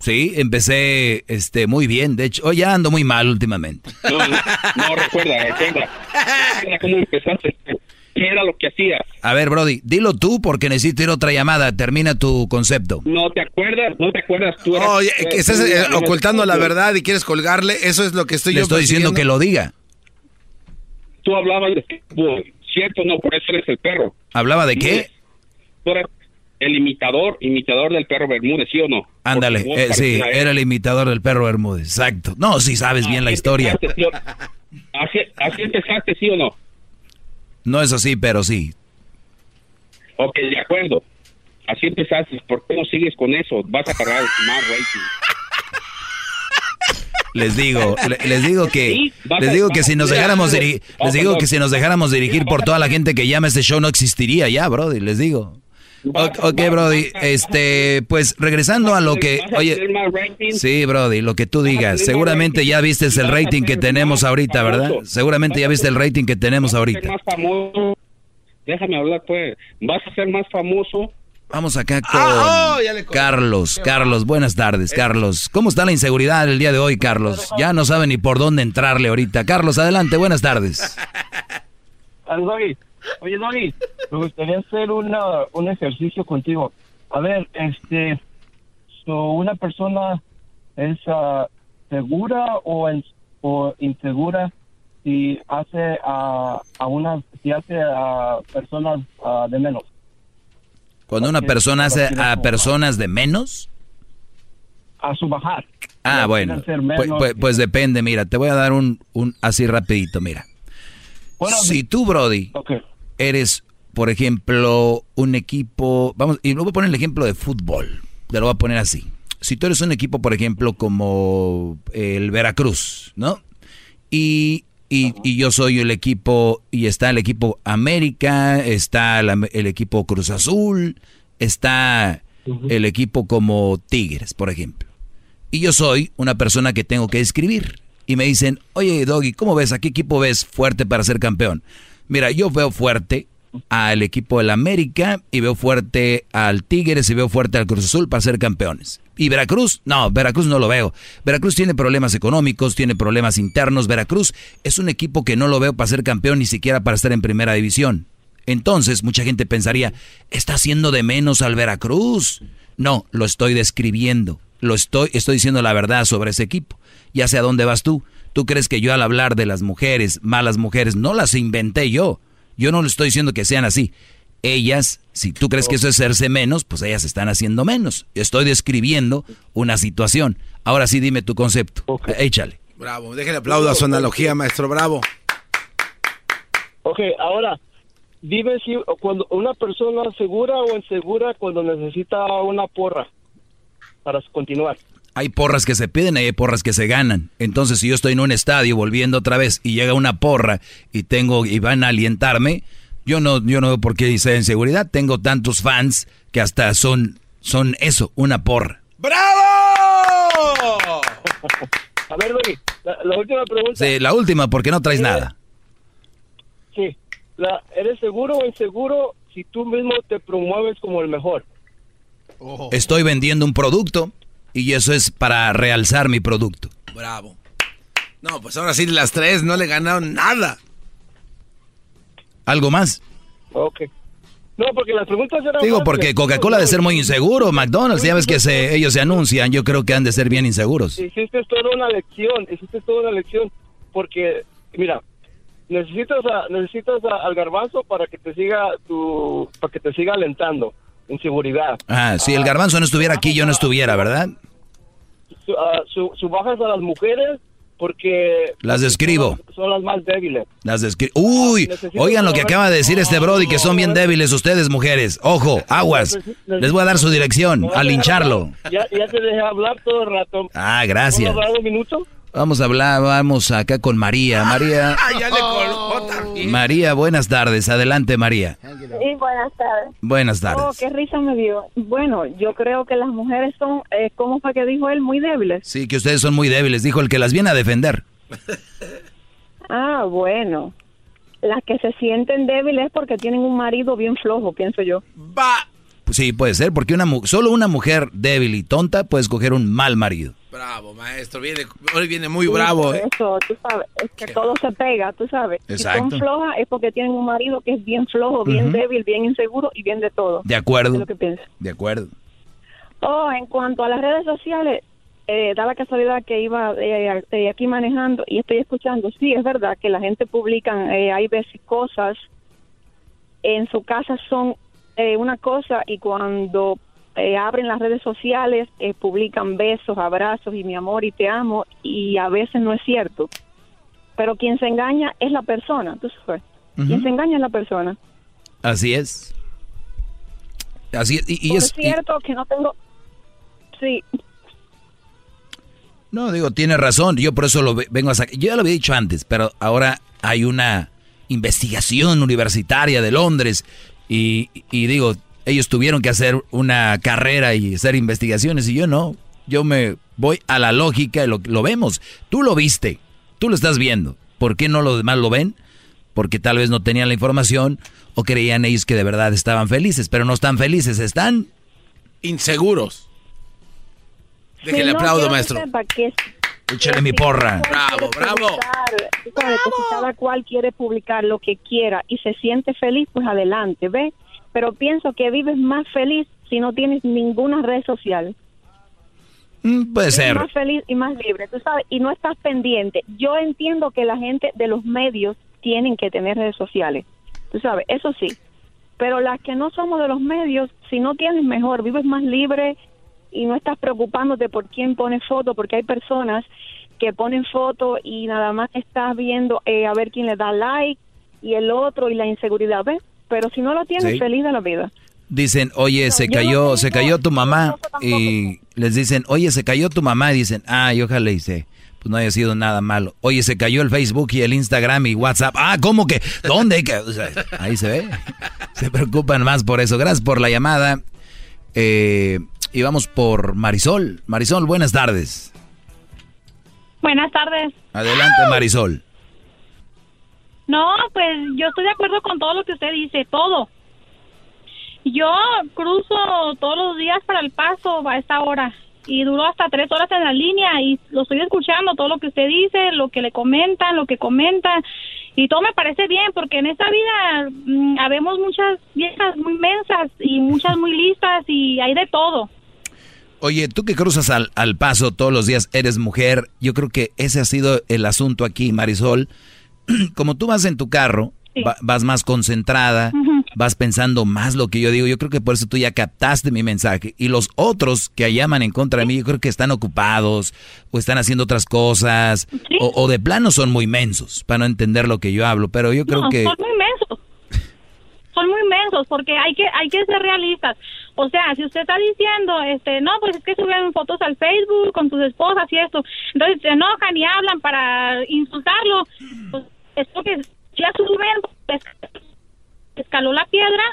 sí, empecé este muy bien. De hecho, hoy ya ando muy mal últimamente. No, no, no, recuerda, recuerda. Recuerda cómo empezaste. ¿Qué era lo que hacías? A ver, Brody, dilo tú porque necesito ir otra llamada. Termina tu concepto. No te acuerdas, no te acuerdas. Tú eras- Oye, que estás tú eh, ocultando la verdad y quieres colgarle, eso es lo que estoy Le yo estoy diciendo que lo diga. Tú hablabas de fútbol, ¿cierto? No, por eso eres el perro. ¿Hablaba de qué? Tú eras el imitador, imitador del perro Bermúdez, ¿sí o no? Ándale, eh, sí, era el imitador del perro Bermúdez. Exacto. No, sí sabes bien la historia. Empezaste, ¿sí o- Así, así empezaste, ¿sí o no? No es así, pero sí. Ok, de acuerdo. Así empezaste. ¿Por qué no sigues con eso? Vas a pagar más rating. Les digo, le- les digo que, Sí, vas les digo que si nos dejáramos dirigir, les digo que si nos dejáramos dirigir por toda la gente que llama este show no existiría ya, Brody, les digo. Ok, Brody, este, pues regresando a lo que, Vas a oye, tener más rating. sí, Brody, lo que tú digas, seguramente ya viste el rating que tenemos ahorita, ¿verdad? Seguramente ya viste el rating que tenemos ser ahorita. más famoso. Déjame hablar, pues. Vas a ser más famoso. Vamos acá con Ah, oh, le colgué. Carlos. Carlos, buenas tardes, Carlos. ¿Cómo está la inseguridad el día de hoy, Carlos? Ya no sabe ni por dónde entrarle ahorita. Carlos, adelante, buenas tardes. Oye, Doggy, me gustaría hacer una, un ejercicio contigo. A ver, este, so, una persona es ah, segura o, en- o insegura si hace a, a una, si hace a personas ah, de menos. Cuando una persona hace a personas de menos. A su bajar. Ah, No bueno. Pues, pues- pues depende, mira, te voy a dar un, un así rapidito, mira. si tú, Brody, eres, por ejemplo, un equipo, vamos, y luego voy a poner el ejemplo de fútbol, te lo voy a poner así. Si tú eres un equipo, por ejemplo, como el Veracruz, ¿no? Y, y- y yo soy el equipo, y está el equipo América, está la- el equipo Cruz Azul, está el equipo como Tigres, por ejemplo. Y yo soy una persona que tengo que escribir. Y me dicen, oye, Doggy, ¿cómo ves? ¿A qué equipo ves fuerte para ser campeón? Mira, yo veo fuerte al equipo del América y veo fuerte al Tigres y veo fuerte al Cruz Azul para ser campeones. ¿Y Veracruz? No, Veracruz no lo veo. Veracruz tiene problemas económicos, tiene problemas internos. Veracruz es un equipo que no lo veo para ser campeón ni siquiera para estar en primera división. Entonces, mucha gente pensaría, ¿está haciendo de menos al Veracruz? No, lo estoy describiendo. Lo estoy, estoy diciendo la verdad sobre ese equipo. Ya sé a dónde vas tú. ¿Tú crees que yo al hablar de las mujeres, malas mujeres, no las inventé yo? Yo no le estoy diciendo que sean así. Ellas, si tú crees que eso es hacerse menos, pues ellas están haciendo menos. Estoy describiendo una situación. Ahora sí dime tu concepto. Échale. Bravo, déjale aplaudo a su analogía, maestro, bravo. Ok, ahora, dime si cuando una persona segura o insegura cuando necesita una porra para continuar. Hay porras que se piden y hay porras que se ganan. Entonces, si yo estoy en un estadio volviendo otra vez y llega una porra y tengo y van a alientarme, yo no yo no veo por qué sea inseguridad. Tengo tantos fans que hasta son son eso, una porra. ¡Bravo! A ver, Doggy, la, la última pregunta. Sí, la última porque no traes nada. Sí. La, ¿Eres seguro o inseguro si tú mismo te promueves como el mejor? Estoy vendiendo un producto y eso es para realzar mi producto. Bravo. No, pues ahora sí las tres no le ganaron nada. ¿Algo más? Ok. No, porque las preguntas eran... Digo, porque Coca-Cola ha de ser muy inseguro, McDonald's, ya ves que se, ellos se anuncian, yo creo que han de ser bien inseguros. Hiciste toda una lección, hiciste toda una lección, porque, mira, necesitas a- necesitas a- al garbanzo para que te siga tu, para que te siga alentando en seguridad. Ah, si el garbanzo no estuviera aquí, yo no estuviera, ¿verdad? Su, ah, su- su bajas a las mujeres porque Las describo. son las más débiles. Las descri- Uy, oigan lo que acaba de decir este Brody, que son bien débiles ustedes, mujeres. Ojo, aguas. Les voy a dar su dirección, a lincharlo. Ya, ya te dejé hablar todo el rato. Ah, gracias. ¿Puedo hablar un minuto? Vamos a hablar, vamos acá con María. María. Ah, ya le colgó también. María, buenas tardes. Adelante, María. Sí, buenas tardes. Buenas tardes. Oh, qué risa me dio. Bueno, yo creo que las mujeres son, eh, ¿cómo fue que dijo él? Muy débiles. Sí, que ustedes son muy débiles, dijo el que las viene a defender. Ah, bueno. Las que se sienten débiles es porque tienen un marido bien flojo, pienso yo. Va. Pues sí, puede ser, porque una mu- solo una mujer débil y tonta puede escoger un mal marido. Bravo, maestro. Viene, hoy viene muy Sí, bravo, ¿eh? Eso, tú sabes, es que todo se pega, tú sabes. Si Exacto. son flojas es porque tienen un marido que es bien flojo, bien débil, bien inseguro y bien de todo. De acuerdo. Es lo que pienso. De acuerdo. Oh, en cuanto a las redes sociales, eh, da la casualidad que iba eh, eh, aquí manejando y estoy escuchando. Sí, es verdad que la gente publica, eh, hay veces cosas en su casa son eh, una cosa y cuando eh, abren las redes sociales eh, publican besos, abrazos y mi amor y te amo y a veces no es cierto. Pero quien se engaña es la persona, tú sabes. Quien Ujú. se engaña es la persona. Así es. Así es. Y, y es, y- cierto que no tengo... Sí, no, digo, tiene razón. Yo por eso lo ve- vengo a sacar. Yo ya lo había dicho antes, pero ahora hay una investigación universitaria de Londres. Y, y digo, ellos tuvieron que hacer una carrera y hacer investigaciones y yo no. Yo me voy a la lógica y lo, lo vemos. Tú lo viste, tú lo estás viendo. ¿Por qué no los demás lo ven? Porque tal vez no tenían la información o creían ellos que de verdad estaban felices, pero no están felices, están Inseguros. Déjele Sí, no, aplaudo, que maestro. que Échale mi porra. Bravo, bravo. publicar, que si cada cual quiere publicar lo que quiera y se siente feliz, pues adelante, ¿ves? Pero pienso que vives más feliz si no tienes ninguna red social. Mm, Puede ser. más feliz y más libre, tú sabes, y no estás pendiente. Yo entiendo que la gente de los medios tienen que tener redes sociales, tú sabes, eso sí. Pero las que no somos de los medios, si no tienes mejor, vives más libre y no estás preocupándote por quién pone foto, porque hay personas que ponen foto y nada más estás viendo eh, a ver quién le da like y el otro y la inseguridad, ¿ves? Pero si no lo tienes, Sí. feliz de la vida. Dicen, oye, se cayó, no se cayó tu mamá. Y les dicen, oye, se cayó tu mamá. Y dicen, ah, y ojalá y se, pues no haya sido nada malo. Oye, se cayó el Facebook y el Instagram y WhatsApp. Ah, ¿cómo que? ¿Dónde? Que- o sea, ahí se ve. Se preocupan más por eso. Gracias por la llamada. Eh, y vamos por Marisol. Marisol, buenas tardes. Buenas tardes. Adelante, Marisol. No, pues yo estoy de acuerdo con todo lo que usted dice, todo. Yo cruzo todos los días para el paso a esta hora y duro hasta tres horas en la línea y lo estoy escuchando, todo lo que usted dice, lo que le comentan, lo que comentan y todo me parece bien porque en esta vida mm, habemos muchas viejas muy mensas y muchas muy listas y hay de todo. Oye, tú que cruzas al, al paso todos los días, eres mujer. Yo creo que ese ha sido el asunto aquí, Marisol. Como tú vas en tu carro, va- vas más concentrada, vas pensando más lo que yo digo. Yo creo que por eso tú ya captaste mi mensaje. Y los otros que llaman en contra de mí, yo creo que están ocupados o están haciendo otras cosas o, o de plano son muy mensos para no entender lo que yo hablo. Pero yo creo no, que... son muy mensos. Son muy mensos porque hay que hay que ser realistas. O sea, si usted está diciendo, este, no, pues es que suben fotos al Facebook con sus esposas y esto, entonces se enojan y hablan para insultarlo, pues es porque ya suben, pues, escaló la piedra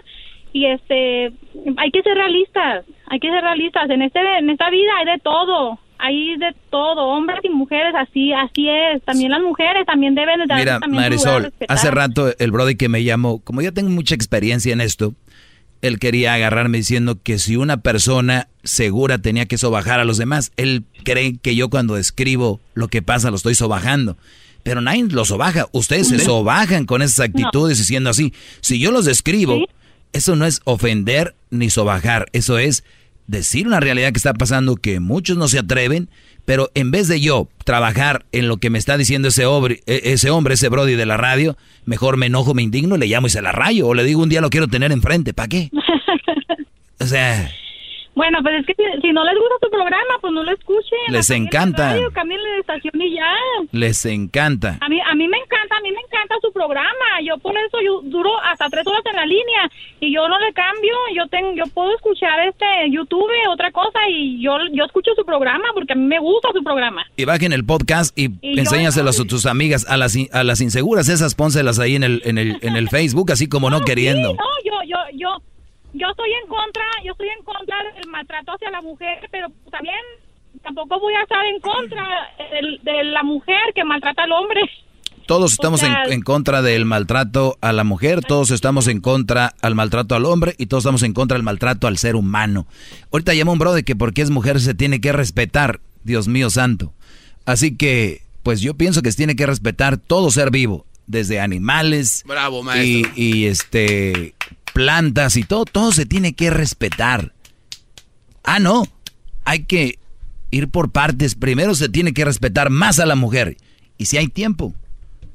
y este, hay que ser realistas, hay que ser realistas. En este en esta vida hay de todo. Hay de todo, hombres y mujeres, así así es. También las mujeres también deben de dar Mira, también Marisol, hace rato el Brody que me llamó, como yo tengo mucha experiencia en esto, él quería agarrarme diciendo que si una persona segura tenía que sobajar a los demás, él cree que yo cuando escribo lo que pasa lo estoy sobajando. Pero nadie lo sobaja, ustedes se sobajan con esas actitudes diciendo así. Si yo los describo, eso no es ofender ni sobajar, eso es decir una realidad que está pasando que muchos no se atreven, pero en vez de yo trabajar en lo que me está diciendo ese hombre, ese hombre, ese Brody de la radio, mejor me enojo, me indigno, le llamo y se la rayo, o le digo un día lo quiero tener enfrente, ¿para qué? O sea, Bueno, pues es que si, si no les gusta tu programa, pues no lo escuchen. Les encanta. Cámbienle de estación y ya. Les encanta. A mí, a mí me encanta, a mí me encanta su programa. Yo por eso yo duro hasta tres horas en la línea y yo no le cambio. Yo tengo, yo puedo escuchar este YouTube, otra cosa y yo, yo escucho su programa porque a mí me gusta su programa. Y bajen el podcast y, Y yo- a tus amigas, a las, a las inseguras, esas pónselas ahí en el, en el, en el Facebook, así como no queriendo. Sí, no, yo, yo, yo, yo estoy en contra, yo estoy en contra del maltrato hacia la mujer, pero también tampoco voy a estar en contra del- de, la mujer que maltrata al hombre. Todos estamos en, sea- en contra del maltrato a la mujer, todos estamos en contra al maltrato al hombre y todos estamos en contra del maltrato al ser humano. Ahorita llama un brother que porque es mujer se tiene que respetar, Dios mío santo. Así que, pues yo pienso que se tiene que respetar todo ser vivo, desde animales Bravo, y, maestro. y, este plantas y todo, todo se tiene que respetar. Ah, no, hay que ir por partes. Primero se tiene que respetar más a la mujer. Y si hay tiempo,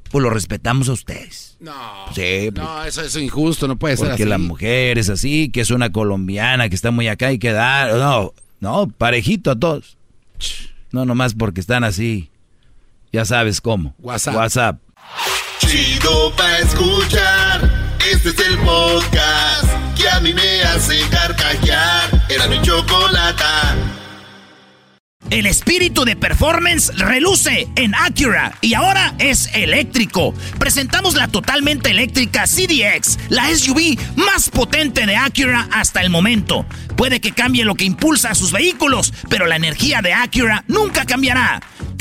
pues lo respetamos a ustedes. No, Sí, pues, no, eso es injusto, no puede ser porque así. la mujer es así, que es una colombiana, que está muy acá y que dar. No, no, parejito a todos. No, nomás porque están así. Ya sabes cómo. WhatsApp. WhatsApp. Chido pa' escuchar. Este es el podcast que a mí me hace carcajear. Era mi chocolata. El espíritu de performance reluce en Acura y ahora es eléctrico. Presentamos la totalmente eléctrica CDX, la SUV más potente de Acura hasta el momento. Puede que cambie lo que impulsa a sus vehículos, pero la energía de Acura nunca cambiará.